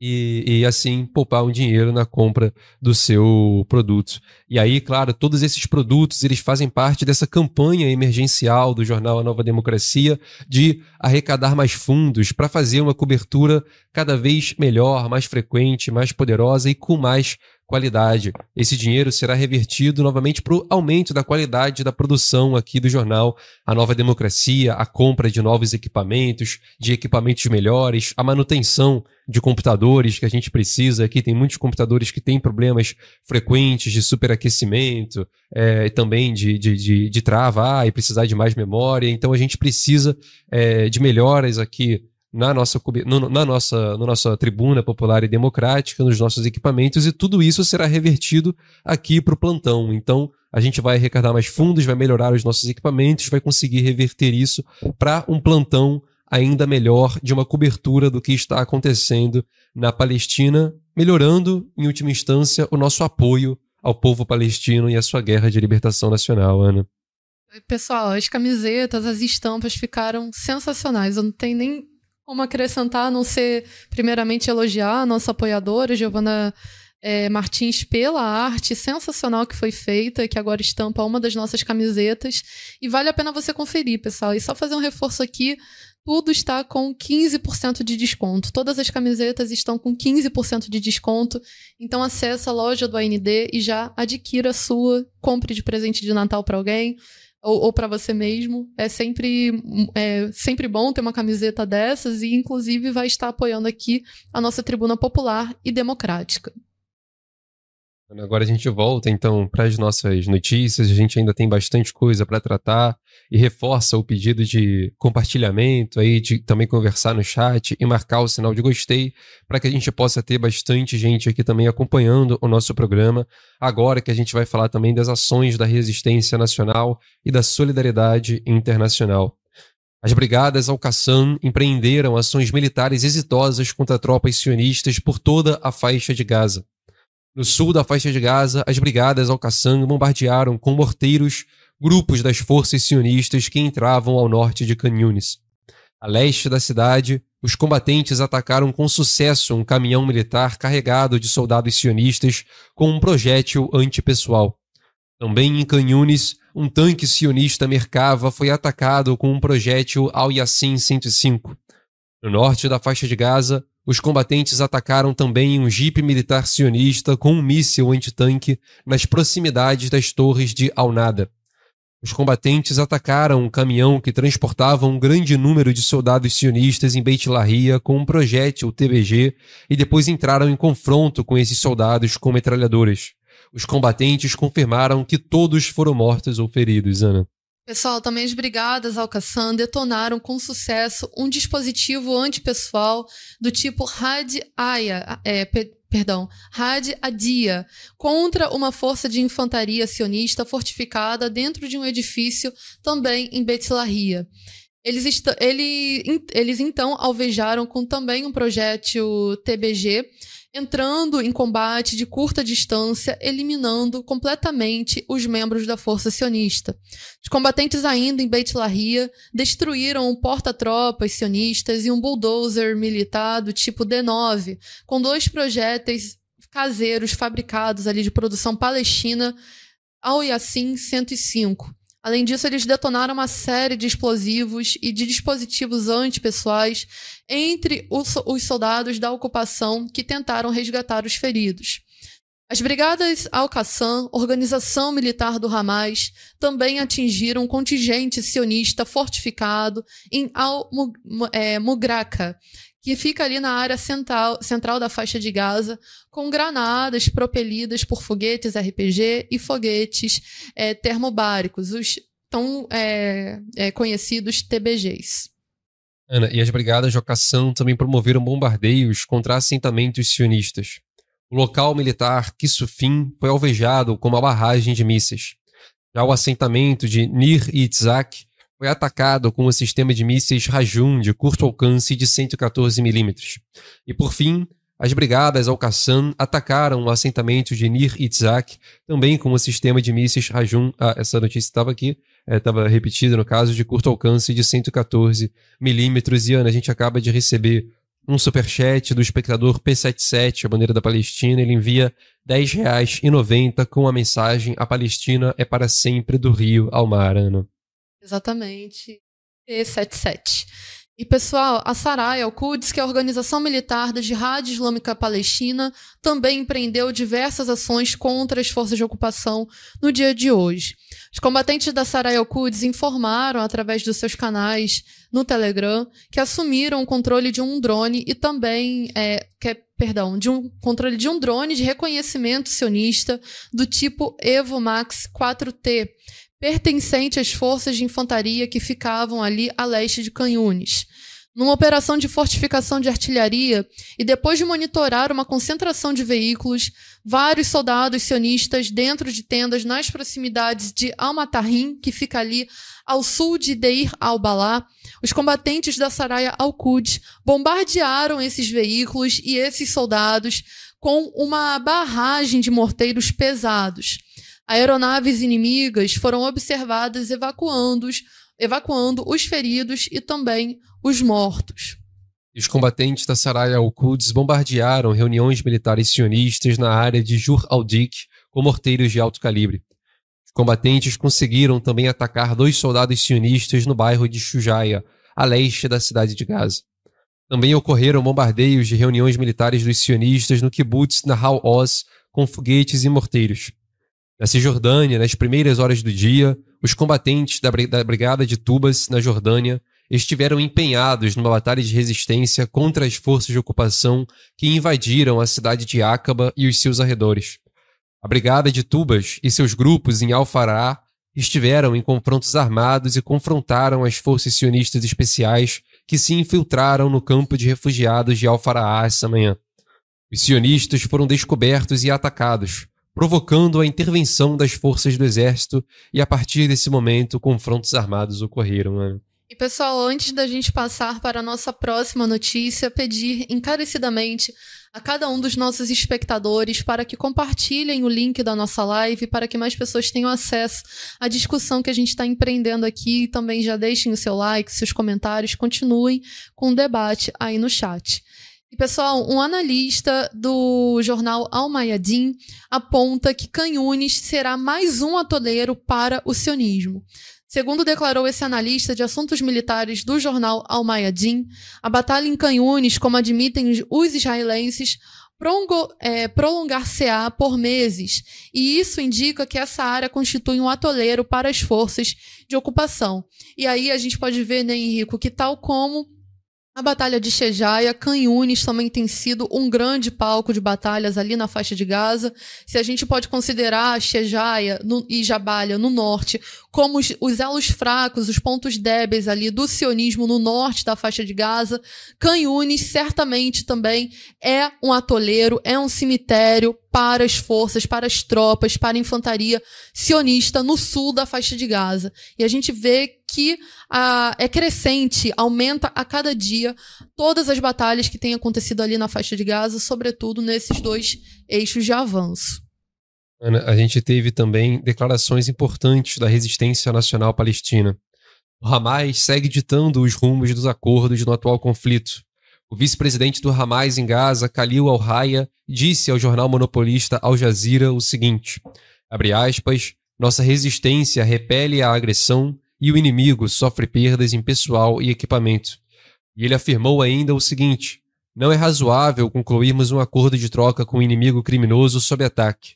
e, e, assim poupar um dinheiro na compra do seu produto. E aí, claro, todos esses produtos eles fazem parte dessa campanha emergencial do jornal A Nova Democracia de arrecadar mais fundos para fazer uma cobertura cada vez melhor, mais frequente, mais poderosa e com mais qualidade. Esse dinheiro será revertido novamente para o aumento da qualidade da produção aqui do jornal, a nova democracia, a compra de novos equipamentos, de equipamentos melhores, a manutenção de computadores que a gente precisa. Aqui tem muitos computadores que têm problemas frequentes de superaquecimento, é, também de, de, de, de travar e precisar de mais memória. Então a gente precisa é, de melhoras aqui na nossa, no, na nossa, na nossa tribuna popular e democrática, nos nossos equipamentos, e tudo isso será revertido aqui para o plantão. Então, a gente vai arrecadar mais fundos, vai melhorar os nossos equipamentos, vai conseguir reverter isso para um plantão ainda melhor de uma cobertura do que está acontecendo na Palestina, melhorando, em última instância, o nosso apoio ao povo palestino e à sua guerra de libertação nacional, Ana. Pessoal, as camisetas, as estampas ficaram sensacionais. Eu não tenho nem como acrescentar, a não ser, primeiramente, elogiar a nossa apoiadora, Giovana é, Martins pela arte sensacional que foi feita, que agora estampa uma das nossas camisetas. E vale a pena você conferir, pessoal. E só fazer um reforço aqui: tudo está com 15% de desconto. Todas as camisetas estão com 15% de desconto. Então acesse a loja do AND e já adquira a sua, compre de presente de Natal para alguém ou, ou para você mesmo. É sempre, é sempre bom ter uma camiseta dessas e, inclusive, vai estar apoiando aqui a nossa tribuna popular e democrática. Agora a gente volta então para as nossas notícias. A gente ainda tem bastante coisa para tratar e reforça o pedido de compartilhamento aí, de também conversar no chat e marcar o sinal de gostei para que a gente possa ter bastante gente aqui também acompanhando o nosso programa. Agora que a gente vai falar também das ações da resistência nacional e da solidariedade internacional. As brigadas Al-Qassam empreenderam ações militares exitosas contra tropas sionistas por toda a faixa de Gaza. No sul da faixa de Gaza, as brigadas Al-Qassam bombardearam com morteiros grupos das forças sionistas que entravam ao norte de Khan. A leste da cidade, os combatentes atacaram com sucesso um caminhão militar carregado de soldados sionistas com um projétil antipessoal. Também em Khan um tanque sionista Merkava foi atacado com um projétil Al-Yassin 105. No norte da faixa de Gaza, os combatentes atacaram também um jipe militar sionista com um míssil antitanque nas proximidades das torres de Al-Nada. Os combatentes atacaram um caminhão que transportava um grande número de soldados sionistas em Beit Lahia com um projétil TBG e depois entraram em confronto com esses soldados com metralhadoras. Os combatentes confirmaram que todos foram mortos ou feridos, Ana. Pessoal, também as brigadas Al-Qassam detonaram com sucesso um dispositivo antipessoal do tipo Had-Aya, é, perdão, Had-Adia, contra uma força de infantaria sionista fortificada dentro de um edifício também em Bet Lahia. Eles, ele, eles então alvejaram com também um projétil TBG entrando em combate de curta distância, eliminando completamente os membros da força sionista. Os combatentes ainda em Beit Lahia destruíram um porta-tropas sionistas e um bulldozer militar do tipo D9, com dois projéteis caseiros fabricados ali de produção palestina ao Yassin 105. Além disso, eles detonaram uma série de explosivos e de dispositivos antipessoais entre os, os soldados da ocupação que tentaram resgatar os feridos. As brigadas Al-Qassam, organização militar do Hamas, também atingiram um contingente sionista fortificado em Al-Mugraka, que fica ali na área central, central da faixa de Gaza, com granadas propelidas por foguetes RPG e foguetes é, termobáricos, os tão é, é, conhecidos TBGs. Ana, e as brigadas de ocação também promoveram bombardeios contra assentamentos sionistas. O local militar Kisufim foi alvejado com uma barragem de mísseis. Já o assentamento de Nir Itzak foi atacado com um sistema de mísseis Rajun de curto alcance de 114 mm. E por fim, as brigadas Al-Qassam atacaram o assentamento de Nir Itzak, também com um sistema de mísseis Rajun. Ah, essa notícia estava aqui, estava é, repetida no caso, de curto alcance de 114 milímetros. E Ana, a gente acaba de receber um superchat do espectador P77, a bandeira da Palestina. Ele envia R$ 10,90 com a mensagem: A Palestina é para sempre do rio ao mar, Ana. Exatamente. E77. E, pessoal, a Sarai al-Quds, que é a organização militar da Jihad Islâmica Palestina, também empreendeu diversas ações contra as forças de ocupação no dia de hoje. Os combatentes da Sarai al-Quds informaram, através dos seus canais no Telegram, que assumiram o controle de um drone e também, é, que é, perdão, de um controle de um drone de reconhecimento sionista do tipo Evo Max 4T, pertencente às forças de infantaria que ficavam ali a leste de Canhunes. Numa operação de fortificação de artilharia, e depois de monitorar uma concentração de veículos, vários soldados sionistas dentro de tendas nas proximidades de Al-Matahim, que fica ali ao sul de Deir al-Balá, os combatentes da Saraya al-Qud bombardearam esses veículos e esses soldados com uma barragem de morteiros pesados. Aeronaves inimigas foram observadas evacuando, evacuando os feridos e também os mortos. Os combatentes da Saraya al-Quds bombardearam reuniões militares sionistas na área de Jur al-Dik com morteiros de alto calibre. Os combatentes conseguiram também atacar dois soldados sionistas no bairro de Shujaya, a leste da cidade de Gaza. Também ocorreram bombardeios de reuniões militares dos sionistas no kibbutz Nahal Oz com foguetes e morteiros. Na Cisjordânia, nas primeiras horas do dia, os combatentes da, Brigada de Tubas, na Jordânia, estiveram empenhados numa batalha de resistência contra as forças de ocupação que invadiram a cidade de Acaba e os seus arredores. A Brigada de Tubas e seus grupos em Al-Fará estiveram em confrontos armados e confrontaram as forças sionistas especiais que se infiltraram no campo de refugiados de Al-Fará essa manhã. Os sionistas foram descobertos e atacados, provocando a intervenção das forças do exército, e a partir desse momento, confrontos armados ocorreram. Né? E pessoal, antes da gente passar para a nossa próxima notícia, pedir encarecidamente a cada um dos nossos espectadores para que compartilhem o link da nossa live para que mais pessoas tenham acesso à discussão que a gente está empreendendo aqui. Também já deixem o seu like, seus comentários, continuem com o debate aí no chat. E pessoal, um analista do jornal Al Mayadin aponta que Canhunes será mais um atoleiro para o sionismo. Segundo declarou esse analista de assuntos militares do jornal Al Mayadin, a batalha em Canhunes, como admitem os israelenses, é, prolongar-se-á por meses, e isso indica que essa área constitui um atoleiro para as forças de ocupação. E aí a gente pode ver, né, Henrico, que tal como a Batalha de Shejaia, Canhunes também tem sido um grande palco de batalhas ali na faixa de Gaza. Se a gente pode considerar Shejaia e Jabalia no norte como os, os, elos fracos, os pontos débeis ali do sionismo no norte da faixa de Gaza, Canhunes certamente também é um atoleiro, é um cemitério para as forças, para as tropas, para a infantaria sionista no sul da faixa de Gaza. E a gente vê que ah, é crescente, aumenta a cada dia todas as batalhas que têm acontecido ali na faixa de Gaza, sobretudo nesses dois eixos de avanço. Ana, a gente teve também declarações importantes da resistência nacional palestina. O Hamas segue ditando os rumos dos acordos no atual conflito. O vice-presidente do Hamas em Gaza, Khalil al-Haya, disse ao jornal monopolista Al Jazeera o seguinte: aspas, nossa resistência repele a agressão e o inimigo sofre perdas em pessoal e equipamento. E ele afirmou ainda o seguinte: não é razoável concluirmos um acordo de troca com um inimigo criminoso sob ataque.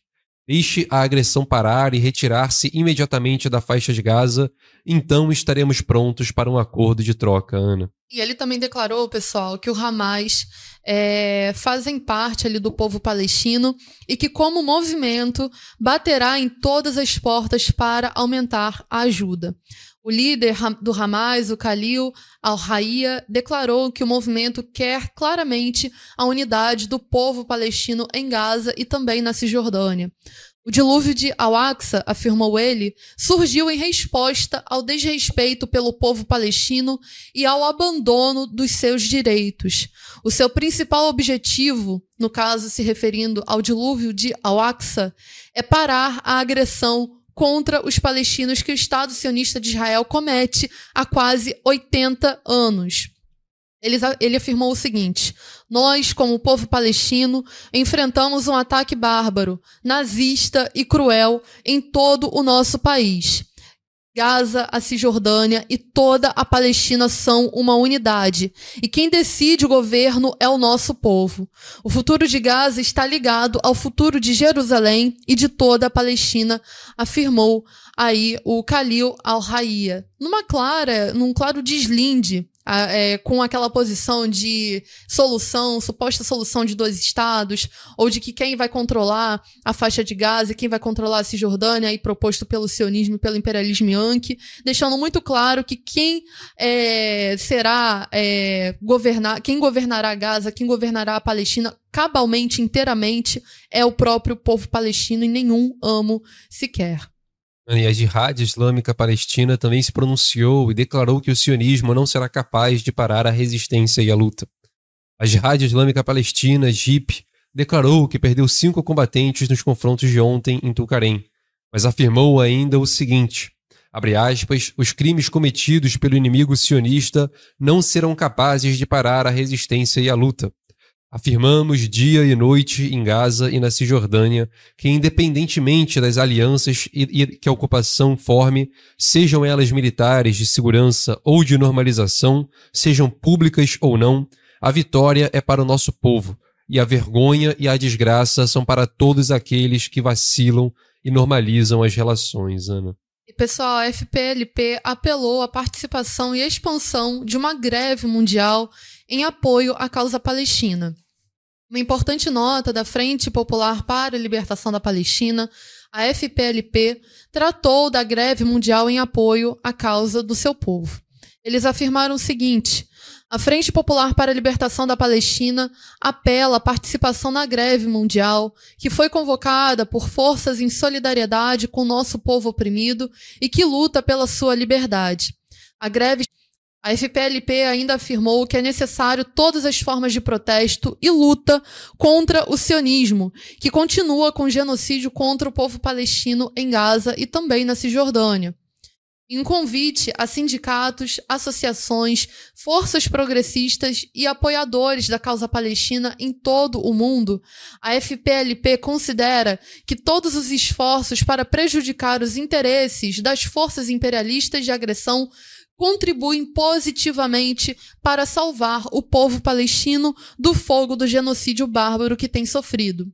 Deixe a agressão parar e retirar-se imediatamente da faixa de Gaza, então estaremos prontos para um acordo de troca, Ana. E ele também declarou, pessoal, que o Hamas é, fazem parte ali do povo palestino e que, como movimento, baterá em todas as portas para aumentar a ajuda. O líder do Hamas, o Khalil al-Hayya, declarou que o movimento quer claramente a unidade do povo palestino em Gaza e também na Cisjordânia. O dilúvio de Al-Aqsa, afirmou ele, surgiu em resposta ao desrespeito pelo povo palestino e ao abandono dos seus direitos. O seu principal objetivo, no caso se referindo ao dilúvio de Al-Aqsa, é parar a agressão contra os palestinos que o Estado sionista de Israel comete há quase 80 anos. Ele, ele, afirmou o seguinte: Nós, como povo palestino, enfrentamos um ataque bárbaro, nazista e cruel em todo o nosso país. Gaza, a Cisjordânia e toda a Palestina são uma unidade. E quem decide o governo é o nosso povo. O futuro de Gaza está ligado ao futuro de Jerusalém e de toda a Palestina, afirmou aí o Khalil al-Hayya. Numa clara, num claro deslinde é, com aquela posição de solução, suposta solução de dois estados, ou de que quem vai controlar a faixa de Gaza e quem vai controlar a Cisjordânia, aí proposto pelo sionismo e pelo imperialismo yankee, deixando muito claro que quem é, será é, governar, quem governará Gaza, quem governará a Palestina cabalmente, inteiramente, é o próprio povo palestino e nenhum amo sequer. E a Jihad Islâmica Palestina também se pronunciou e declarou que o sionismo não será capaz de parar a resistência e a luta. A Jihad Islâmica Palestina, JIP, declarou que perdeu cinco combatentes nos confrontos de ontem em Tulkarem, mas afirmou ainda o seguinte: aspas, os crimes cometidos pelo inimigo sionista não serão capazes de parar a resistência e a luta. Afirmamos dia e noite em Gaza e na Cisjordânia que, independentemente das alianças e, e que a ocupação forme, sejam elas militares, de segurança ou de normalização, sejam públicas ou não, a vitória é para o nosso povo, e a vergonha e a desgraça são para todos aqueles que vacilam e normalizam as relações, Ana. E pessoal, a FPLP apelou à participação e expansão de uma greve mundial em apoio à causa palestina. Uma importante nota da Frente Popular para a Libertação da Palestina, a FPLP, tratou da greve mundial em apoio à causa do seu povo. Eles afirmaram o seguinte: a Frente Popular para a Libertação da Palestina apela à participação na greve mundial, que foi convocada por forças em solidariedade com o nosso povo oprimido e que luta pela sua liberdade. A greve a FPLP ainda afirmou que é necessário todas as formas de protesto e luta contra o sionismo, que continua com genocídio contra o povo palestino em Gaza e também na Cisjordânia em um convite a sindicatos, associações, forças progressistas e apoiadores da causa palestina em todo o mundo, a FPLP considera que todos os esforços para prejudicar os interesses das forças imperialistas de agressão contribuem positivamente para salvar o povo palestino do fogo do genocídio bárbaro que tem sofrido.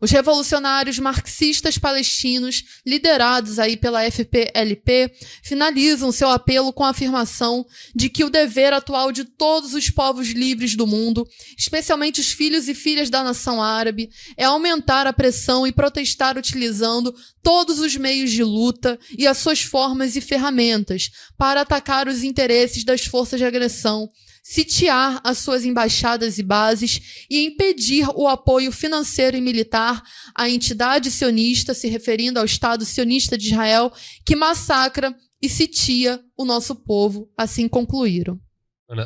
Os revolucionários marxistas palestinos, liderados aí pela FPLP, finalizam seu apelo com a afirmação de que o dever atual de todos os povos livres do mundo, especialmente os filhos e filhas da nação árabe, é aumentar a pressão e protestar utilizando todos os meios de luta e as suas formas e ferramentas para atacar os interesses das forças de agressão sitiar as suas embaixadas e bases e impedir o apoio financeiro e militar à entidade sionista, se referindo ao Estado sionista de Israel, que massacra e sitia o nosso povo, assim concluíram.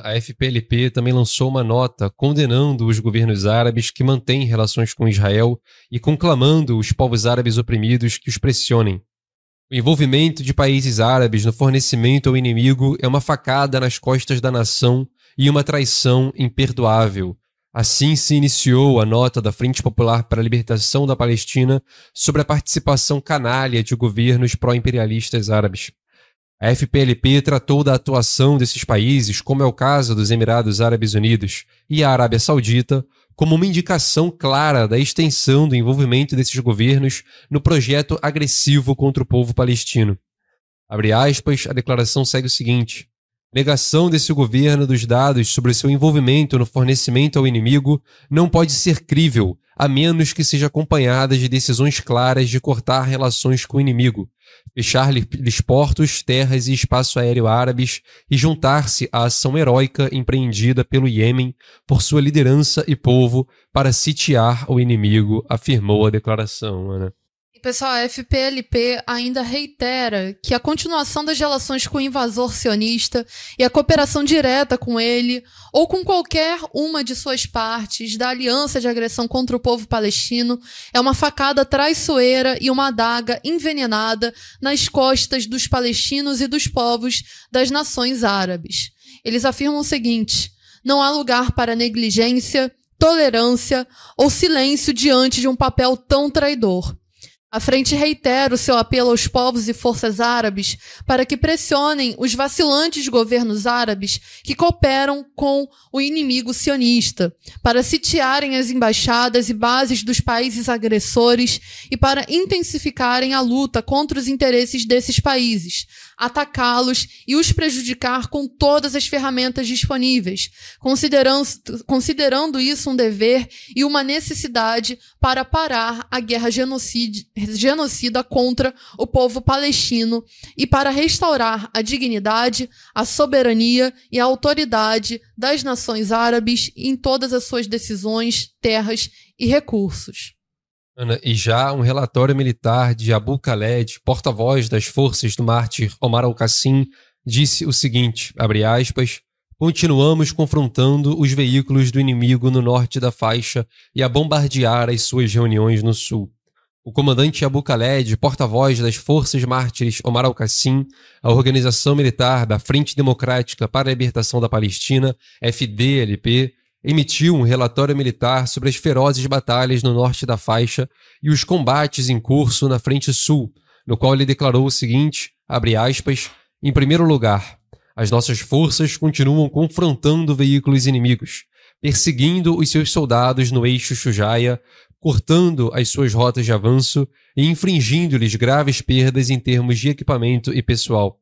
A FPLP também lançou uma nota condenando os governos árabes que mantêm relações com Israel e conclamando os povos árabes oprimidos que os pressionem. O envolvimento de países árabes no fornecimento ao inimigo é uma facada nas costas da nação e uma traição imperdoável. Assim se iniciou a nota da Frente Popular para a Libertação da Palestina sobre a participação canalha de governos pró-imperialistas árabes. A FPLP tratou da atuação desses países, como é o caso dos Emirados Árabes Unidos e a Arábia Saudita, como uma indicação clara da extensão do envolvimento desses governos no projeto agressivo contra o povo palestino. Abre aspas, a declaração segue o seguinte: Negação desse governo dos dados sobre seu envolvimento no fornecimento ao inimigo não pode ser crível, a menos que seja acompanhada de decisões claras de cortar relações com o inimigo, fechar-lhes portos, terras e espaço aéreo árabes e juntar-se à ação heróica empreendida pelo Iêmen por sua liderança e povo para sitiar o inimigo, afirmou a declaração. Ana pessoal, a FPLP ainda reitera que a continuação das relações com o invasor sionista e a cooperação direta com ele, ou com qualquer uma de suas partes da aliança de agressão contra o povo palestino, é uma facada traiçoeira e uma adaga envenenada nas costas dos palestinos e dos povos das nações árabes. Eles afirmam o seguinte: não há lugar para negligência, tolerância ou silêncio diante de um papel tão traidor. A frente reitera o seu apelo aos povos e forças árabes para que pressionem os vacilantes governos árabes que cooperam com o inimigo sionista, para sitiarem as embaixadas e bases dos países agressores e para intensificarem a luta contra os interesses desses países, atacá-los e os prejudicar com todas as ferramentas disponíveis, considerando, considerando isso um dever e uma necessidade para parar a guerra genocida contra o povo palestino e para restaurar a dignidade, a soberania e a autoridade das nações árabes em todas as suas decisões, terras e recursos. Ana, e já um relatório militar de Abu Khaled, porta-voz das forças do mártir Omar al-Qassim, disse o seguinte, abre aspas, Continuamos confrontando os veículos do inimigo no norte da faixa e a bombardear as suas reuniões no sul. O comandante Abu Khaled, porta-voz das Forças Mártires Omar al-Qassim, a organização militar da Frente Democrática para a Libertação da Palestina, FDLP, emitiu um relatório militar sobre as ferozes batalhas no norte da faixa e os combates em curso na Frente Sul, no qual ele declarou o seguinte, abre aspas, em primeiro lugar, as nossas forças continuam confrontando veículos inimigos, perseguindo os seus soldados no eixo Shujaya, cortando as suas rotas de avanço e infringindo-lhes graves perdas em termos de equipamento e pessoal.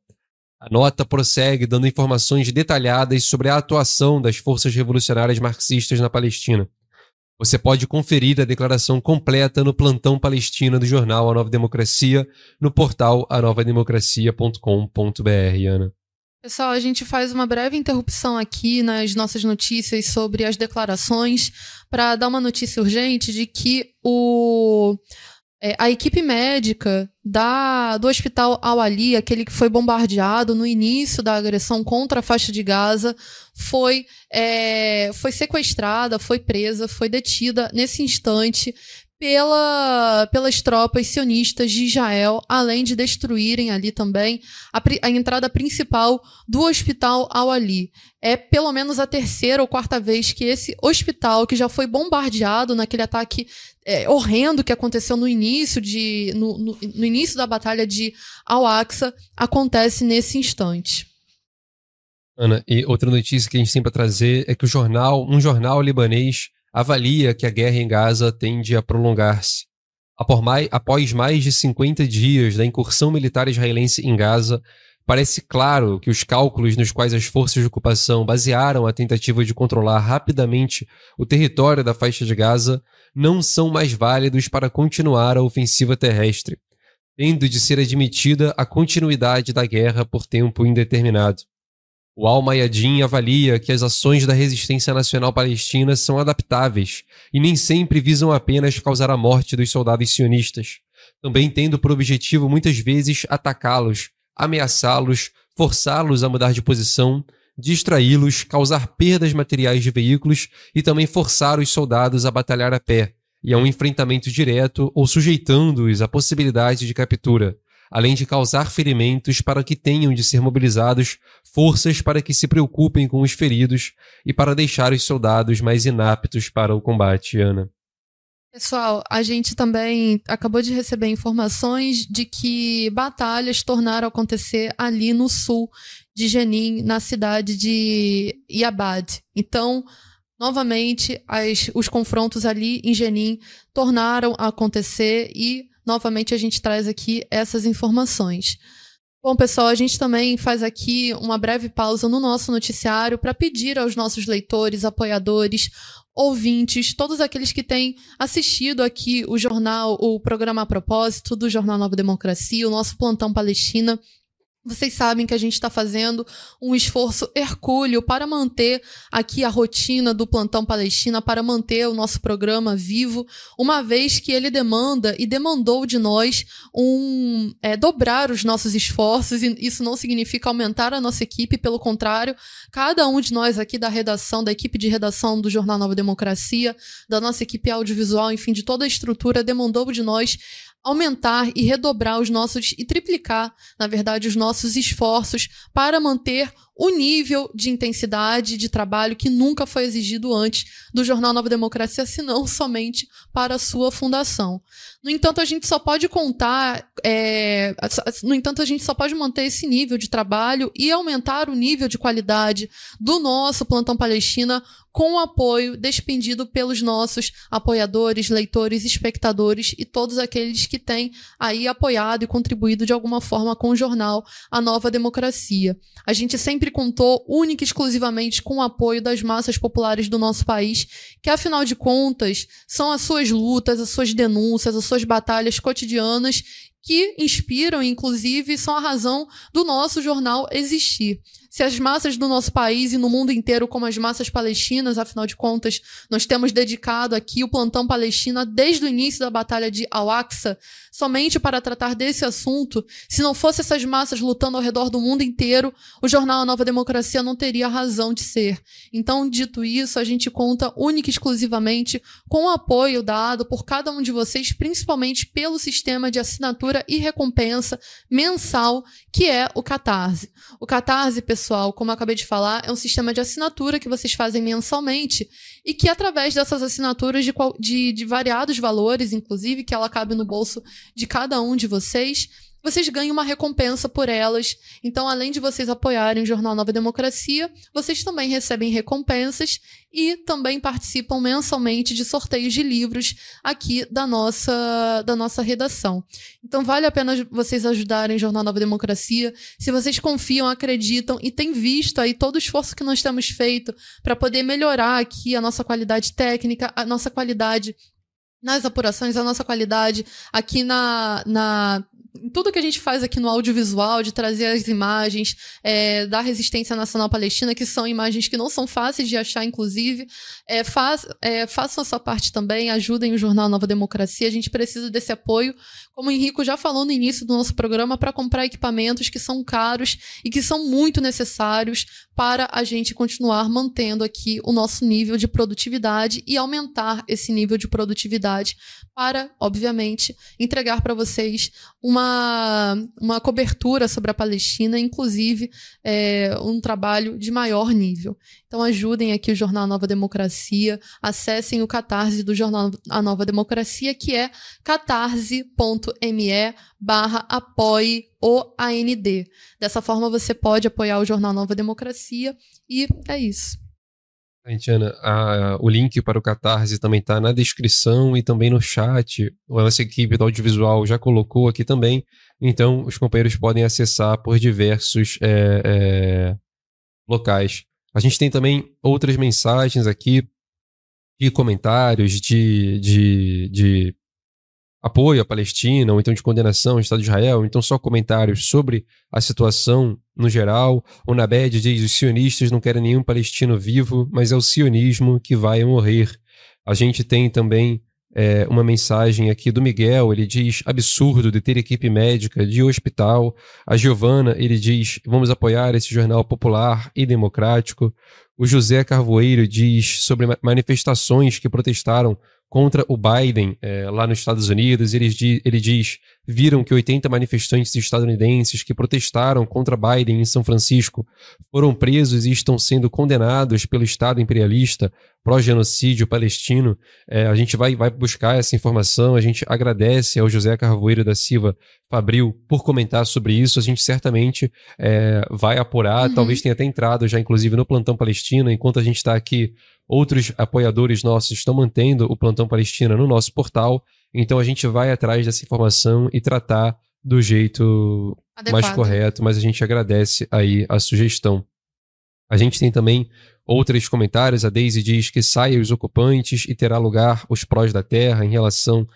A nota prossegue dando informações detalhadas sobre a atuação das forças revolucionárias marxistas na Palestina. Você pode conferir a declaração completa no plantão palestina do jornal A Nova Democracia, no portal anovademocracia.com.br, Ana. Pessoal, a gente faz uma breve interrupção aqui nas nossas notícias sobre as declarações para dar uma notícia urgente de que o, é, a equipe médica da, do hospital Al-Ali, aquele que foi bombardeado no início da agressão contra a faixa de Gaza, foi, é, foi sequestrada, foi presa, foi detida nesse instante pela, pelas tropas sionistas de Israel, além de destruírem ali também a, a entrada principal do hospital Al-Ali. É pelo menos a terceira ou quarta vez que esse hospital, que já foi bombardeado naquele ataque é, horrendo que aconteceu no início, de, no, no, no início da batalha de Al-Aqsa, acontece nesse instante. Ana, e outra notícia que a gente tem para trazer é que o jornal, um jornal libanês avalia que a guerra em Gaza tende a prolongar-se. Após mais de 50 dias da incursão militar israelense em Gaza, parece claro que os cálculos nos quais as forças de ocupação basearam a tentativa de controlar rapidamente o território da faixa de Gaza não são mais válidos para continuar a ofensiva terrestre, tendo de ser admitida a continuidade da guerra por tempo indeterminado. O Al-Mayadin avalia que as ações da resistência nacional palestina são adaptáveis e nem sempre visam apenas causar a morte dos soldados sionistas, também tendo por objetivo muitas vezes atacá-los, ameaçá-los, forçá-los a mudar de posição, distraí-los, causar perdas materiais de veículos e também forçar os soldados a batalhar a pé e a um enfrentamento direto ou sujeitando-os à possibilidade de captura, além de causar ferimentos para que tenham de ser mobilizados forças para que se preocupem com os feridos e para deixar os soldados mais inaptos para o combate, Ana. Pessoal, a gente também acabou de receber informações de que batalhas tornaram a acontecer ali no sul de Jenin, na cidade de Iabad. Então, novamente, as, os confrontos ali em Jenin tornaram a acontecer e novamente a gente traz aqui essas informações. Bom, pessoal, a gente também faz aqui uma breve pausa no nosso noticiário para pedir aos nossos leitores, apoiadores, ouvintes, todos aqueles que têm assistido aqui o jornal, o programa a propósito do Jornal Nova Democracia, o nosso plantão Palestina, vocês sabem que a gente está fazendo um esforço hercúleo para manter aqui a rotina do Plantão Palestina, para manter o nosso programa vivo, uma vez que ele demanda e demandou de nós um é, dobrar os nossos esforços, e isso não significa aumentar a nossa equipe, pelo contrário, cada um de nós aqui da redação, da equipe de redação do Jornal Nova Democracia, da nossa equipe audiovisual, enfim, de toda a estrutura, demandou de nós aumentar e redobrar os nossos e triplicar, na verdade, os nossos esforços para manter o nível de intensidade de trabalho que nunca foi exigido antes do Jornal Nova Democracia, senão somente para a sua fundação. No entanto, a gente só pode contar, é, no entanto, a gente só pode manter esse nível de trabalho e aumentar o nível de qualidade do nosso Plantão Palestina com o apoio despendido pelos nossos apoiadores, leitores, espectadores e todos aqueles que têm aí apoiado e contribuído de alguma forma com o jornal A Nova Democracia. A gente sempre contou única e exclusivamente com o apoio das massas populares do nosso país, que afinal de contas são as suas lutas, as suas denúncias, as suas batalhas cotidianas que inspiram, inclusive, são a razão do nosso jornal existir. Se as massas do nosso país e no mundo inteiro, como as massas palestinas, afinal de contas, nós temos dedicado aqui o plantão Palestina desde o início da Batalha de Al-Aqsa, somente para tratar desse assunto, se não fosse essas massas lutando ao redor do mundo inteiro, o jornal A Nova Democracia não teria razão de ser. Então, dito isso, a gente conta única e exclusivamente com o apoio dado por cada um de vocês, principalmente pelo sistema de assinatura e recompensa mensal, que é o Catarse. O Catarse, pessoal, como eu acabei de falar, é um sistema de assinatura que vocês fazem mensalmente e que, através dessas assinaturas de, de, de variados valores, inclusive, que ela cabe no bolso de cada um de vocês, vocês ganham uma recompensa por elas. Então, além de vocês apoiarem o Jornal Nova Democracia, vocês também recebem recompensas e também participam mensalmente de sorteios de livros aqui da nossa, da nossa redação. Então, vale a pena vocês ajudarem o Jornal Nova Democracia. Se vocês confiam, acreditam e têm visto aí todo o esforço que nós temos feito para poder melhorar aqui a nossa qualidade técnica, a nossa qualidade nas apurações, a nossa qualidade aqui na, na tudo que a gente faz aqui no audiovisual, de trazer as imagens é, da resistência nacional palestina, que são imagens que não são fáceis de achar, inclusive, é, faz, é, façam a sua parte também, ajudem o Jornal Nova Democracia. A gente precisa desse apoio, como o Henrico já falou no início do nosso programa, para comprar equipamentos que são caros e que são muito necessários para a gente continuar mantendo aqui o nosso nível de produtividade e aumentar esse nível de produtividade para, obviamente, entregar para vocês uma, uma cobertura sobre a Palestina, inclusive é, um trabalho de maior nível. Então ajudem aqui o Jornal Nova Democracia, acessem o catarse do Jornal A Nova Democracia, que é catarse.me barra apoie o AND. Dessa forma você pode apoiar o Jornal Nova Democracia e é isso. Tiana, a, o link para o Catarse também está na descrição e também no chat. A nossa equipe do audiovisual já colocou aqui também. Então, os companheiros podem acessar por diversos é, é, locais. A gente tem também outras mensagens aqui de comentários, de, de, de apoio à Palestina, ou então de condenação ao Estado de Israel, ou então só comentários sobre a situação no geral. O Nabed diz: os sionistas não querem nenhum palestino vivo, mas é o sionismo que vai morrer. A gente tem também é, uma mensagem aqui do Miguel, ele diz absurdo de ter equipe médica de hospital. A Giovana, ele diz vamos apoiar esse jornal popular e democrático. O José Carvoeiro diz sobre manifestações que protestaram contra o Biden é, lá nos Estados Unidos. Ele, ele diz: viram que 80 manifestantes estadunidenses que protestaram contra Biden em São Francisco foram presos e estão sendo condenados pelo Estado imperialista pró-genocídio palestino. É, a gente vai, vai buscar essa informação. A gente agradece ao José Carvoeiro da Silva Fabril por comentar sobre isso. A gente certamente é, vai apurar. Uhum. Talvez tenha até entrado já, inclusive, no plantão palestino, enquanto a gente está aqui Outros apoiadores nossos estão mantendo o Plantão Palestina no nosso portal, então a gente vai atrás dessa informação e tratar do jeito Adequado. mais correto, mas a gente agradece aí a sugestão. A gente tem também outros comentários. A Daisy diz que saia os ocupantes e terá lugar os prós da terra em relação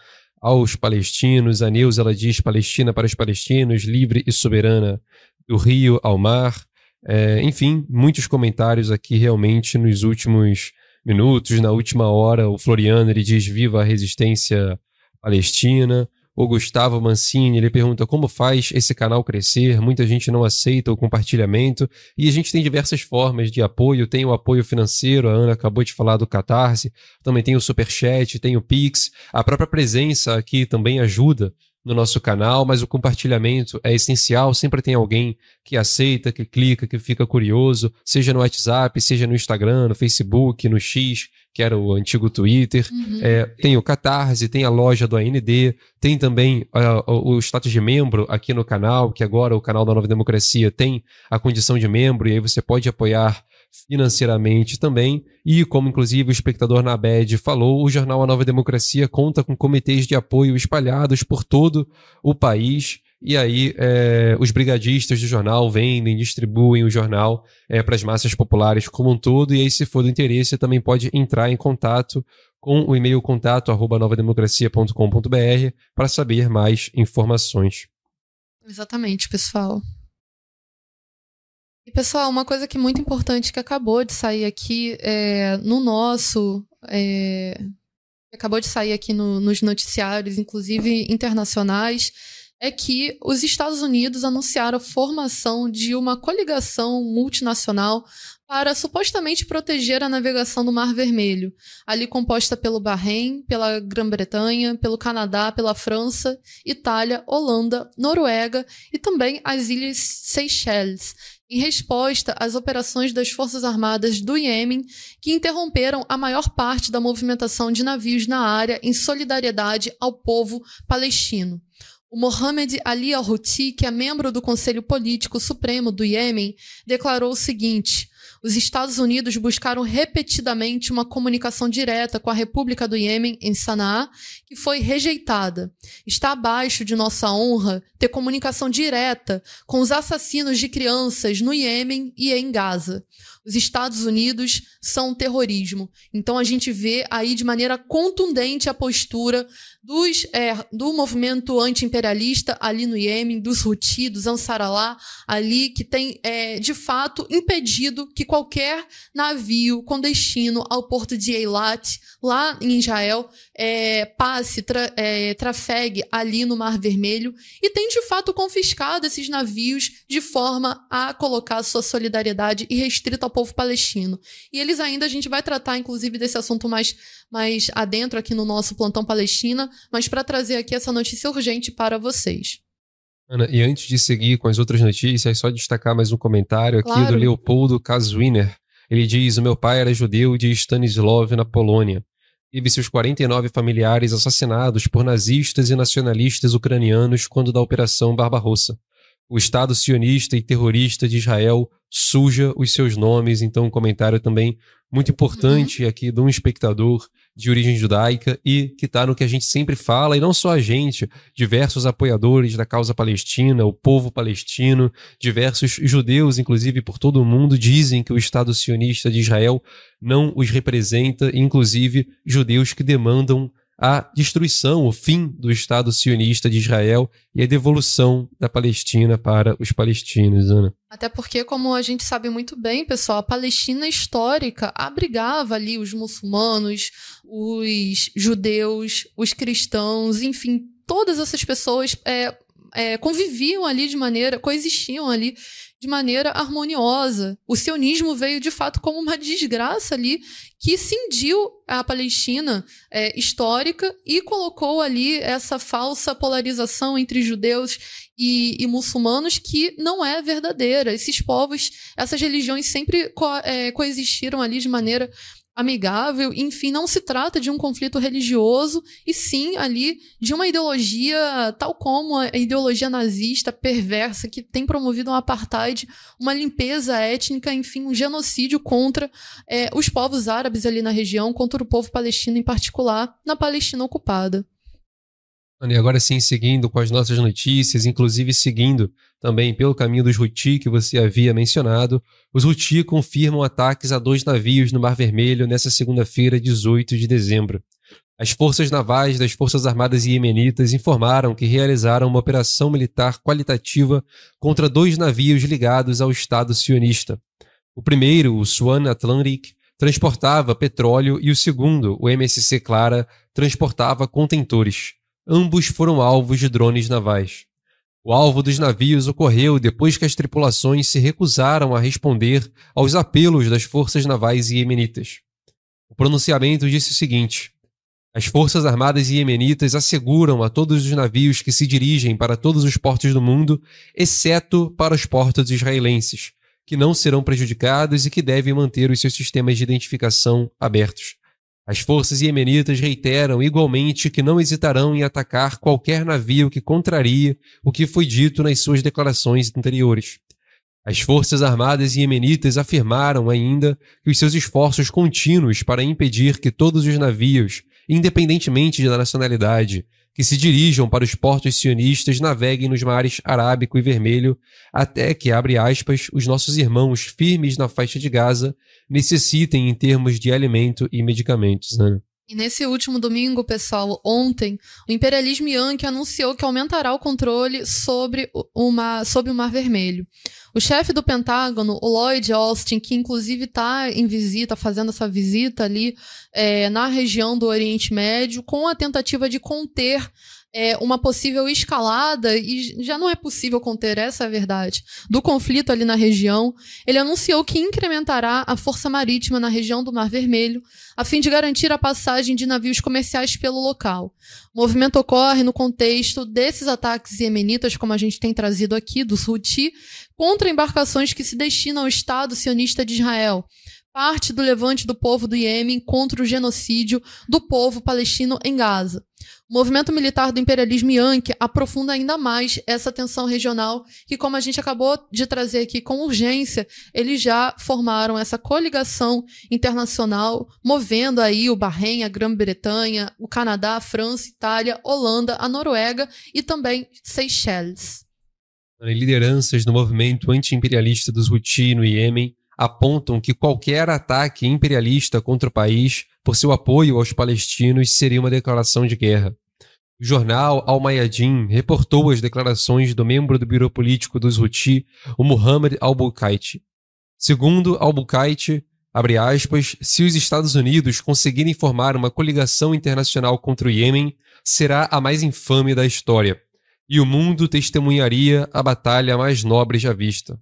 aos palestinos. A Neuza ela diz Palestina para os palestinos, livre e soberana do rio ao mar. É, enfim, muitos comentários aqui realmente nos últimos minutos. Na última hora, o Floriano ele diz viva a resistência palestina. O Gustavo Mancini ele pergunta como faz esse canal crescer. Muita gente não aceita o compartilhamento e a gente tem diversas formas de apoio. Tem o apoio financeiro, a Ana acabou de falar do Catarse, também tem o Superchat, tem o Pix. A própria presença aqui também ajuda no nosso canal, mas o compartilhamento é essencial. Sempre tem alguém que aceita, que clica, que fica curioso, seja no WhatsApp, seja no Instagram, no Facebook, no X, que era o antigo Twitter. Uhum. É, tem o Catarse, tem a loja do AND, tem também uh, o status de membro aqui no canal, que agora o canal da Nova Democracia tem a condição de membro, e aí você pode apoiar financeiramente também. E, como inclusive o espectador na BED falou, o jornal A Nova Democracia conta com comitês de apoio espalhados por todo o país. E aí, é, os brigadistas do jornal vendem, distribuem o jornal é, para as massas populares como um todo. E aí, se for do interesse, também pode entrar em contato com o e-mail contato novademocracia.com.br para saber mais informações. Exatamente, pessoal. E, pessoal, uma coisa que é muito importante que acabou de sair aqui é, no nosso. É, acabou de sair aqui no, nos noticiários, inclusive internacionais, é que os Estados Unidos anunciaram a formação de uma coligação multinacional para supostamente proteger a navegação do Mar Vermelho, ali composta pelo Bahrein, pela Grã-Bretanha, pelo Canadá, pela França, Itália, Holanda, Noruega e também as Ilhas Seychelles, em resposta às operações das Forças Armadas do Iêmen, que interromperam a maior parte da movimentação de navios na área em solidariedade ao povo palestino. O Mohamed Ali al-Houthi, que é membro do Conselho Político Supremo do Iêmen, declarou o seguinte: os Estados Unidos buscaram repetidamente uma comunicação direta com a República do Iêmen, em Sanaa, que foi rejeitada. Está abaixo de nossa honra ter comunicação direta com os assassinos de crianças no Iêmen e em Gaza. Os Estados Unidos são terrorismo. Então a gente vê aí de maneira contundente a postura dos, é, do movimento anti-imperialista ali no Iêmen, dos Houthi, dos Ansarallah, ali, que tem, é, de fato, impedido que qualquer navio com destino ao porto de Eilat, lá em Israel, é, passe, tra, é, trafegue ali no Mar Vermelho, e tem, de fato, confiscado esses navios de forma a colocar sua solidariedade irrestrita ao povo palestino. E eles ainda, a gente vai tratar, inclusive, desse assunto mais, mais adentro aqui no nosso plantão Palestina, mas para trazer aqui essa notícia urgente para vocês. Ana, e antes de seguir com as outras notícias, só destacar mais um comentário aqui claro. do Leopoldo Kazwiner. Ele diz: O meu pai era judeu de Stanislav, na Polônia. Teve seus 49 familiares assassinados por nazistas e nacionalistas ucranianos quando da Operação Barbarossa. O Estado sionista e terrorista de Israel suja os seus nomes. Então, um comentário também muito importante uhum. aqui de um espectador de origem judaica e que está no que a gente sempre fala, e não só a gente, diversos apoiadores da causa palestina, o povo palestino, diversos judeus, inclusive por todo o mundo, dizem que o Estado sionista de Israel não os representa, inclusive judeus que demandam a destruição, o fim do Estado sionista de Israel e a devolução da Palestina para os palestinos, Ana. Até porque, como a gente sabe muito bem, pessoal, a Palestina histórica abrigava ali os muçulmanos, os judeus, os cristãos, enfim, todas essas pessoas é, é, conviviam ali de maneira, coexistiam ali de maneira harmoniosa. O sionismo veio de fato como uma desgraça ali que cindiu a Palestina é, histórica e colocou ali essa falsa polarização entre judeus e, e, muçulmanos que não é verdadeira. Esses povos, essas religiões sempre co é, coexistiram ali de maneira amigável, enfim, não se trata de um conflito religioso, e sim ali de uma ideologia tal como a ideologia nazista perversa que tem promovido um apartheid, uma limpeza étnica, enfim, um genocídio contra é, os povos árabes ali na região, contra o povo palestino em particular, na Palestina ocupada. E agora sim, seguindo com as nossas notícias, inclusive seguindo também pelo caminho dos Houthi que você havia mencionado, os Houthi confirmam ataques a dois navios no Mar Vermelho nesta segunda-feira, 18 de dezembro. As forças navais das Forças Armadas Iemenitas informaram que realizaram uma operação militar qualitativa contra dois navios ligados ao Estado sionista. O primeiro, o Swan Atlantic, transportava petróleo e o segundo, o MSC Clara, transportava contentores. Ambos foram alvos de drones navais. O alvo dos navios ocorreu depois que as tripulações se recusaram a responder aos apelos das forças navais iemenitas. O pronunciamento disse o seguinte: As forças armadas iemenitas asseguram a todos os navios que se dirigem para todos os portos do mundo, exceto para os portos israelenses, que não serão prejudicados e que devem manter os seus sistemas de identificação abertos. As forças iemenitas reiteram igualmente que não hesitarão em atacar qualquer navio que contrarie o que foi dito nas suas declarações anteriores. As forças armadas iemenitas afirmaram ainda que os seus esforços contínuos para impedir que todos os navios, independentemente da nacionalidade, que se dirijam para os portos sionistas naveguem nos mares Arábico e Vermelho, até que, abre aspas, os nossos irmãos firmes na faixa de Gaza necessitem em termos de alimento e medicamentos. Né? E nesse último domingo, pessoal, ontem, o imperialismo Yankee anunciou que aumentará o controle sobre o, mar, sobre o Mar Vermelho. O chefe do Pentágono, o Lloyd Austin, que inclusive está em visita, fazendo essa visita ali é, na região do Oriente Médio, com a tentativa de conter é, uma possível escalada, e já não é possível conter, essa verdade, do conflito ali na região, ele anunciou que incrementará a força marítima na região do Mar Vermelho, a fim de garantir a passagem de navios comerciais pelo local. O movimento ocorre no contexto desses ataques iemenitas, como a gente tem trazido aqui, dos Houthi, contra embarcações que se destinam ao Estado sionista de Israel parte do levante do povo do Iêmen contra o genocídio do povo palestino em Gaza. O movimento militar do imperialismo Yankee aprofunda ainda mais essa tensão regional, que, como a gente acabou de trazer aqui com urgência, eles já formaram essa coligação internacional, movendo aí o Bahrein, a Grã-Bretanha, o Canadá, a França, Itália, Holanda, a Noruega e também Seychelles. Lideranças do movimento anti-imperialista dos Houthi no Iêmen apontam que qualquer ataque imperialista contra o país por seu apoio aos palestinos seria uma declaração de guerra. O jornal Al-Mayadin reportou as declarações do membro do Biro Político dos Houthi, o Muhammad al-Bukaiti. Segundo al-Bukaiti, abre aspas, se os Estados Unidos conseguirem formar uma coligação internacional contra o Iêmen, será a mais infame da história, e o mundo testemunharia a batalha mais nobre já vista.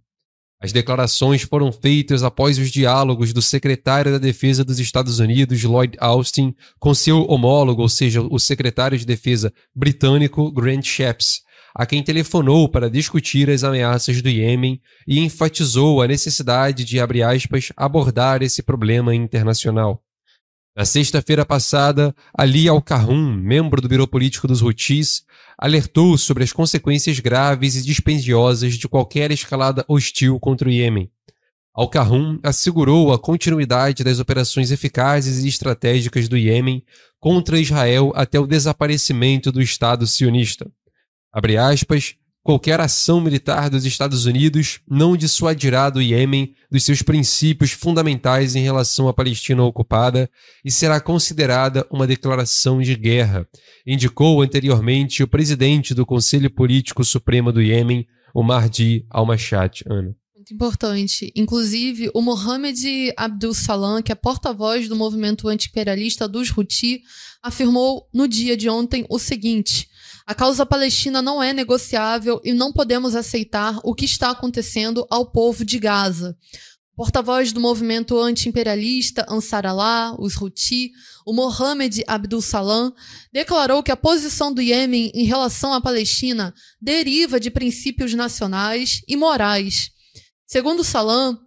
As declarações foram feitas após os diálogos do secretário da Defesa dos Estados Unidos, Lloyd Austin, com seu homólogo, ou seja, o secretário de Defesa britânico, Grant Shapps, a quem telefonou para discutir as ameaças do Iêmen e enfatizou a necessidade de, aspas, abordar esse problema internacional. Na sexta-feira passada, Ali Al-Kahum, membro do Biro Político dos Houthis, alertou sobre as consequências graves e dispendiosas de qualquer escalada hostil contra o Iêmen. Al-Kahum assegurou a continuidade das operações eficazes e estratégicas do Iêmen contra Israel até o desaparecimento do Estado sionista. Aspas, Qualquer ação militar dos Estados Unidos não dissuadirá do Iêmen dos seus princípios fundamentais em relação à Palestina ocupada e será considerada uma declaração de guerra, indicou anteriormente o presidente do Conselho Político Supremo do Iêmen, o Mahdi al-Mashat. Ana. Muito importante. Inclusive, o Mohamed Abdul Salam, que é porta-voz do movimento anti-imperialista dos Houthi, afirmou no dia de ontem o seguinte a causa palestina não é negociável e não podemos aceitar o que está acontecendo ao povo de Gaza. Porta-voz do movimento anti-imperialista Ansar Allah, os Houthi, o Mohamed Abdul Salam, declarou que a posição do Iêmen em relação à Palestina deriva de princípios nacionais e morais. Segundo Salam,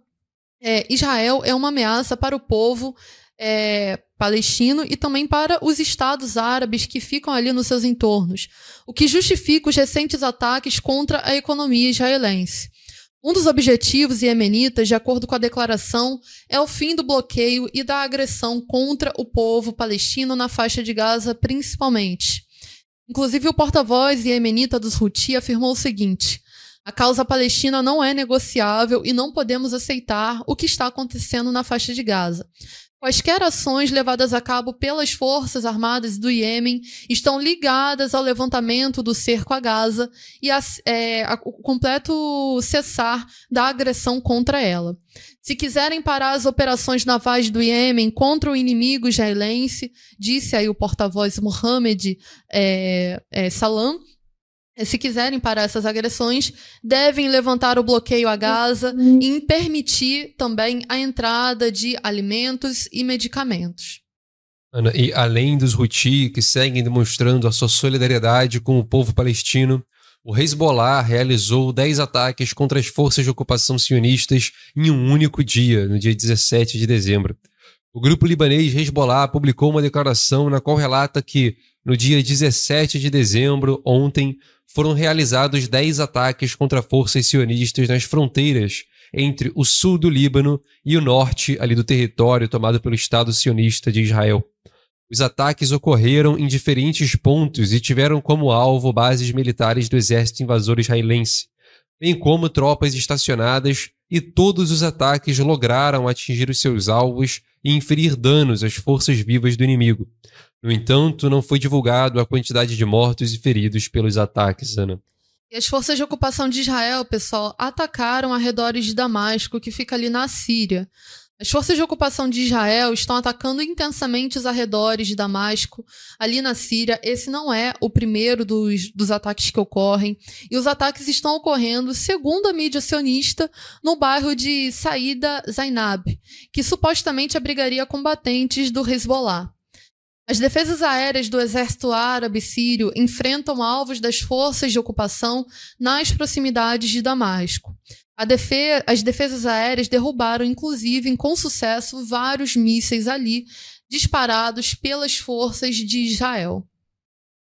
é, Israel é uma ameaça para o povo é, palestino e também para os estados árabes que ficam ali nos seus entornos, o que justifica os recentes ataques contra a economia israelense. Um dos objetivos iemenitas, de acordo com a declaração, é o fim do bloqueio e da agressão contra o povo palestino na faixa de Gaza, principalmente. Inclusive, o porta-voz iemenita dos Houthi afirmou o seguinte: a causa palestina não é negociável e não podemos aceitar o que está acontecendo na faixa de Gaza. Quaisquer ações levadas a cabo pelas forças armadas do Iêmen estão ligadas ao levantamento do cerco a Gaza e ao é, completo cessar da agressão contra ela. Se quiserem parar as operações navais do Iêmen contra o inimigo israelense, disse aí o porta-voz Mohamed é, é, Salam, se quiserem parar essas agressões, devem levantar o bloqueio a Gaza uhum. e permitir também a entrada de alimentos e medicamentos. Ana, e além dos Houthi que seguem demonstrando a sua solidariedade com o povo palestino, o Hezbollah realizou 10 ataques contra as forças de ocupação sionistas em um único dia, no dia 17 de dezembro. O grupo libanês Hezbollah publicou uma declaração na qual relata que, no dia 17 de dezembro, ontem, foram realizados 10 ataques contra forças sionistas nas fronteiras entre o sul do Líbano e o norte ali do território tomado pelo Estado sionista de Israel. Os ataques ocorreram em diferentes pontos e tiveram como alvo bases militares do exército invasor israelense, bem como tropas estacionadas, e todos os ataques lograram atingir os seus alvos e inferir danos às forças vivas do inimigo. No entanto, não foi divulgado a quantidade de mortos e feridos pelos ataques, Ana. E as forças de ocupação de Israel, pessoal, atacaram arredores de Damasco, que fica ali na Síria. As forças de ocupação de Israel estão atacando intensamente os arredores de Damasco, ali na Síria. Esse não é o primeiro dos, dos ataques que ocorrem. E os ataques estão ocorrendo, segundo a mídia sionista, no bairro de Saída Zainab, que supostamente abrigaria combatentes do Hezbollah. As defesas aéreas do exército árabe sírio enfrentam alvos das forças de ocupação nas proximidades de Damasco. Defe as defesas aéreas derrubaram, inclusive, com sucesso, vários mísseis ali disparados pelas forças de Israel.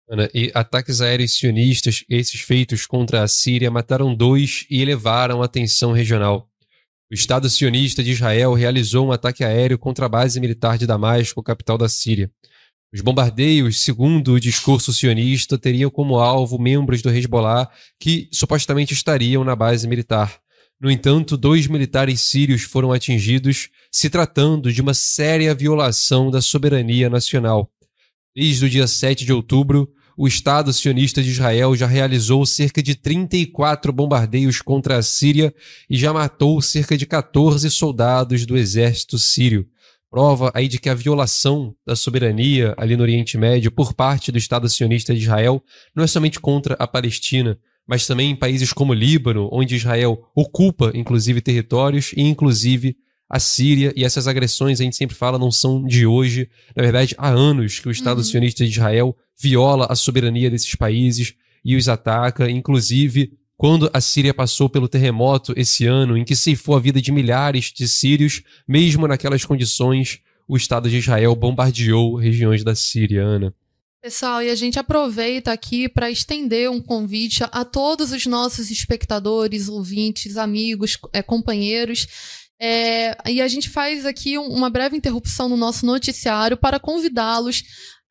Ana, e ataques aéreos sionistas, esses feitos contra a Síria, mataram dois e elevaram a tensão regional. O Estado sionista de Israel realizou um ataque aéreo contra a base militar de Damasco, capital da Síria. Os bombardeios, segundo o discurso sionista, teriam como alvo membros do Hezbollah que supostamente estariam na base militar. No entanto, dois militares sírios foram atingidos, se tratando de uma séria violação da soberania nacional. Desde o dia 7 de outubro, o Estado sionista de Israel já realizou cerca de 34 bombardeios contra a Síria e já matou cerca de 14 soldados do exército sírio prova aí de que a violação da soberania ali no Oriente Médio por parte do Estado sionista de Israel não é somente contra a Palestina, mas também em países como Líbano, onde Israel ocupa inclusive territórios e inclusive a Síria, e essas agressões a gente sempre fala não são de hoje, na verdade há anos que o Estado uhum. sionista de Israel viola a soberania desses países e os ataca, inclusive quando a Síria passou pelo terremoto esse ano, em que ceifou a vida de milhares de sírios, mesmo naquelas condições, o Estado de Israel bombardeou regiões da Síria, Ana. Pessoal, e a gente aproveita aqui para estender um convite a todos os nossos espectadores, ouvintes, amigos, é, companheiros. É, e a gente faz aqui uma breve interrupção no nosso noticiário para convidá-los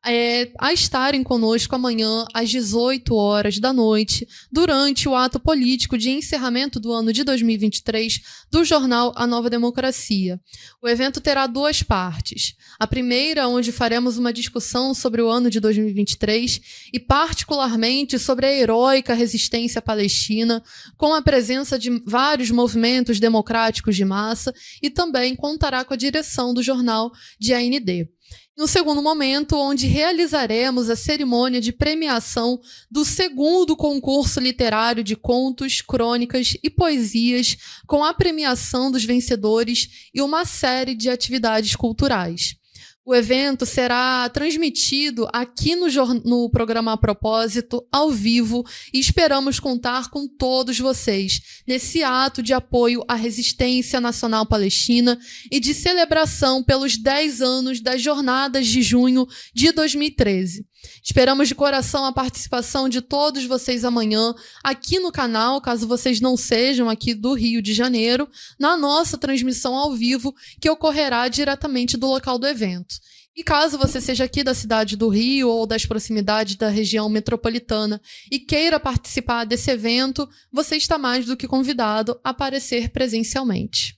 é, a estarem conosco amanhã às 18 horas da noite, durante o ato político de encerramento do ano de 2023 do jornal A Nova Democracia. O evento terá duas partes. A primeira, onde faremos uma discussão sobre o ano de 2023 e, particularmente, sobre a heróica resistência palestina, com a presença de vários movimentos democráticos de massa e também contará com a direção do jornal de AND no segundo momento, onde realizaremos a cerimônia de premiação do segundo concurso literário de contos, crônicas e poesias, com a premiação dos vencedores e uma série de atividades culturais. O evento será transmitido aqui no, no, programa A Propósito, ao vivo, e esperamos contar com todos vocês nesse ato de apoio à resistência nacional palestina e de celebração pelos 10 anos das Jornadas de Junho de 2013. Esperamos de coração a participação de todos vocês amanhã aqui no canal, caso vocês não sejam aqui do Rio de Janeiro, na nossa transmissão ao vivo, que ocorrerá diretamente do local do evento. E caso você seja aqui da cidade do Rio ou das proximidades da região metropolitana e queira participar desse evento, você está mais do que convidado a aparecer presencialmente.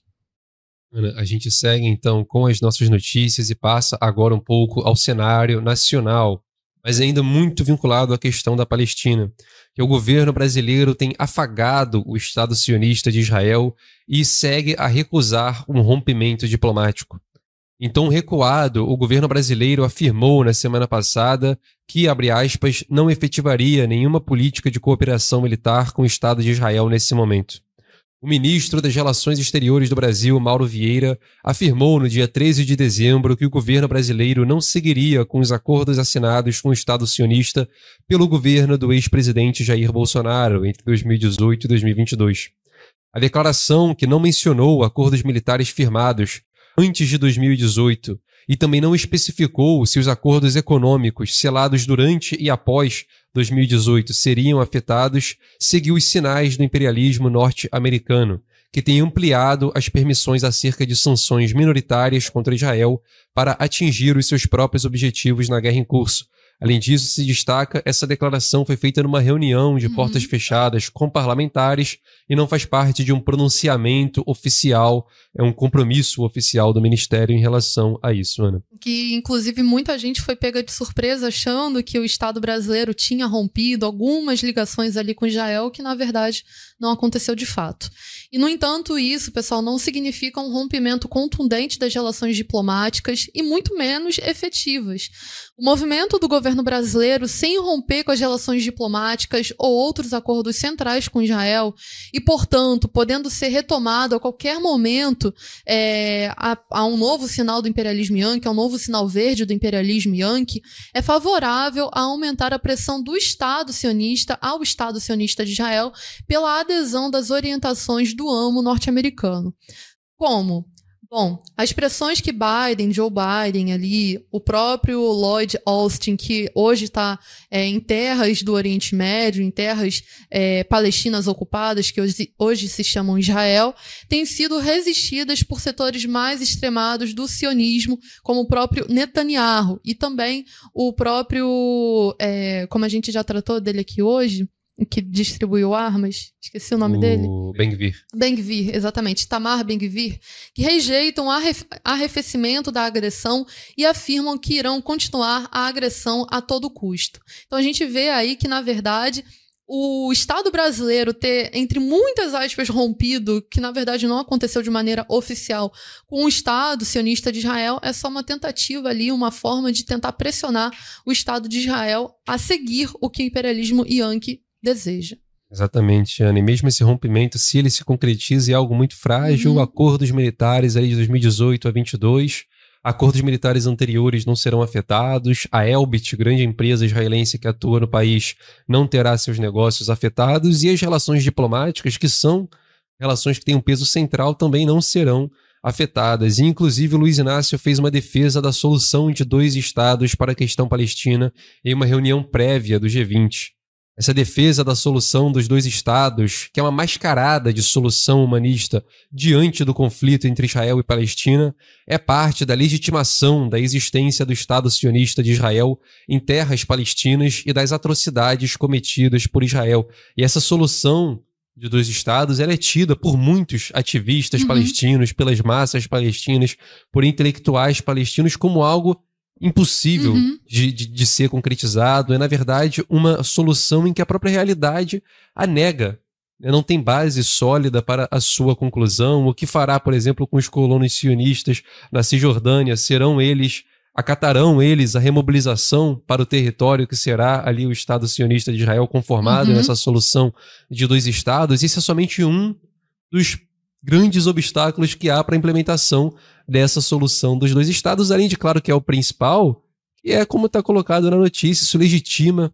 A gente segue então com as nossas notícias e passa agora um pouco ao cenário nacional mas ainda muito vinculado à questão da Palestina, que o governo brasileiro tem afagado o Estado sionista de Israel e segue a recusar um rompimento diplomático. Então, recuado, o governo brasileiro afirmou na semana passada que, abre aspas, não efetivaria nenhuma política de cooperação militar com o Estado de Israel nesse momento. O ministro das Relações Exteriores do Brasil, Mauro Vieira, afirmou no dia 13 de dezembro que o governo brasileiro não seguiria com os acordos assinados com o Estado sionista pelo governo do ex-presidente Jair Bolsonaro entre 2018 e 2022. A declaração, que não mencionou acordos militares firmados antes de 2018 e também não especificou se os acordos econômicos selados durante e após 2018 seriam afetados, seguiu os sinais do imperialismo norte-americano, que tem ampliado as permissões acerca de sanções minoritárias contra Israel para atingir os seus próprios objetivos na guerra em curso, Além disso, se destaca essa declaração foi feita numa reunião de uhum. portas fechadas com parlamentares e não faz parte de um pronunciamento oficial, é um compromisso oficial do Ministério em relação a isso, Ana. Que, inclusive, muita gente foi pega de surpresa achando que o Estado brasileiro tinha rompido algumas ligações ali com Israel, que na verdade não aconteceu de fato. E, no entanto, isso, pessoal, não significa um rompimento contundente das relações diplomáticas e muito menos efetivas. O movimento do governo brasileiro, sem romper com as relações diplomáticas ou outros acordos centrais com Israel, e, portanto, podendo ser retomado a qualquer momento é, a, a, um novo sinal do imperialismo yankee, a um novo sinal verde do imperialismo yankee, é favorável a aumentar a pressão do Estado sionista ao Estado sionista de Israel pela adesão das orientações do amo norte-americano. Como? Bom, as expressões que Biden, Joe Biden ali, o próprio Lloyd Austin, que hoje está é, em terras do Oriente Médio, em terras é, palestinas ocupadas, que hoje, hoje se chamam Israel, têm sido resistidas por setores mais extremados do sionismo, como o próprio Netanyahu e também o próprio, é, como a gente já tratou dele aqui hoje, que distribuiu armas, esqueci o nome o dele. Ben-Gvir. Ben-Gvir, exatamente, Tamar Ben-Gvir, que rejeitam o arrefecimento da agressão e afirmam que irão continuar a agressão a todo custo. Então a gente vê aí que, na verdade, o Estado brasileiro ter, entre muitas aspas, rompido, que na verdade não aconteceu de maneira oficial, com o Estado sionista de Israel, é só uma tentativa ali, uma forma de tentar pressionar o Estado de Israel a seguir o que o imperialismo yankee deseja. Exatamente, Ana. E mesmo esse rompimento, se ele se concretiza, é algo muito frágil. Uhum. Acordos militares ali de 2018 a 22, acordos militares anteriores não serão afetados. A Elbit, grande empresa israelense que atua no país, não terá seus negócios afetados. E as relações diplomáticas, que são relações que têm um peso central, também não serão afetadas. E, inclusive, Luiz Inácio fez uma defesa da solução de dois estados para a questão palestina em uma reunião prévia do G20. Essa defesa da solução dos dois estados, que é uma mascarada de solução humanista diante do conflito entre Israel e Palestina, é parte da legitimação da existência do Estado sionista de Israel em terras palestinas e das atrocidades cometidas por Israel. E essa solução de dois estados ela é tida por muitos ativistas uhum. palestinos, pelas massas palestinas, por intelectuais palestinos como algo impossível uhum. de, de, de, ser concretizado. É, na verdade, uma solução em que a própria realidade a nega. Né? Não tem base sólida para a sua conclusão. O que fará, por exemplo, com os colonos sionistas na Cisjordânia? Serão eles, acatarão eles a remobilização para o território que será ali o Estado sionista de Israel conformado uhum. nessa solução de dois estados? Isso é somente um dos grandes obstáculos que há para a implementação dessa solução dos dois estados, além de, claro, que é o principal, que é como está colocado na notícia, isso legitima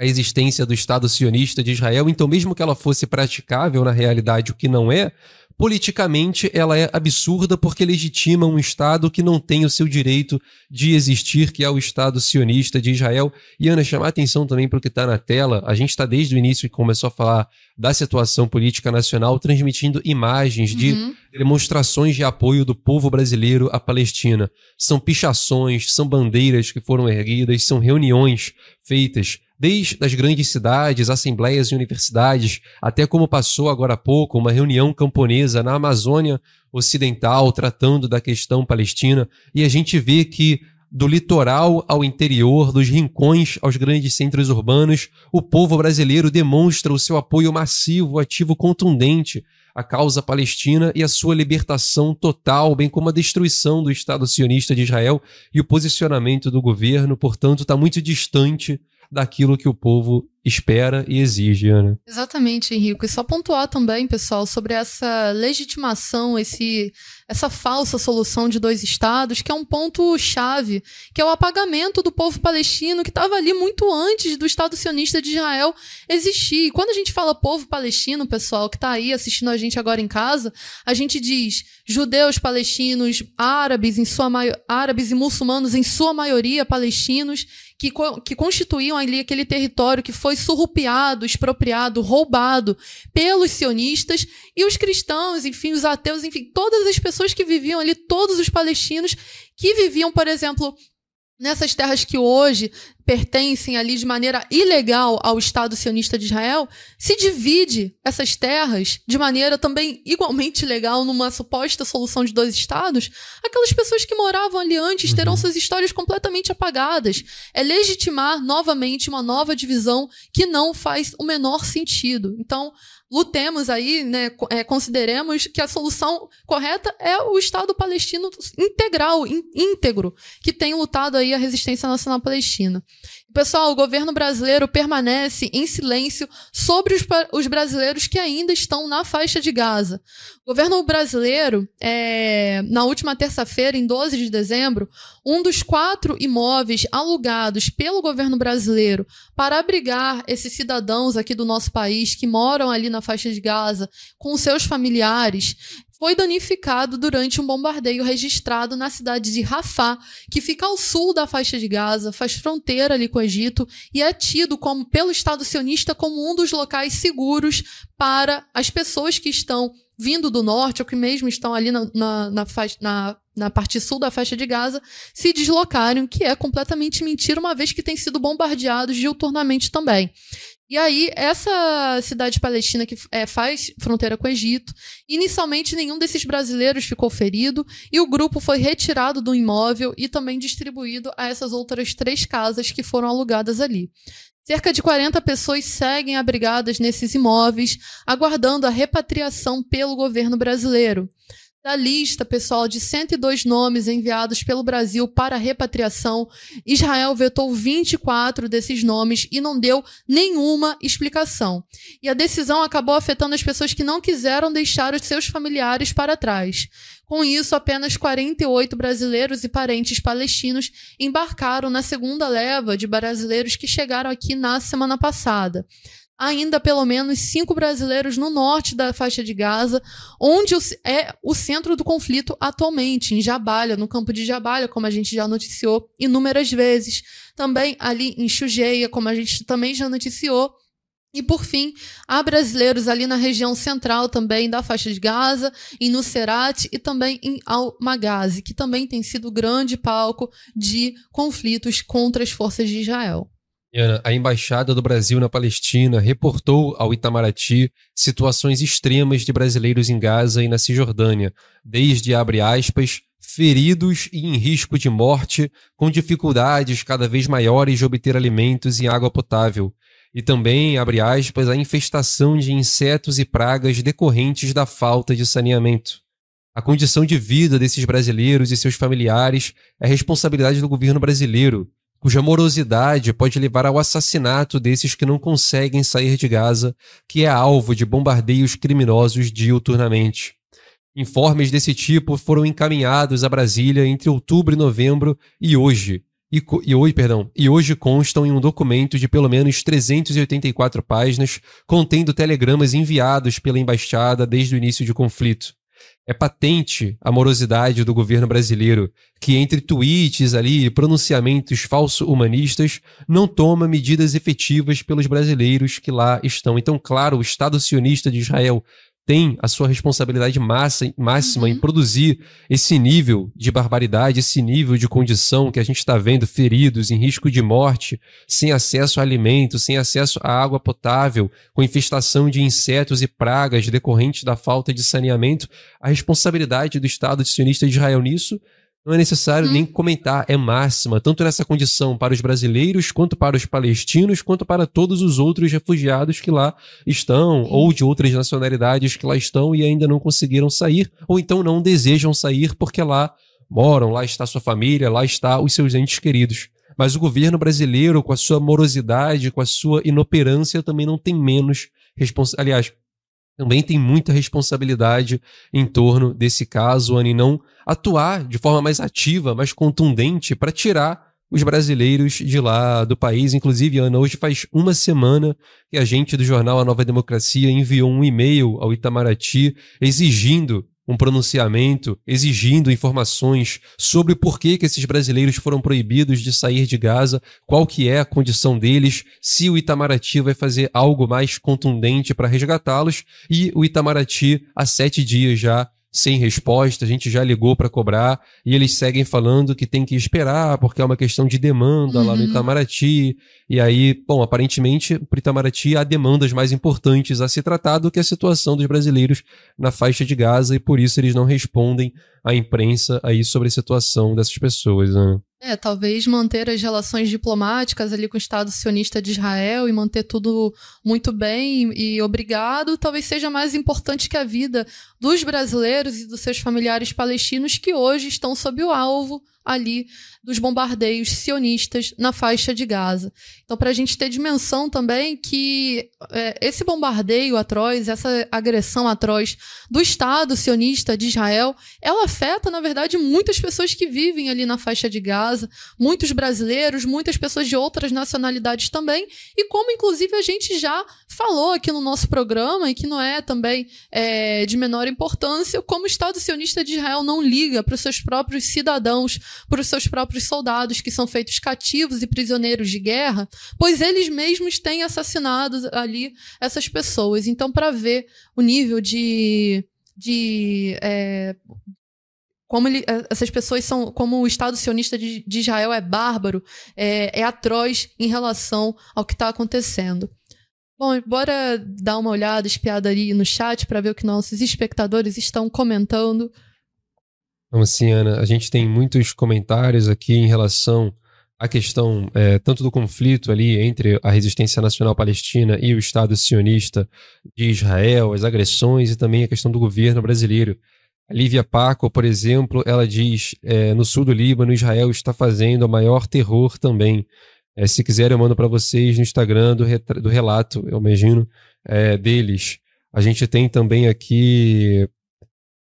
a existência do Estado sionista de Israel, então, mesmo que ela fosse praticável na realidade, o que não é, politicamente ela é absurda porque legitima um Estado que não tem o seu direito de existir, que é o Estado sionista de Israel. E Ana, chamar atenção também para o que está na tela. A gente está desde o início que começou a falar da situação política nacional, transmitindo imagens uhum. de demonstrações de apoio do povo brasileiro à Palestina. São pichações, são bandeiras que foram erguidas, são reuniões feitas desde as grandes cidades, assembleias e universidades, até como passou agora há pouco uma reunião camponesa na Amazônia Ocidental tratando da questão palestina, e a gente vê que do litoral ao interior, dos rincões aos grandes centros urbanos, o povo brasileiro demonstra o seu apoio massivo, ativo, contundente à causa palestina e a sua libertação total, bem como a destruição do Estado sionista de Israel e o posicionamento do governo, portanto, está muito distante daquilo que o povo espera e exige, Ana. Exatamente, Henrique. E só pontuar também, pessoal, sobre essa legitimação, esse, essa falsa solução de dois estados, que é um ponto chave, que é o apagamento do povo palestino que estava ali muito antes do Estado sionista de Israel existir. E quando a gente fala povo palestino, pessoal, que está aí assistindo a gente agora em casa, a gente diz judeus palestinos, árabes em sua árabes e muçulmanos em sua maioria palestinos que, que constituíam ali aquele território que foi surrupiado, expropriado, roubado pelos sionistas e os cristãos, enfim, os ateus, enfim, todas as pessoas que viviam ali, todos os palestinos que viviam, por exemplo, nessas terras que hoje pertencem ali de maneira ilegal ao Estado sionista de Israel, se divide essas terras de maneira também igualmente legal numa suposta solução de dois estados, aquelas pessoas que moravam ali antes terão uhum. suas histórias completamente apagadas. É legitimar novamente uma nova divisão que não faz o menor sentido. Então, lutemos aí, né, é, consideremos que a solução correta é o Estado palestino integral, íntegro, que tem lutado aí a resistência nacional palestina. Pessoal, o governo brasileiro permanece em silêncio sobre os, os brasileiros que ainda estão na faixa de Gaza. O governo brasileiro, é, na última terça-feira, em 12 de dezembro, um dos quatro imóveis alugados pelo governo brasileiro para abrigar esses cidadãos aqui do nosso país que moram ali na faixa de Gaza com seus familiares, foi danificado durante um bombardeio registrado na cidade de Rafah, que fica ao sul da faixa de Gaza, faz fronteira ali com o Egito e é tido como pelo Estado sionista como um dos locais seguros para as pessoas que estão vindo do norte ou que mesmo estão ali na, na, na, na, na parte sul da faixa de Gaza se deslocarem, que é completamente mentira, uma vez que têm sido bombardeados diuturnamente também. E aí, essa cidade palestina que é, faz fronteira com o Egito, inicialmente nenhum desses brasileiros ficou ferido e o grupo foi retirado do imóvel e também distribuído a essas outras três casas que foram alugadas ali. Cerca de 40 pessoas seguem abrigadas nesses imóveis, aguardando a repatriação pelo governo brasileiro. Da lista, pessoal, de 102 nomes enviados pelo Brasil para repatriação, Israel vetou 24 desses nomes e não deu nenhuma explicação. E a decisão acabou afetando as pessoas que não quiseram deixar os seus familiares para trás. Com isso, apenas 48 brasileiros e parentes palestinos embarcaram na segunda leva de brasileiros que chegaram aqui na semana passada ainda pelo menos cinco brasileiros no norte da faixa de Gaza, onde é o centro do conflito atualmente, em Jabalha, no campo de Jabalha, como a gente já noticiou inúmeras vezes. Também ali em Chugeia, como a gente também já noticiou. E por fim, há brasileiros ali na região central também da faixa de Gaza, em Nusserat e também em Al-Maghazi, que também tem sido grande palco de conflitos contra as forças de Israel a Embaixada do Brasil na Palestina reportou ao Itamaraty situações extremas de brasileiros em Gaza e na Cisjordânia, desde, abre aspas, feridos e em risco de morte, com dificuldades cada vez maiores de obter alimentos e água potável, e também, abre aspas, a infestação de insetos e pragas decorrentes da falta de saneamento. A condição de vida desses brasileiros e seus familiares é responsabilidade do governo brasileiro, cuja morosidade pode levar ao assassinato desses que não conseguem sair de Gaza, que é alvo de bombardeios criminosos diuturnamente. Informes desse tipo foram encaminhados a Brasília entre outubro e novembro e hoje. E, e, hoje, perdão, e hoje constam em um documento de pelo menos 384 páginas, contendo telegramas enviados pela embaixada desde o início do conflito. É patente a morosidade do governo brasileiro, que entre tweets ali e pronunciamentos falso-humanistas não toma medidas efetivas pelos brasileiros que lá estão. Então, claro, o Estado sionista de Israel tem a sua responsabilidade massa, máxima uhum. em produzir esse nível de barbaridade, esse nível de condição que a gente está vendo, feridos, em risco de morte, sem acesso a alimento, sem acesso a água potável, com infestação de insetos e pragas decorrentes da falta de saneamento. A responsabilidade do Estado sionista de Israel nisso não é necessário hum. nem comentar, é máxima, tanto nessa condição para os brasileiros, quanto para os palestinos, quanto para todos os outros refugiados que lá estão, ou de outras nacionalidades que lá estão e ainda não conseguiram sair, ou então não desejam sair porque lá moram, lá está sua família, lá está os seus entes queridos. Mas o governo brasileiro, com a sua morosidade, com a sua inoperância, também não tem menos responsabilidade. Aliás, também tem muita responsabilidade em torno desse caso, Anne, não atuar de forma mais ativa, mais contundente para tirar os brasileiros de lá do país. Inclusive, Ana, hoje faz uma semana que a gente do jornal A Nova Democracia enviou um e-mail ao Itamaraty exigindo um pronunciamento exigindo informações sobre por que, que esses brasileiros foram proibidos de sair de Gaza, qual que é a condição deles, se o Itamaraty vai fazer algo mais contundente para resgatá-los, e o Itamaraty, há sete dias já, sem resposta, a gente já ligou para cobrar e eles seguem falando que tem que esperar porque é uma questão de demanda uhum. lá no uhum. Itamaraty. E aí, bom, aparentemente, para Itamaraty há demandas mais importantes a se tratar do que a situação dos brasileiros na faixa de Gaza e por isso eles não respondem à imprensa aí sobre a situação dessas pessoas. Né? É, talvez manter as relações diplomáticas ali com o Estado sionista de Israel e manter tudo muito bem e obrigado, talvez seja mais importante que a vida dos brasileiros e dos seus familiares palestinos que hoje estão sob o alvo ali dos bombardeios sionistas na faixa de Gaza. Então, para a gente ter dimensão também que é, esse bombardeio atroz, essa agressão atroz do Estado sionista de Israel, ela afeta, na verdade, muitas pessoas que vivem ali na faixa de Gaza, muitos brasileiros, muitas pessoas de outras nacionalidades também, e como, inclusive, a gente já falou aqui no nosso programa, e que não é também é, de menor importância, como o Estado sionista de Israel não liga para os seus próprios cidadãos, os seus próprios soldados que são feitos cativos e prisioneiros de guerra, pois eles mesmos têm assassinado ali essas pessoas. Então, para ver o nível de. de é, como ele, é, essas pessoas são, como o Estado sionista de, de Israel é bárbaro, é, é atroz em relação ao que está acontecendo. Bom, bora dar uma olhada, espiada ali no chat para ver o que nossos espectadores estão comentando. Vamos sim, Ana. A gente tem muitos comentários aqui em relação à questão é, tanto do conflito ali entre a resistência nacional palestina e o Estado sionista de Israel, as agressões e também a questão do governo brasileiro. A Lívia Paco, por exemplo, ela diz: é, no sul do Líbano, Israel está fazendo o maior terror também. É, se quiser, eu mando para vocês no Instagram do, do relato, eu imagino, é, deles. A gente tem também aqui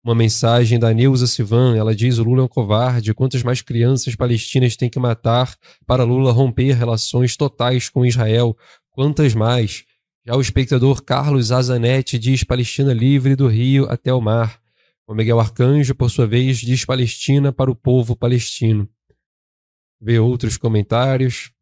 uma mensagem da Neuza Sivan. Ela diz: o Lula é um covarde. Quantas mais crianças palestinas tem que matar para Lula romper relações totais com Israel? Quantas mais? Já o espectador Carlos Azanetti diz: Palestina livre do rio até o mar. O Miguel Arcanjo, por sua vez, diz Palestina para o povo palestino. Vê outros comentários.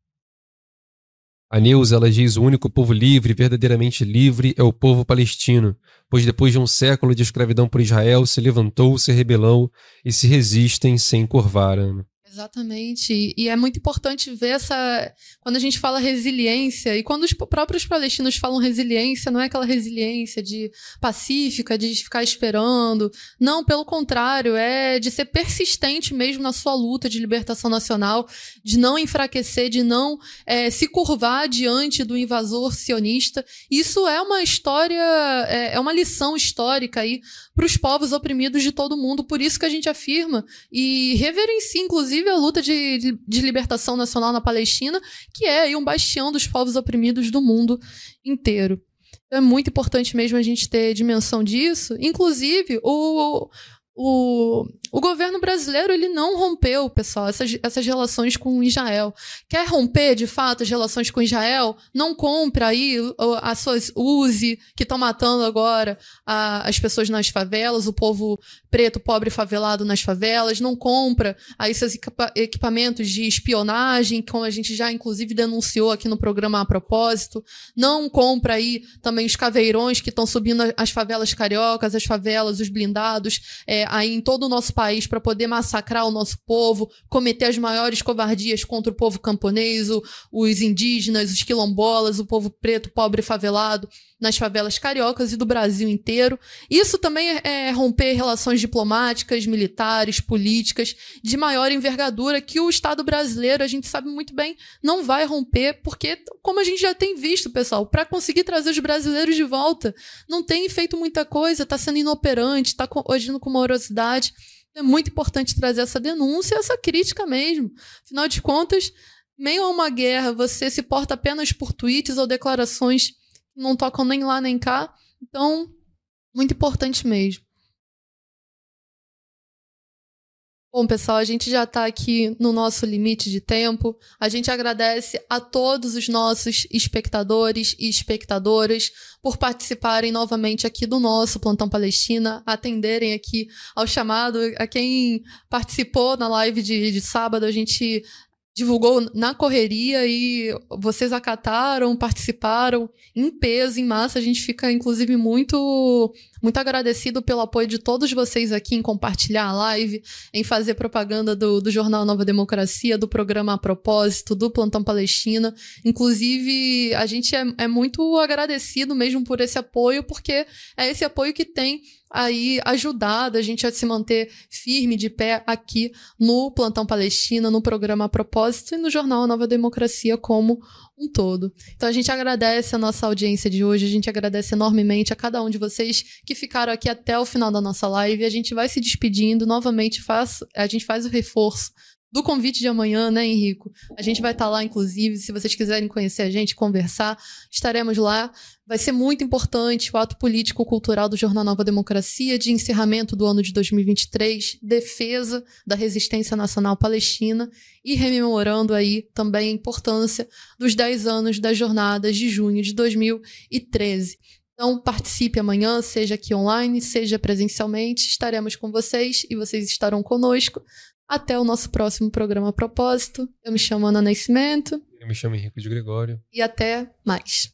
A Neuza, ela diz: o único povo livre, verdadeiramente livre, é o povo palestino, pois depois de um século de escravidão por Israel, se levantou, se rebelou e se resistem sem curvar. Ana. Exatamente. E é muito importante ver essa. Quando a gente fala resiliência, e quando os próprios palestinos falam resiliência, não é aquela resiliência de pacífica, de ficar esperando. Não, pelo contrário, é de ser persistente mesmo na sua luta de libertação nacional, de não enfraquecer, de não é, se curvar diante do invasor sionista. Isso é uma história, é, é uma lição histórica aí para os povos oprimidos de todo mundo. Por isso que a gente afirma e reverencia, inclusive, a luta de, de, de libertação nacional na Palestina, que é um bastião dos povos oprimidos do mundo inteiro. Então, é muito importante mesmo a gente ter dimensão disso. Inclusive, o, o, o governo brasileiro ele não rompeu, pessoal, essas, essas relações com Israel. Quer romper, de fato, as relações com Israel? Não compra aí as suas use que estão matando agora a, as pessoas nas favelas, o povo preto, pobre, favelado nas favelas. Não compra aí seus equipamentos de espionagem, como a gente já inclusive denunciou aqui no programa a propósito. Não compra aí também os caveirões que estão subindo as favelas cariocas, as favelas, os blindados, é, aí em todo o nosso país para poder massacrar o nosso povo, cometer as maiores covardias contra o povo camponês, o, os indígenas, os quilombolas, o povo preto, pobre favelado nas favelas cariocas e do Brasil inteiro. Isso também é, é romper relações diplomáticas, militares, políticas de maior envergadura que o Estado brasileiro, a gente sabe muito bem, não vai romper, porque, como a gente já tem visto, pessoal, para conseguir trazer os brasileiros de volta, não tem feito muita coisa, está sendo inoperante, está agindo com morosidade. É muito importante trazer essa denúncia, essa crítica mesmo. Afinal de contas, meio a uma guerra, você se porta apenas por tweets ou declarações que não tocam nem lá nem cá. Então, muito importante mesmo. Bom, pessoal, a gente já está aqui no nosso limite de tempo. A gente agradece a todos os nossos espectadores e espectadoras por participarem novamente aqui do nosso Plantão Palestina, atenderem aqui ao chamado. A quem participou na live de, de sábado, a gente divulgou na correria e vocês acataram, participaram em peso, em massa. A gente fica, inclusive, muito, muito agradecido pelo apoio de todos vocês aqui em compartilhar a live, em fazer propaganda do, do Jornal Nova Democracia, do programa A Propósito, do Plantão Palestina. Inclusive, a gente é, é muito agradecido mesmo por esse apoio, porque é esse apoio que tem aí ajudado a gente a se manter firme de pé aqui no Plantão Palestina, no programa a Propósito e no jornal Nova Democracia como um todo. Então a gente agradece a nossa audiência de hoje, a gente agradece enormemente a cada um de vocês que ficaram aqui até o final da nossa live. A gente vai se despedindo novamente, faz, a gente faz o reforço do convite de amanhã, né, Henrico? A gente vai estar lá, inclusive, se vocês quiserem conhecer a gente, conversar, estaremos lá. Vai ser muito importante o ato político-cultural do Jornal Nova Democracia de encerramento do ano de 2023, defesa da resistência nacional palestina e rememorando aí também a importância dos 10 anos das jornadas de junho de 2013. Então, participe amanhã, seja aqui online, seja presencialmente, estaremos com vocês e vocês estarão conosco até o nosso próximo programa Propósito. Eu me chamo Ana Nascimento. Eu me chamo Henrique de Gregório. E até mais.